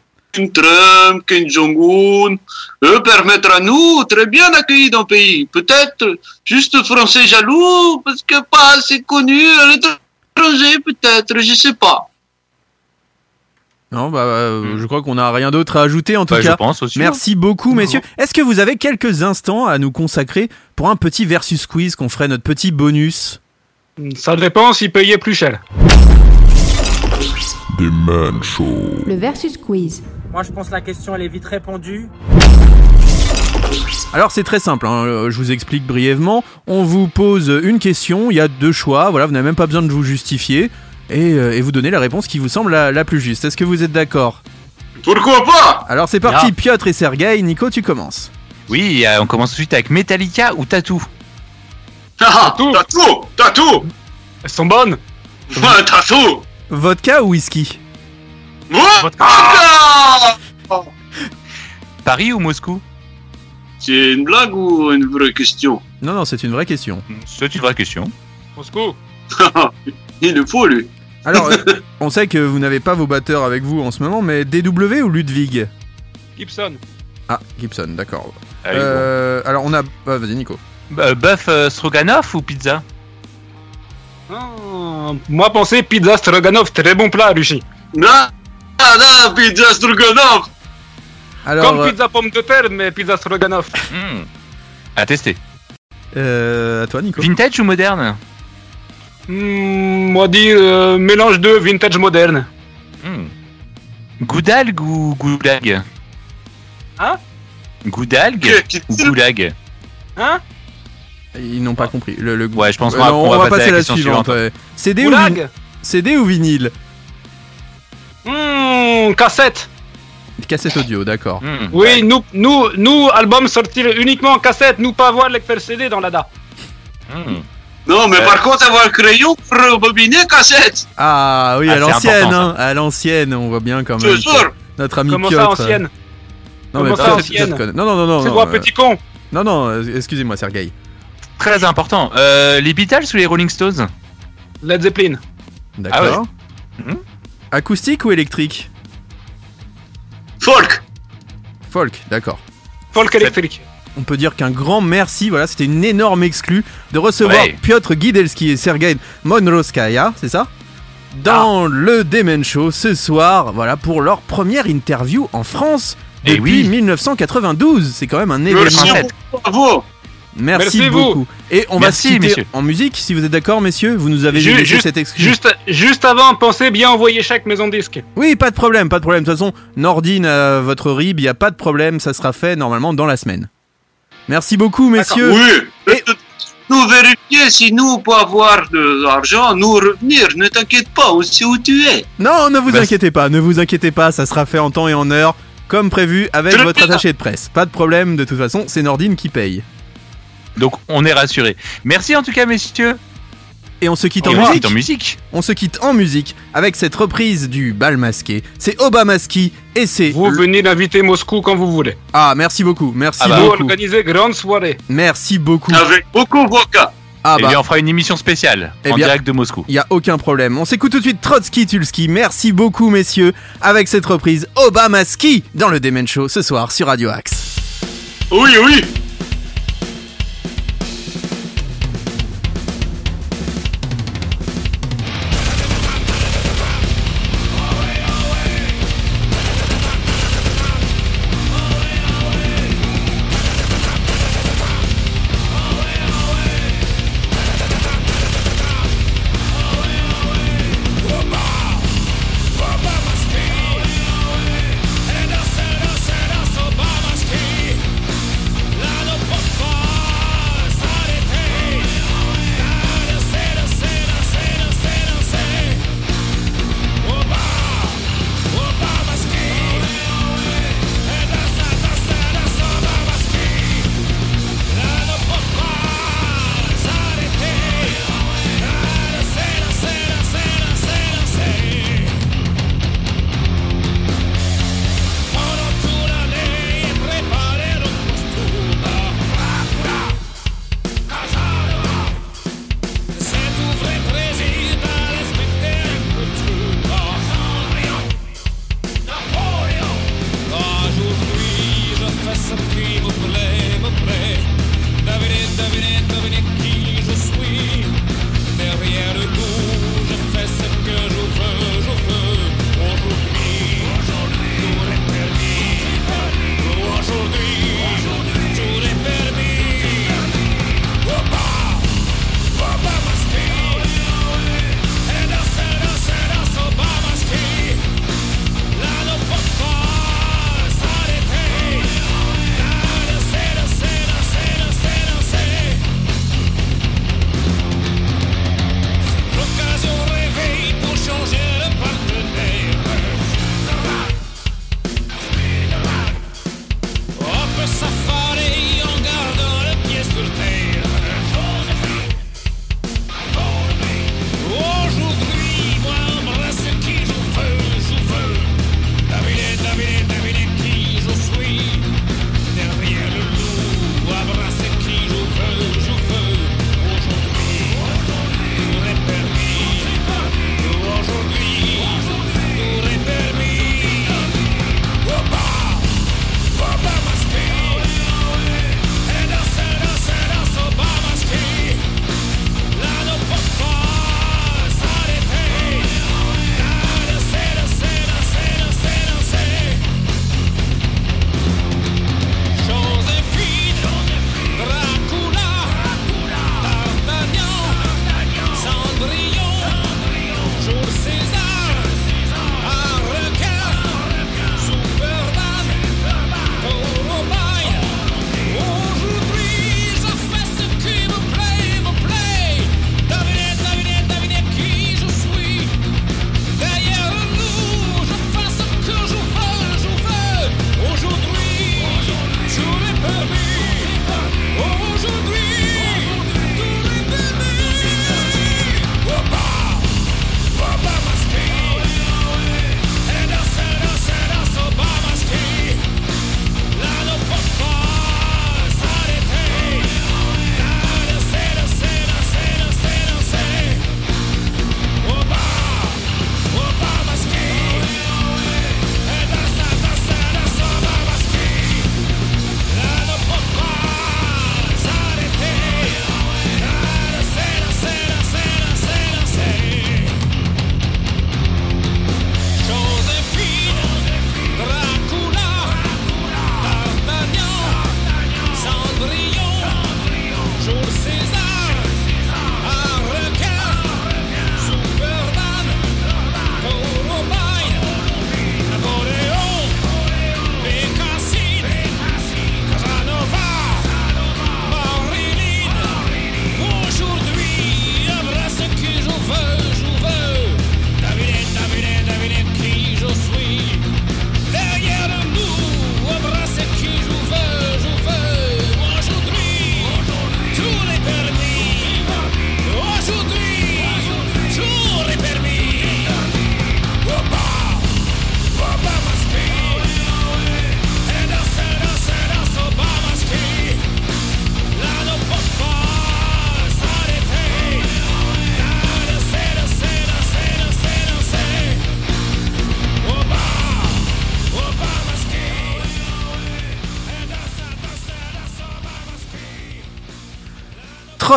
Trump, Kim Jong-un. Eux permettre à nous très bien accueillis dans le pays. Peut-être juste français jaloux parce que pas assez connu à l'étranger, peut-être, je sais pas. Non, bah, euh, je crois qu'on n'a rien d'autre à ajouter en tout Bah, je cas. pense aussi. Merci beaucoup, messieurs. Est-ce que vous avez quelques instants à nous consacrer pour un petit versus quiz qu'on ferait notre petit bonus Ça dépend s'il payait plus cher. Des. Le versus quiz. Moi, je pense que la question, elle est vite répondue. Alors c'est très simple, hein, euh, je vous explique brièvement. On vous pose une question, il y a deux choix, voilà, vous n'avez même pas besoin de vous justifier, et, euh, et vous donnez la réponse qui vous semble la, la plus juste. Est-ce que vous êtes d'accord? Pourquoi pas Alors c'est parti. Piotr et Sergei, Nico tu commences. Oui, euh, on commence tout de suite avec Metallica ou Tattoo? Ah, tout T'as tout Elles sont bonnes. Ouais, t'as tout Vodka ou whisky? Moi? Ah! Paris ou Moscou? C'est une blague ou une vraie question? Non, non, c'est une vraie question. C'est une vraie question. Moscou. Il le faut, lui. Alors, euh, on sait que vous n'avez pas vos batteurs avec vous en ce moment, mais DW ou Ludwig Gibson. Ah, Gibson, d'accord. Allez, Euh, Alors on a... ah, Vas-y Nico. Euh, Bœuf euh, stroganoff ou pizza? Ah, moi, pensez pizza stroganoff, très bon plat, Lucie. Non, non, pizza stroganoff Alors, Comme euh, pizza pomme de terre, mais pizza stroganoff. Hmm. À tester. euh, à toi Nico. Vintage ou moderne? Hmm, moi, dire euh, mélange de vintage moderne. Goudalgue ou goulag Hein? Goudalgue ou goulag? Hein? Ils n'ont pas compris. Le, le... Ouais, je pense Euh, qu'on va- on va passer à la la question suivante. suivante. ouais. CD, ou Goulag? vin- CD ou vinyle? Hmm, cassette. Cassette audio, d'accord. Hmm. Oui, nous, nous, nous, album sortir uniquement en cassette, nous pas avoir lecteur CD dans l'ADA. Hmm. Non, mais Euh. par contre, avoir le crayon pour rebobiner cassette Ah oui, Ah, à l'ancienne, hein, à l'ancienne, on voit bien quand même. te jure Notre ami Comment Piotr. ça, ancienne Non, mais Comment ça, ancienne Piotr Non, non, non, non. C'est non, quoi, euh, petit con Non, non, euh, excusez-moi, Sergei. Très important. Euh, les Beatles ou les Rolling Stones? Led Zeppelin. D'accord. Ah Mhm. Acoustique ou électrique? Folk Folk, d'accord. Folk électrique. On peut dire qu'un grand merci, voilà, c'était une énorme exclue de recevoir Ouais. Piotr Gidelski et Sergei Monroskaya, c'est ça? Dans Ah. le Demen Show ce soir, voilà, pour leur première interview en France Eh depuis oui. 1992. C'est quand même un événement. Bravo Merci, Merci vous. beaucoup. Et on Merci, va se messieurs. en musique, si vous êtes d'accord, messieurs. Vous nous avez Ju- laissé juste- cette excuse. Juste, juste avant, pensez bien envoyer chaque maison disque. Oui, pas de problème, pas de problème. De toute façon, Nordine, euh, votre RIB, il n'y a pas de problème, ça sera fait normalement dans la semaine. Merci beaucoup, messieurs. Oui Nous vérifier si nous, pour avoir de l'argent, nous revenir. Ne t'inquiète pas, on sait où tu es. Non, ne vous Bah, inquiétez pas, ne vous inquiétez pas, ça sera fait en temps et en heure, comme prévu, avec votre attaché de presse. Pas de problème, de toute façon, c'est Nordine qui paye. Donc on est rassuré. Merci en tout cas, messieurs. Et on se quitte Et en on se musique. quitte en musique. On se quitte en musique avec cette reprise du bal masqué. C'est Obamaski et c'est. Vous venez d'inviter Moscou quand vous voulez. Ah, merci beaucoup, merci Ah bah, Vous beaucoup. organisez grande soirée. Merci beaucoup. Avec beaucoup vodka. Ah Et bah, bien on fera une émission spéciale Eh en bien- direct de Moscou. y a aucun problème. On s'écoute tout de suite Trotsky Tulski. Merci beaucoup, messieurs, avec cette reprise Obamaski dans le Demen Show ce soir sur Radio Axe. Oui, oui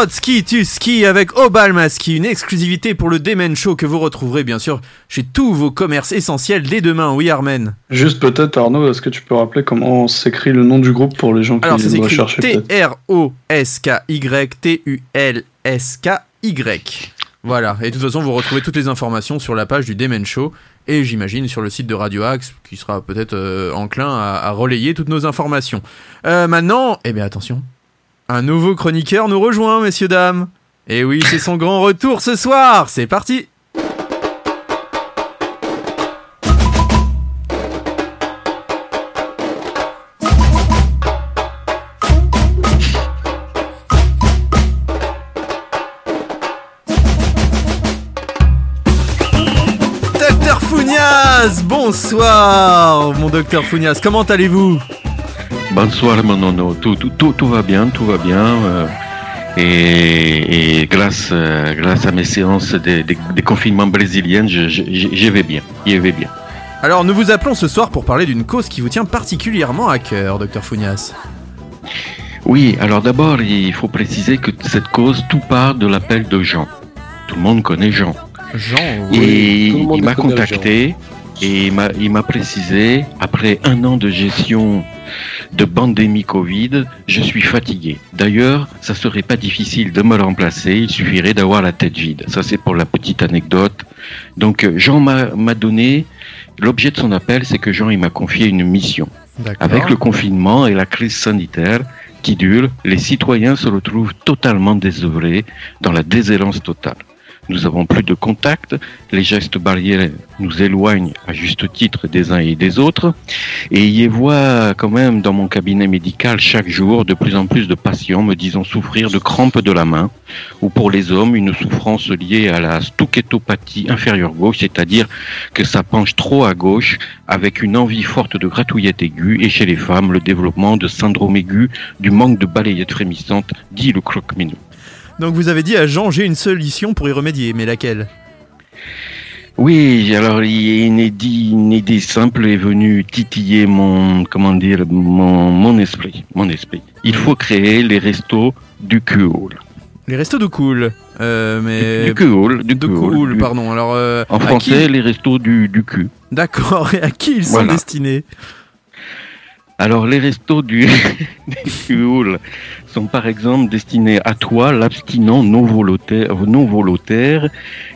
Trotsky Tuski avec Obal Maski, une exclusivité pour le Demen Show que vous retrouverez bien sûr chez tous vos commerces essentiels dès demain. Oui, Armen. Juste peut-être, Arnaud, est-ce que tu peux rappeler comment s'écrit le nom du groupe pour les gens qui Alors, c'est voudraient écrit chercher peut-être T-R-O-S-K-Y T-U-L-S-K-Y. Voilà, et de toute façon, vous retrouvez toutes les informations sur la page du Demen Show et j'imagine sur le site de Radio Axe qui sera peut-être euh, enclin à, à relayer toutes nos informations. Euh, maintenant, eh bien attention, un nouveau chroniqueur nous rejoint, messieurs, dames. Et oui, c'est son grand retour ce soir, c'est parti. Docteur Founias Bonsoir, mon docteur Founias, comment allez-vous? Bonsoir mon nono, tout, tout, tout, tout va bien, tout va bien. euh, et, et grâce, euh, grâce à mes séances de, de- de confinement brésiliennes, je, je, vais bien, je vais bien. Alors, nous vous appelons ce soir pour parler d'une cause qui vous tient particulièrement à cœur, docteur Founias. Oui, alors d'abord, il faut préciser que cette cause, tout part de l'appel de Jean. Tout le monde connaît Jean. Jean, Et tout le monde il m'a contacté et il m'a précisé, après un an de gestion de pandémie Covid, je suis fatigué. D'ailleurs, ça serait pas difficile de me remplacer, il suffirait d'avoir la tête vide. Ça, c'est pour la petite anecdote. Donc, euh, Jean m'a donné, l'objet de son appel, c'est que Jean, il m'a confié une mission. Avec le confinement et la crise sanitaire qui dure, les citoyens se retrouvent totalement désœuvrés dans la déshérence totale. Nous avons plus de contact, les gestes barrières nous éloignent à juste titre des uns et des autres, et y vois quand même dans mon cabinet médical chaque jour de plus en plus de patients me disant souffrir de crampes de la main, ou pour les hommes une souffrance liée à la stouquetopathie inférieure gauche, c'est-à-dire que ça penche trop à gauche avec une envie forte de gratouillette aiguë, et chez les femmes le développement de syndrome aigu du manque de balayette frémissante, dit le croque-minou. Donc, vous avez dit à Jean, j'ai une solution pour y remédier, mais laquelle? Oui, alors il y a une idée, simple est venue titiller mon, comment dire, mon, mon esprit, mon esprit. Il faut créer les restos du Cuhol. Les restos de cool. Euh, mais... Du Cuhol, du De cool, du- pardon. Alors, euh, En français, qui- les restos du, du cul. D'accord, et à qui ils sont Voilà. destinés? Alors, les restos du, du sont par exemple destinés à toi, l'abstinent non volontaire, non volontaire,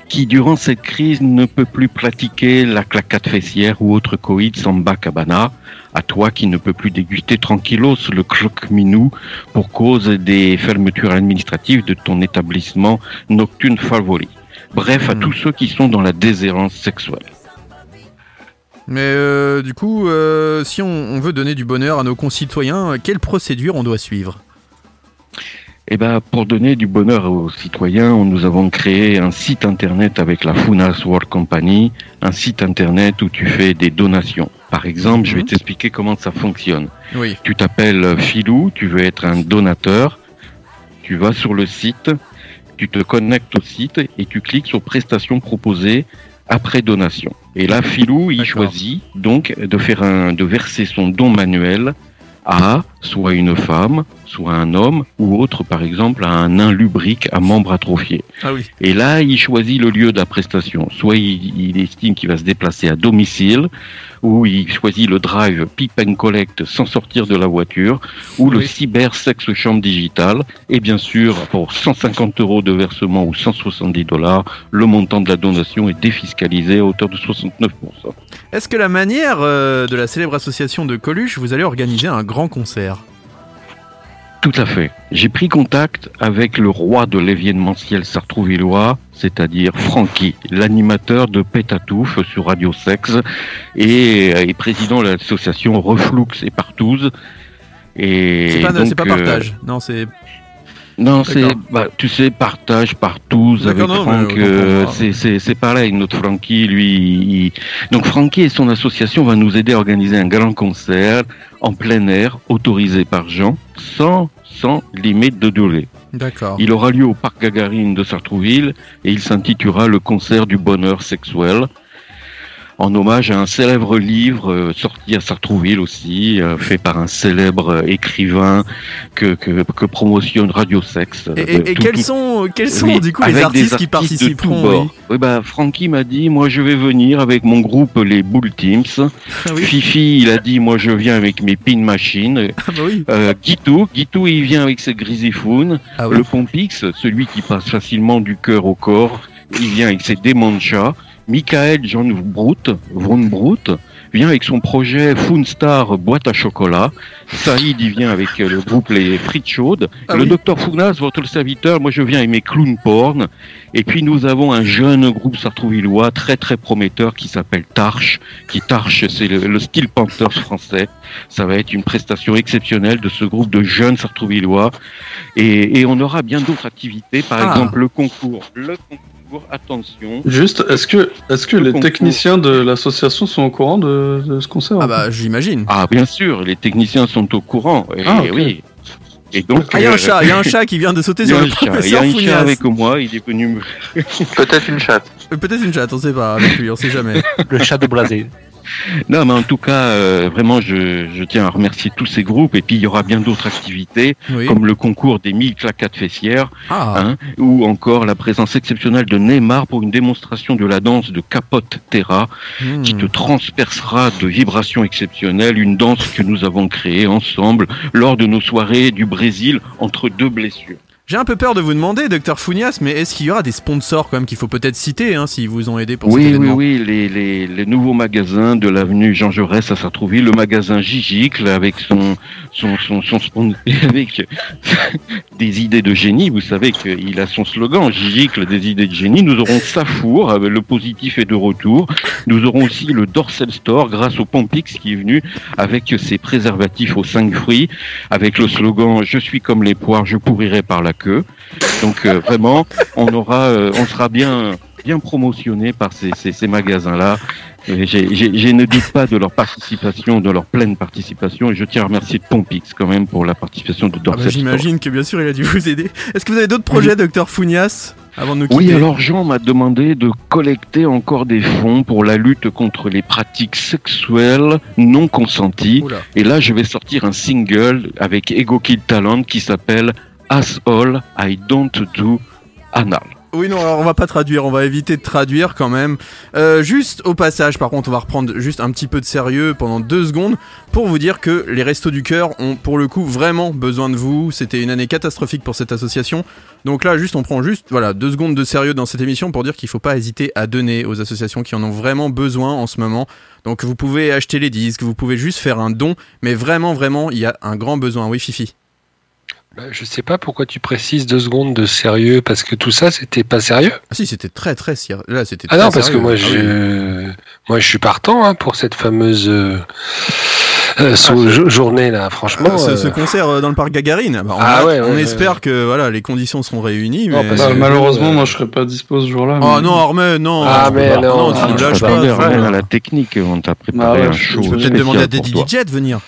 qui durant cette crise ne peut plus pratiquer la claquade fessière ou autre coïd samba cabana, à toi qui ne peux plus déguster tranquillos le croque-minou pour cause des fermetures administratives de ton établissement nocturne favori. Bref, à tous ceux qui sont dans la déshérence sexuelle. Mais euh, du coup, euh, si on, on veut donner du bonheur à nos concitoyens, quelle procédure on doit suivre? Eh ben, pour donner du bonheur aux citoyens, nous avons créé un site internet avec la Funas World Company, un site internet où tu fais des donations. Par exemple, je vais t'expliquer comment ça fonctionne. Oui. Tu t'appelles Philou, tu veux être un donateur, tu vas sur le site, tu te connectes au site et tu cliques sur prestations proposées après donation. Et là, Philou, il choisit donc de faire un, de verser son don manuel à soit une femme, soit un homme ou autre, par exemple, à un nain lubrique à membre atrophié. Ah oui. Et là, il choisit le lieu de la prestation. Soit il, il estime qu'il va se déplacer à domicile, ou il choisit le drive pick and collect sans sortir de la voiture, ou le cyber sexe chambre digitale. Et bien sûr, pour 150 euros de versement ou 170 dollars, le montant de la donation est défiscalisé à hauteur de 69%. Est-ce que la manière euh, de la célèbre association de Coluche, vous allez organiser un grand concert? Tout à fait. J'ai pris contact avec le roi de l'événementiel sartrouvillois, c'est-à-dire Francky, l'animateur de Pétatouf sur Radio Sex et, et président de l'association Reflux et Partouze. Et C'est pas, donc, pas euh, partage. Non, c'est. non, c'est, bah, tu sais, partage, partouze avec non, Franck, euh, c'est pareil, notre Francky, lui, il- donc Francky et son association va nous aider à organiser un grand concert en plein air, autorisé par Jean, sans, sans limite de durée. D'accord. Il aura lieu au parc Gagarine de Sartrouville et il s'intitulera le concert du bonheur sexuel. En hommage à un célèbre livre euh, sorti à Sartrouville aussi, euh, fait par un célèbre euh, écrivain que, que, que promotionne Radio Sex. Et, et- et tout- quels tout- sont, quels sont Oui, du coup les artistes qui participeront oui Oui, bah, Francky m'a dit, moi je vais venir avec mon groupe les Bull Teams. Ah Fifi, il a dit, moi je viens avec mes pin machines. Ah bah oui. Euh, Guitou, Guitou, il vient avec ses Grizzlyfoon. Ah oui. Le Pompix, celui qui passe facilement du cœur au corps, il vient avec ses démons de chat. Michael John Brout, Von Brout, vient avec son projet Foonstar boîte à chocolat. Saïd, il vient avec euh, le groupe Les Frites Chaudes. Ah le oui. docteur Founas, votre serviteur, moi je viens avec mes clowns porn. Et puis nous avons un jeune groupe sartrouvillois très très prometteur qui s'appelle Tarche. Qui Tarche, c'est le, le Steel Panthers français. Ça va être une prestation exceptionnelle de ce groupe de jeunes sartrouvillois. Et, et on aura bien d'autres activités, par Ah. exemple le concours. Le concours, attention. Juste, est-ce que, est-ce que les techniciens de l'association sont au courant de, de ce concert Ah bah j'imagine. Ah bien sûr, les techniciens sont au courant. Et, Ah, oui. Et donc, Ah, il y a un euh, chat, il y a un chat qui vient de sauter sur le chat, Il y a un Founias. chat avec moi, il est venu me... Peut-être une chatte. Euh, Peut-être une chatte, on sait pas avec lui, on sait jamais. Le chat de Blasé. Non, mais en tout cas, euh, vraiment, je, je tiens à remercier tous ces groupes. Et puis, il y aura bien d'autres activités, Oui. comme le concours des 1000 claquettes fessières, Ah. hein, ou encore la présence exceptionnelle de Neymar pour une démonstration de la danse de Capote Terra, Hmm. qui te transpercera de vibrations exceptionnelles, une danse que nous avons créée ensemble lors de nos soirées du Brésil entre deux blessures. J'ai un peu peur de vous demander, docteur Founias, mais est-ce qu'il y aura des sponsors quand même qu'il faut peut-être citer, hein, s'ils vous ont aidé pour cet Oui, oui, événement oui, les, les, les nouveaux magasins de l'avenue Jean Jaurès à Sartrouville, le magasin Gigicle avec son, son, son, son, avec des idées de génie. Vous savez qu'il a son slogan, Gigicle, des idées de génie. Nous aurons Safour, le positif est de retour. Nous aurons aussi le Dorsel Store grâce au Pompix qui est venu avec ses préservatifs aux cinq fruits, avec le slogan Je suis comme les poires, je pourrirai par la queue. Donc euh, vraiment, on aura, euh, on sera bien, bien promotionné par ces, ces, ces magasins-là. Je ne doute pas de leur participation, de leur pleine participation, et je tiens à remercier Pompix quand même pour la participation de Ah bah. J'imagine que bien sûr il a dû vous aider. Est-ce que vous avez d'autres projets, docteur Founias, avant de nous Oui, alors Jean m'a demandé de collecter encore des fonds pour la lutte contre les pratiques sexuelles non consenties. Oula. Et là, je vais sortir un single avec Ego Kid Talent qui s'appelle As All I Don't Do Anal. Oui, non, alors on va pas traduire, on va éviter de traduire quand même. Euh, juste au passage, par contre, on va reprendre juste un petit peu de sérieux pendant deux secondes pour vous dire que les Restos du Cœur ont pour le coup vraiment besoin de vous. C'était une année catastrophique pour cette association. Donc là, juste, on prend juste voilà deux secondes de sérieux dans cette émission pour dire qu'il faut pas hésiter à donner aux associations qui en ont vraiment besoin en ce moment. Donc vous pouvez acheter les disques, vous pouvez juste faire un don, mais vraiment, vraiment, il y a un grand besoin. Oui, Fifi. Bah, Je sais pas pourquoi tu précises deux secondes de sérieux, parce que tout ça, c'était pas sérieux. Ah si, c'était très très sérieux. Là, c'était Ah très non, parce que moi, Ah je, oui. moi, je suis partant hein, pour cette fameuse euh, euh, jo- journée là. Franchement, Ah, ce, ce euh, concert euh, dans le parc Gagarine, bah, on, Ah a- ouais, ouais, on ouais, espère ouais. que voilà, les conditions seront réunies. Mais... Bah, malheureusement, euh, moi je serais pas dispo ce jour-là. Oh mais- non, Armel, non Ah, mais pas. non, tu ah, nous lâches pas. Armel, à la technique, on t'a préparé Bah un je- show je Tu peux peut-être demander à des. DJ de venir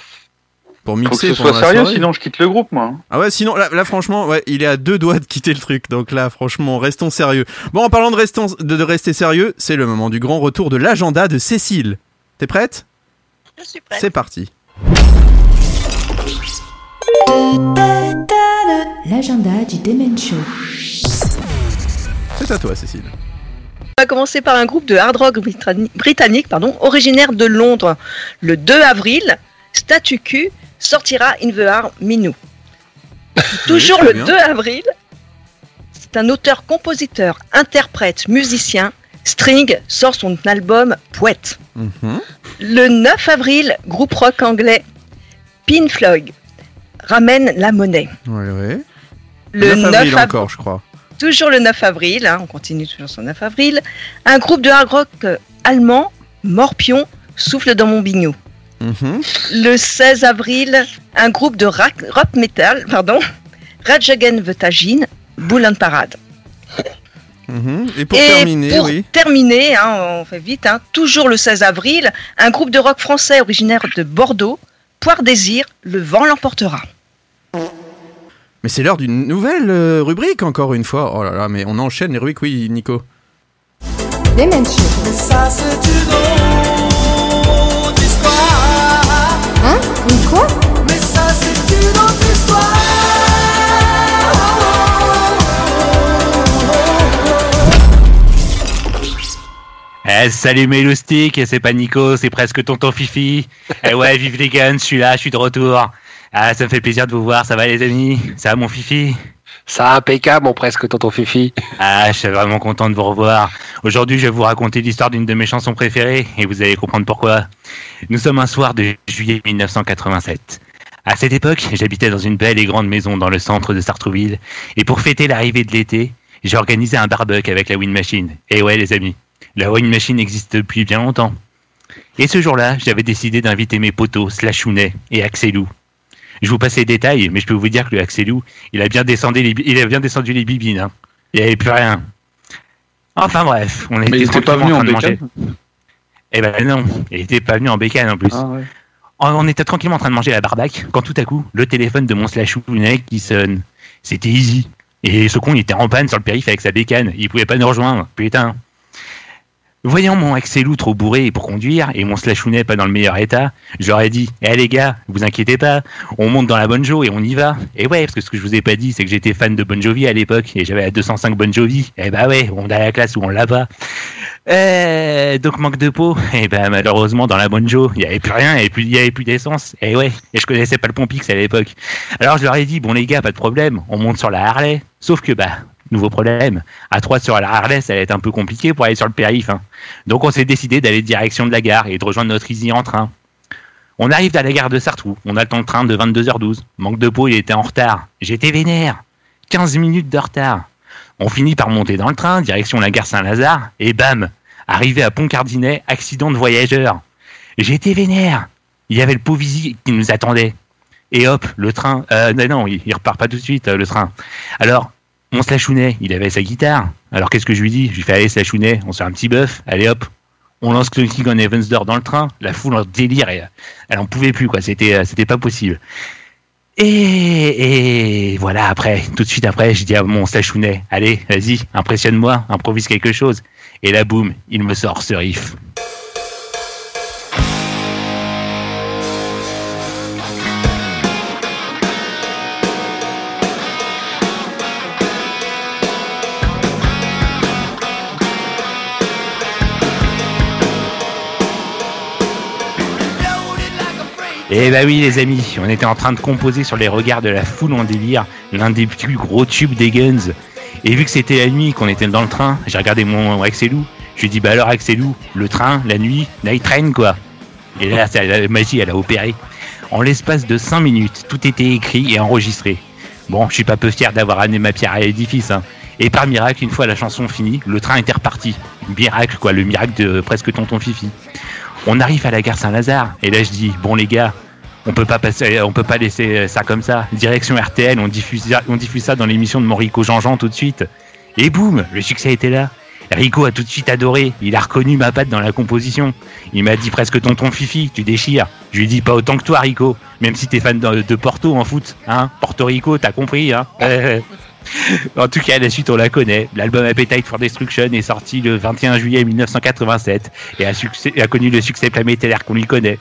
pour Faut que mixer ce pendant soit la sérieux, soirée. sinon je quitte le groupe, moi. Ah ouais, sinon là, là, franchement, ouais, il est à deux doigts de quitter le truc. Donc là, franchement, restons sérieux. Bon, en parlant de, restons, de, de rester sérieux, c'est le moment du grand retour de l'agenda de Cécile. T'es prête? Je suis prête. C'est parti. L'agenda du Demen Show. C'est à toi, Cécile. On va commencer par un groupe de hard rock britanni- britannique pardon, originaire de Londres. Le 2 avril, Statu Q sortira In the Arm Minou. Toujours le bien. 2 avril, c'est un auteur, compositeur, interprète, musicien. String sort son album Poète. Mhm. Le 9 avril, groupe rock anglais Pink Floyd ramène la monnaie. Le 9 9 avril av- encore, je crois. Toujours le 9 avril, hein, on continue toujours sur le 9 avril, un groupe de hard rock euh, allemand, Morpion, souffle dans mon bignou. Mhm. Le 16 avril, un groupe de rock, rock metal, pardon, Rage Against the Machine, Bull and Parade. Mhm. Et pour Et terminer, pour oui. terminer, hein, on fait vite, hein, toujours le 16 avril, un groupe de rock français originaire de Bordeaux, Poire Désir, Le vent l'emportera. Mais c'est l'heure d'une nouvelle euh, rubrique, encore une fois. Oh là là, mais on enchaîne les rubriques, oui, Nico. Mais ça c'est quoi Mais ça c'est une autre histoire. Eh, salut mes loustiques, c'est pas Nico, c'est presque tonton Fifi. Eh ouais, vive les guns, je suis là, je suis de retour. Ah, ça me fait plaisir de vous voir, ça va les amis? Ça va mon Fifi? Ça impeccable, mon presque tonton Fifi. Ah, je suis vraiment content de vous revoir. Aujourd'hui, je vais vous raconter l'histoire d'une de mes chansons préférées, et vous allez comprendre pourquoi. Nous sommes un soir de juillet 1987. À cette époque, j'habitais dans une belle et grande maison dans le centre de Sartrouville, et pour fêter l'arrivée de l'été, j'ai organisé un barbecue avec la Wind Machine. Et ouais, les amis, la Wind Machine existe depuis bien longtemps. Et ce jour-là, j'avais décidé d'inviter mes potos Slashounet et Axelou. Je vous passe les détails, mais je peux vous dire que le Axelou, il a bien descendu les, il a bien descendu les bibines. hein. Il n'y avait plus rien. Enfin bref, on Mais était il était pas tranquillement venu en train en de manger. Eh ben non, il était pas venu en bécane en plus. Ah on, on était tranquillement en train de manger la barbaque quand tout à coup, le téléphone de mon Slashounet qui sonne. C'était Easy. Et ce con, il était en panne sur le périph' avec sa bécane. Il pouvait pas nous rejoindre. Putain. Voyant mon Axelou trop bourré pour conduire et mon Slashounet pas dans le meilleur état, ai dit Eh les gars, vous inquiétez pas, on monte dans la Bon Jo et on y va. Et ouais, parce que ce que je vous ai pas dit, c'est que j'étais fan de Bon Jovi à l'époque et j'avais la 205 Bon Jovi. Et bah ouais, on a la classe où on l'a pas. Euh, donc manque de peau. Et ben malheureusement dans la Bon Jo, il y avait plus rien, plus, il y avait plus d'essence. Et ouais, et je connaissais pas le Pompix à l'époque. Alors je leur ai dit Bon les gars, pas de problème, on monte sur la Harley. Sauf que bah nouveau problème. À 3 sur la Harley, ça allait être un peu compliqué pour aller sur le périph'. hein. Donc on s'est décidé d'aller direction de la gare et de rejoindre notre Easy en train. On arrive à la gare de Sartrou, on attend le train de 22h12. Manque de peau, il était en retard. J'étais vénère. 15 minutes de retard. On finit par monter dans le train, direction la gare Saint-Lazare, et bam Arrivé à Pont-Cardinet, accident de voyageur. J'étais vénère. Il y avait le Povisi qui nous attendait. Et hop, le train... Euh, non, non, il, il repart pas tout de suite, euh, le train. Alors, mon Slashounet, il avait sa guitare. Alors qu'est-ce que je lui dis? Je lui fais allez Slashounet, on se un petit bœuf, allez hop. On lance Clonking on Evansdor dans le train, la foule en délire, elle en pouvait plus quoi, c'était euh, pas possible. Et, voilà, après, tout de suite après, je dis à mon Slashounet, allez, vas-y, impressionne-moi, improvise quelque chose. Et là, boum, il me sort ce riff. Et bah oui les amis, on était en train de composer sur les regards de la foule en délire l'un des plus gros tubes des Guns. Et vu que c'était la nuit, qu'on était dans le train, j'ai regardé mon Axelou, je lui ai dit bah alors Axelou, le train, la nuit, night train quoi. Et là la magie, elle a opéré. En l'espace de 5 minutes, tout était écrit et enregistré. Bon, je suis pas peu fier d'avoir amené ma pierre à l'édifice, hein. Et par miracle, une fois la chanson finie, le train était reparti. Miracle quoi, le miracle de presque tonton Fifi. On arrive à la gare Saint-Lazare et là je dis bon les gars, on peut pas passer, on peut pas laisser ça comme ça. Direction RTL, on diffuse, on diffuse ça dans l'émission de Morico Jean-Jean tout de suite. Et boum, le succès était là. Rico a tout de suite adoré. Il a reconnu ma patte dans la composition. Il m'a dit presque tonton Fifi, tu déchires. Je lui dit pas autant que toi Rico, même si t'es fan de, de Porto en foot, hein. Porto Rico, t'as compris, hein. En tout cas, la suite, on la connaît. L'album Appetite for Destruction est sorti le 21 juillet 1987 et a, succès- a connu le succès planétaire qu'on lui connaît.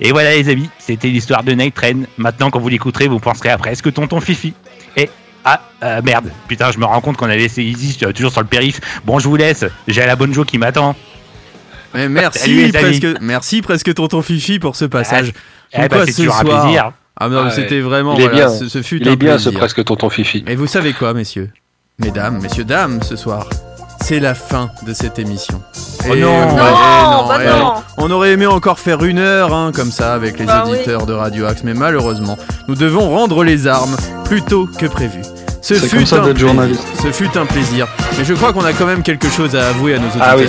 Et voilà, les amis, c'était l'histoire de Night Train. Maintenant, quand vous l'écouterez, vous penserez à presque Tonton Fifi. Et ah, euh, merde, putain, je me rends compte qu'on a laissé Easy euh, toujours sur le périph. Bon, je vous laisse, j'ai la bonne Jo qui m'attend. Mais merci, Salut, presque, merci presque tonton Fifi pour ce passage. Eh Comme ben, quoi, c'est ce toujours un plaisir. Ah non, Ah c'était ouais. vraiment. Il est voilà, bien. ce, ce fut Il un est bien, ce presque tonton Fifi. Et vous savez quoi, messieurs? Mesdames, messieurs, dames, ce soir, c'est la fin de cette émission. Oh Et non. ouais, Non, bah et non. On aurait aimé encore faire une heure, hein, comme ça, avec les Bah oui. auditeurs de Radio Axe, mais malheureusement, nous devons rendre les armes plus tôt que prévu. Ce C'est fut comme ça un journaliste. Ce fut un plaisir. Mais je crois qu'on a quand même quelque chose à avouer à nos auditeurs. Ah oui.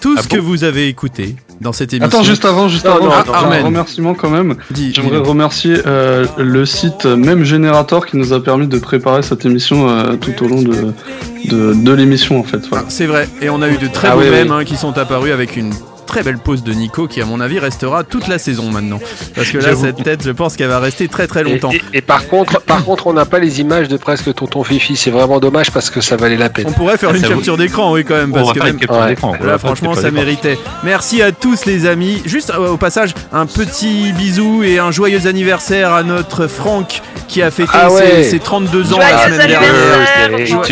Tout ce Ah que bon vous avez écouté dans cette émission. Attends, juste avant, juste Non, avant, non, j'ai attends, un Armen. remerciement quand même. J'aimerais remercier euh, le site Même Générateur qui nous a permis de préparer cette émission euh, tout au long de, de, de l'émission en fait. Voilà. C'est vrai, et on a eu de très Ah beaux oui, oui. mèmes hein, qui sont apparus avec une très belle pose de Nico qui, à mon avis, restera toute la saison maintenant. Parce que là, cette tête, je pense qu'elle va rester très très longtemps. et- et par contre, par contre, on n'a pas les images de presque tonton Fifi. C'est vraiment dommage parce que ça valait la peine. On pourrait faire Ah, une capture d'écran, oui, quand même. On Parce va que faire une même- capture Ouais. d'écran, Là, une franchement, capture ça méritait. Merci à tous, les amis. Juste euh, au passage, un petit bisou et un joyeux anniversaire à notre Franck qui a fêté Ah ouais. ses, ses 32 ans Joyeux la semaine dernière.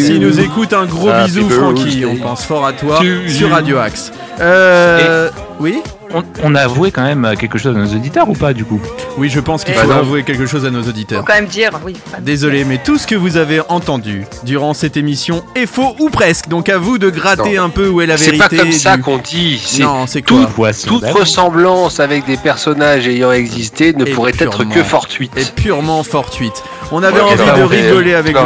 S'il nous écoute, un gros bisou, Francky. On pense fort à toi to sur. Radio Axe. Euh, oui On, on a avoué quand même quelque chose à nos auditeurs ou pas du coup? Oui, je pense qu'il Eh faut avouer quelque chose à nos auditeurs. Faut quand même dire, oui. Désolé, mais tout ce que vous avez entendu durant cette émission est faux ou presque. Donc à vous de gratter Non. un peu où est la C'est vérité. pas comme ça du- qu'on dit. c'est Non, c'est quoi? Toute ressemblance avec des personnages ayant existé ne Et pourrait être que fortuite. Et purement fortuite. On avait Ouais, envie de rigoler avec vous.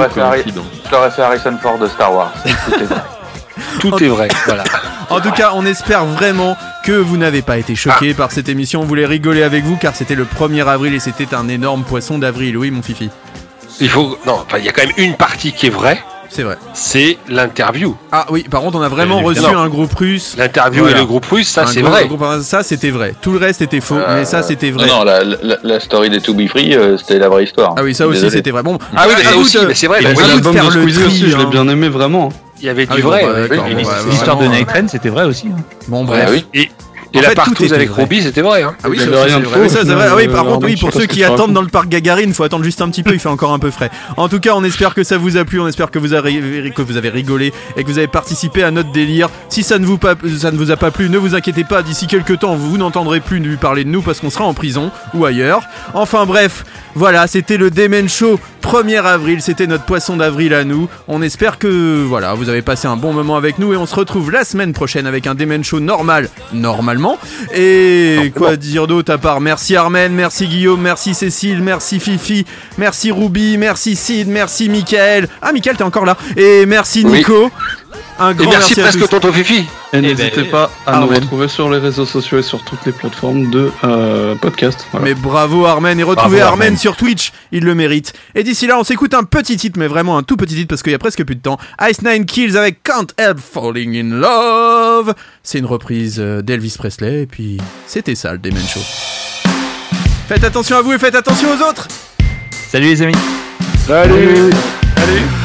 Je l'aurais fait Harrison Ford de Star Wars. Tout est vrai. Tout est vrai, voilà. En tout cas, on espère vraiment que vous n'avez pas été choqués par cette émission. On voulait rigoler avec vous car c'était le 1er avril et c'était un énorme poisson d'avril. Oui, mon fifi. Il faut. Non, enfin, il y a quand même une partie qui est vraie. C'est vrai. C'est l'interview. Ah oui, par contre, on a vraiment Euh, reçu un groupe russe. L'interview Voilà. et le groupe russe, ça c'est vrai. groupe- ça, c'était vrai. Tout le reste était faux, Euh, mais ça, c'était vrai. Non, non, la, la, la story des To Be Free, euh, c'était la vraie histoire. Ah oui, ça aussi, c'était vrai. Bon, Ah oui, vous aussi, de- mais c'est vrai. L'album de le Squeezie aussi, je l'ai hein. bien aimé vraiment. Il y avait Ah du oui, vrai. bon, bah, bon, bah, L'histoire de vraiment, Night Train, c'était vrai aussi. hein. Bon, Bah bref. oui. Et, et En la fait, tout partouze avec vrai. Robbie, c'était vrai. Hein. Ah oui, c'est vrai. faux, Oui, ça, c'est vrai. euh, Ah oui, par contre, oui, pour ceux qui attendent dans le parc Gagarine, il faut attendre juste un petit peu, il fait encore un peu frais. En tout cas, on espère que ça vous a plu, on espère que vous avez, que vous avez rigolé et que vous avez participé à notre délire. Si ça ne vous, pas, ça ne vous a pas plu, ne vous inquiétez pas, d'ici quelques temps, vous n'entendrez plus lui parler de nous parce qu'on sera en prison ou ailleurs. Enfin bref, voilà, c'était le Demen Show 1er avril, c'était notre poisson d'avril à nous. On espère que voilà, vous avez passé un bon moment avec nous et on se retrouve la semaine prochaine avec un Demen Show normal, normalement. Et quoi dire d'autre à part merci Armen, merci Guillaume, merci Cécile, merci Fifi, merci Ruby, merci Sid, merci Michael. Ah Michael, t'es encore là. Et merci Oui. Un Et grand merci merci, à presque tous. tonton Fifi. Et n'hésitez ben, pas à nous retrouver sur les réseaux sociaux et sur toutes les plateformes de euh, podcast. Voilà. Mais bravo Armen et retrouvez Bravo, Armen Armen. sur Twitch, il le mérite. Et d'ici là, on s'écoute un petit titre, mais vraiment un tout petit titre parce qu'il y a presque plus de temps. Ice Nine Kills avec Can't Help Falling in Love. C'est une reprise euh, d'Elvis Presley et puis c'était ça le Demen Show. Faites attention à vous et faites attention aux autres. Salut les amis Salut. Salut.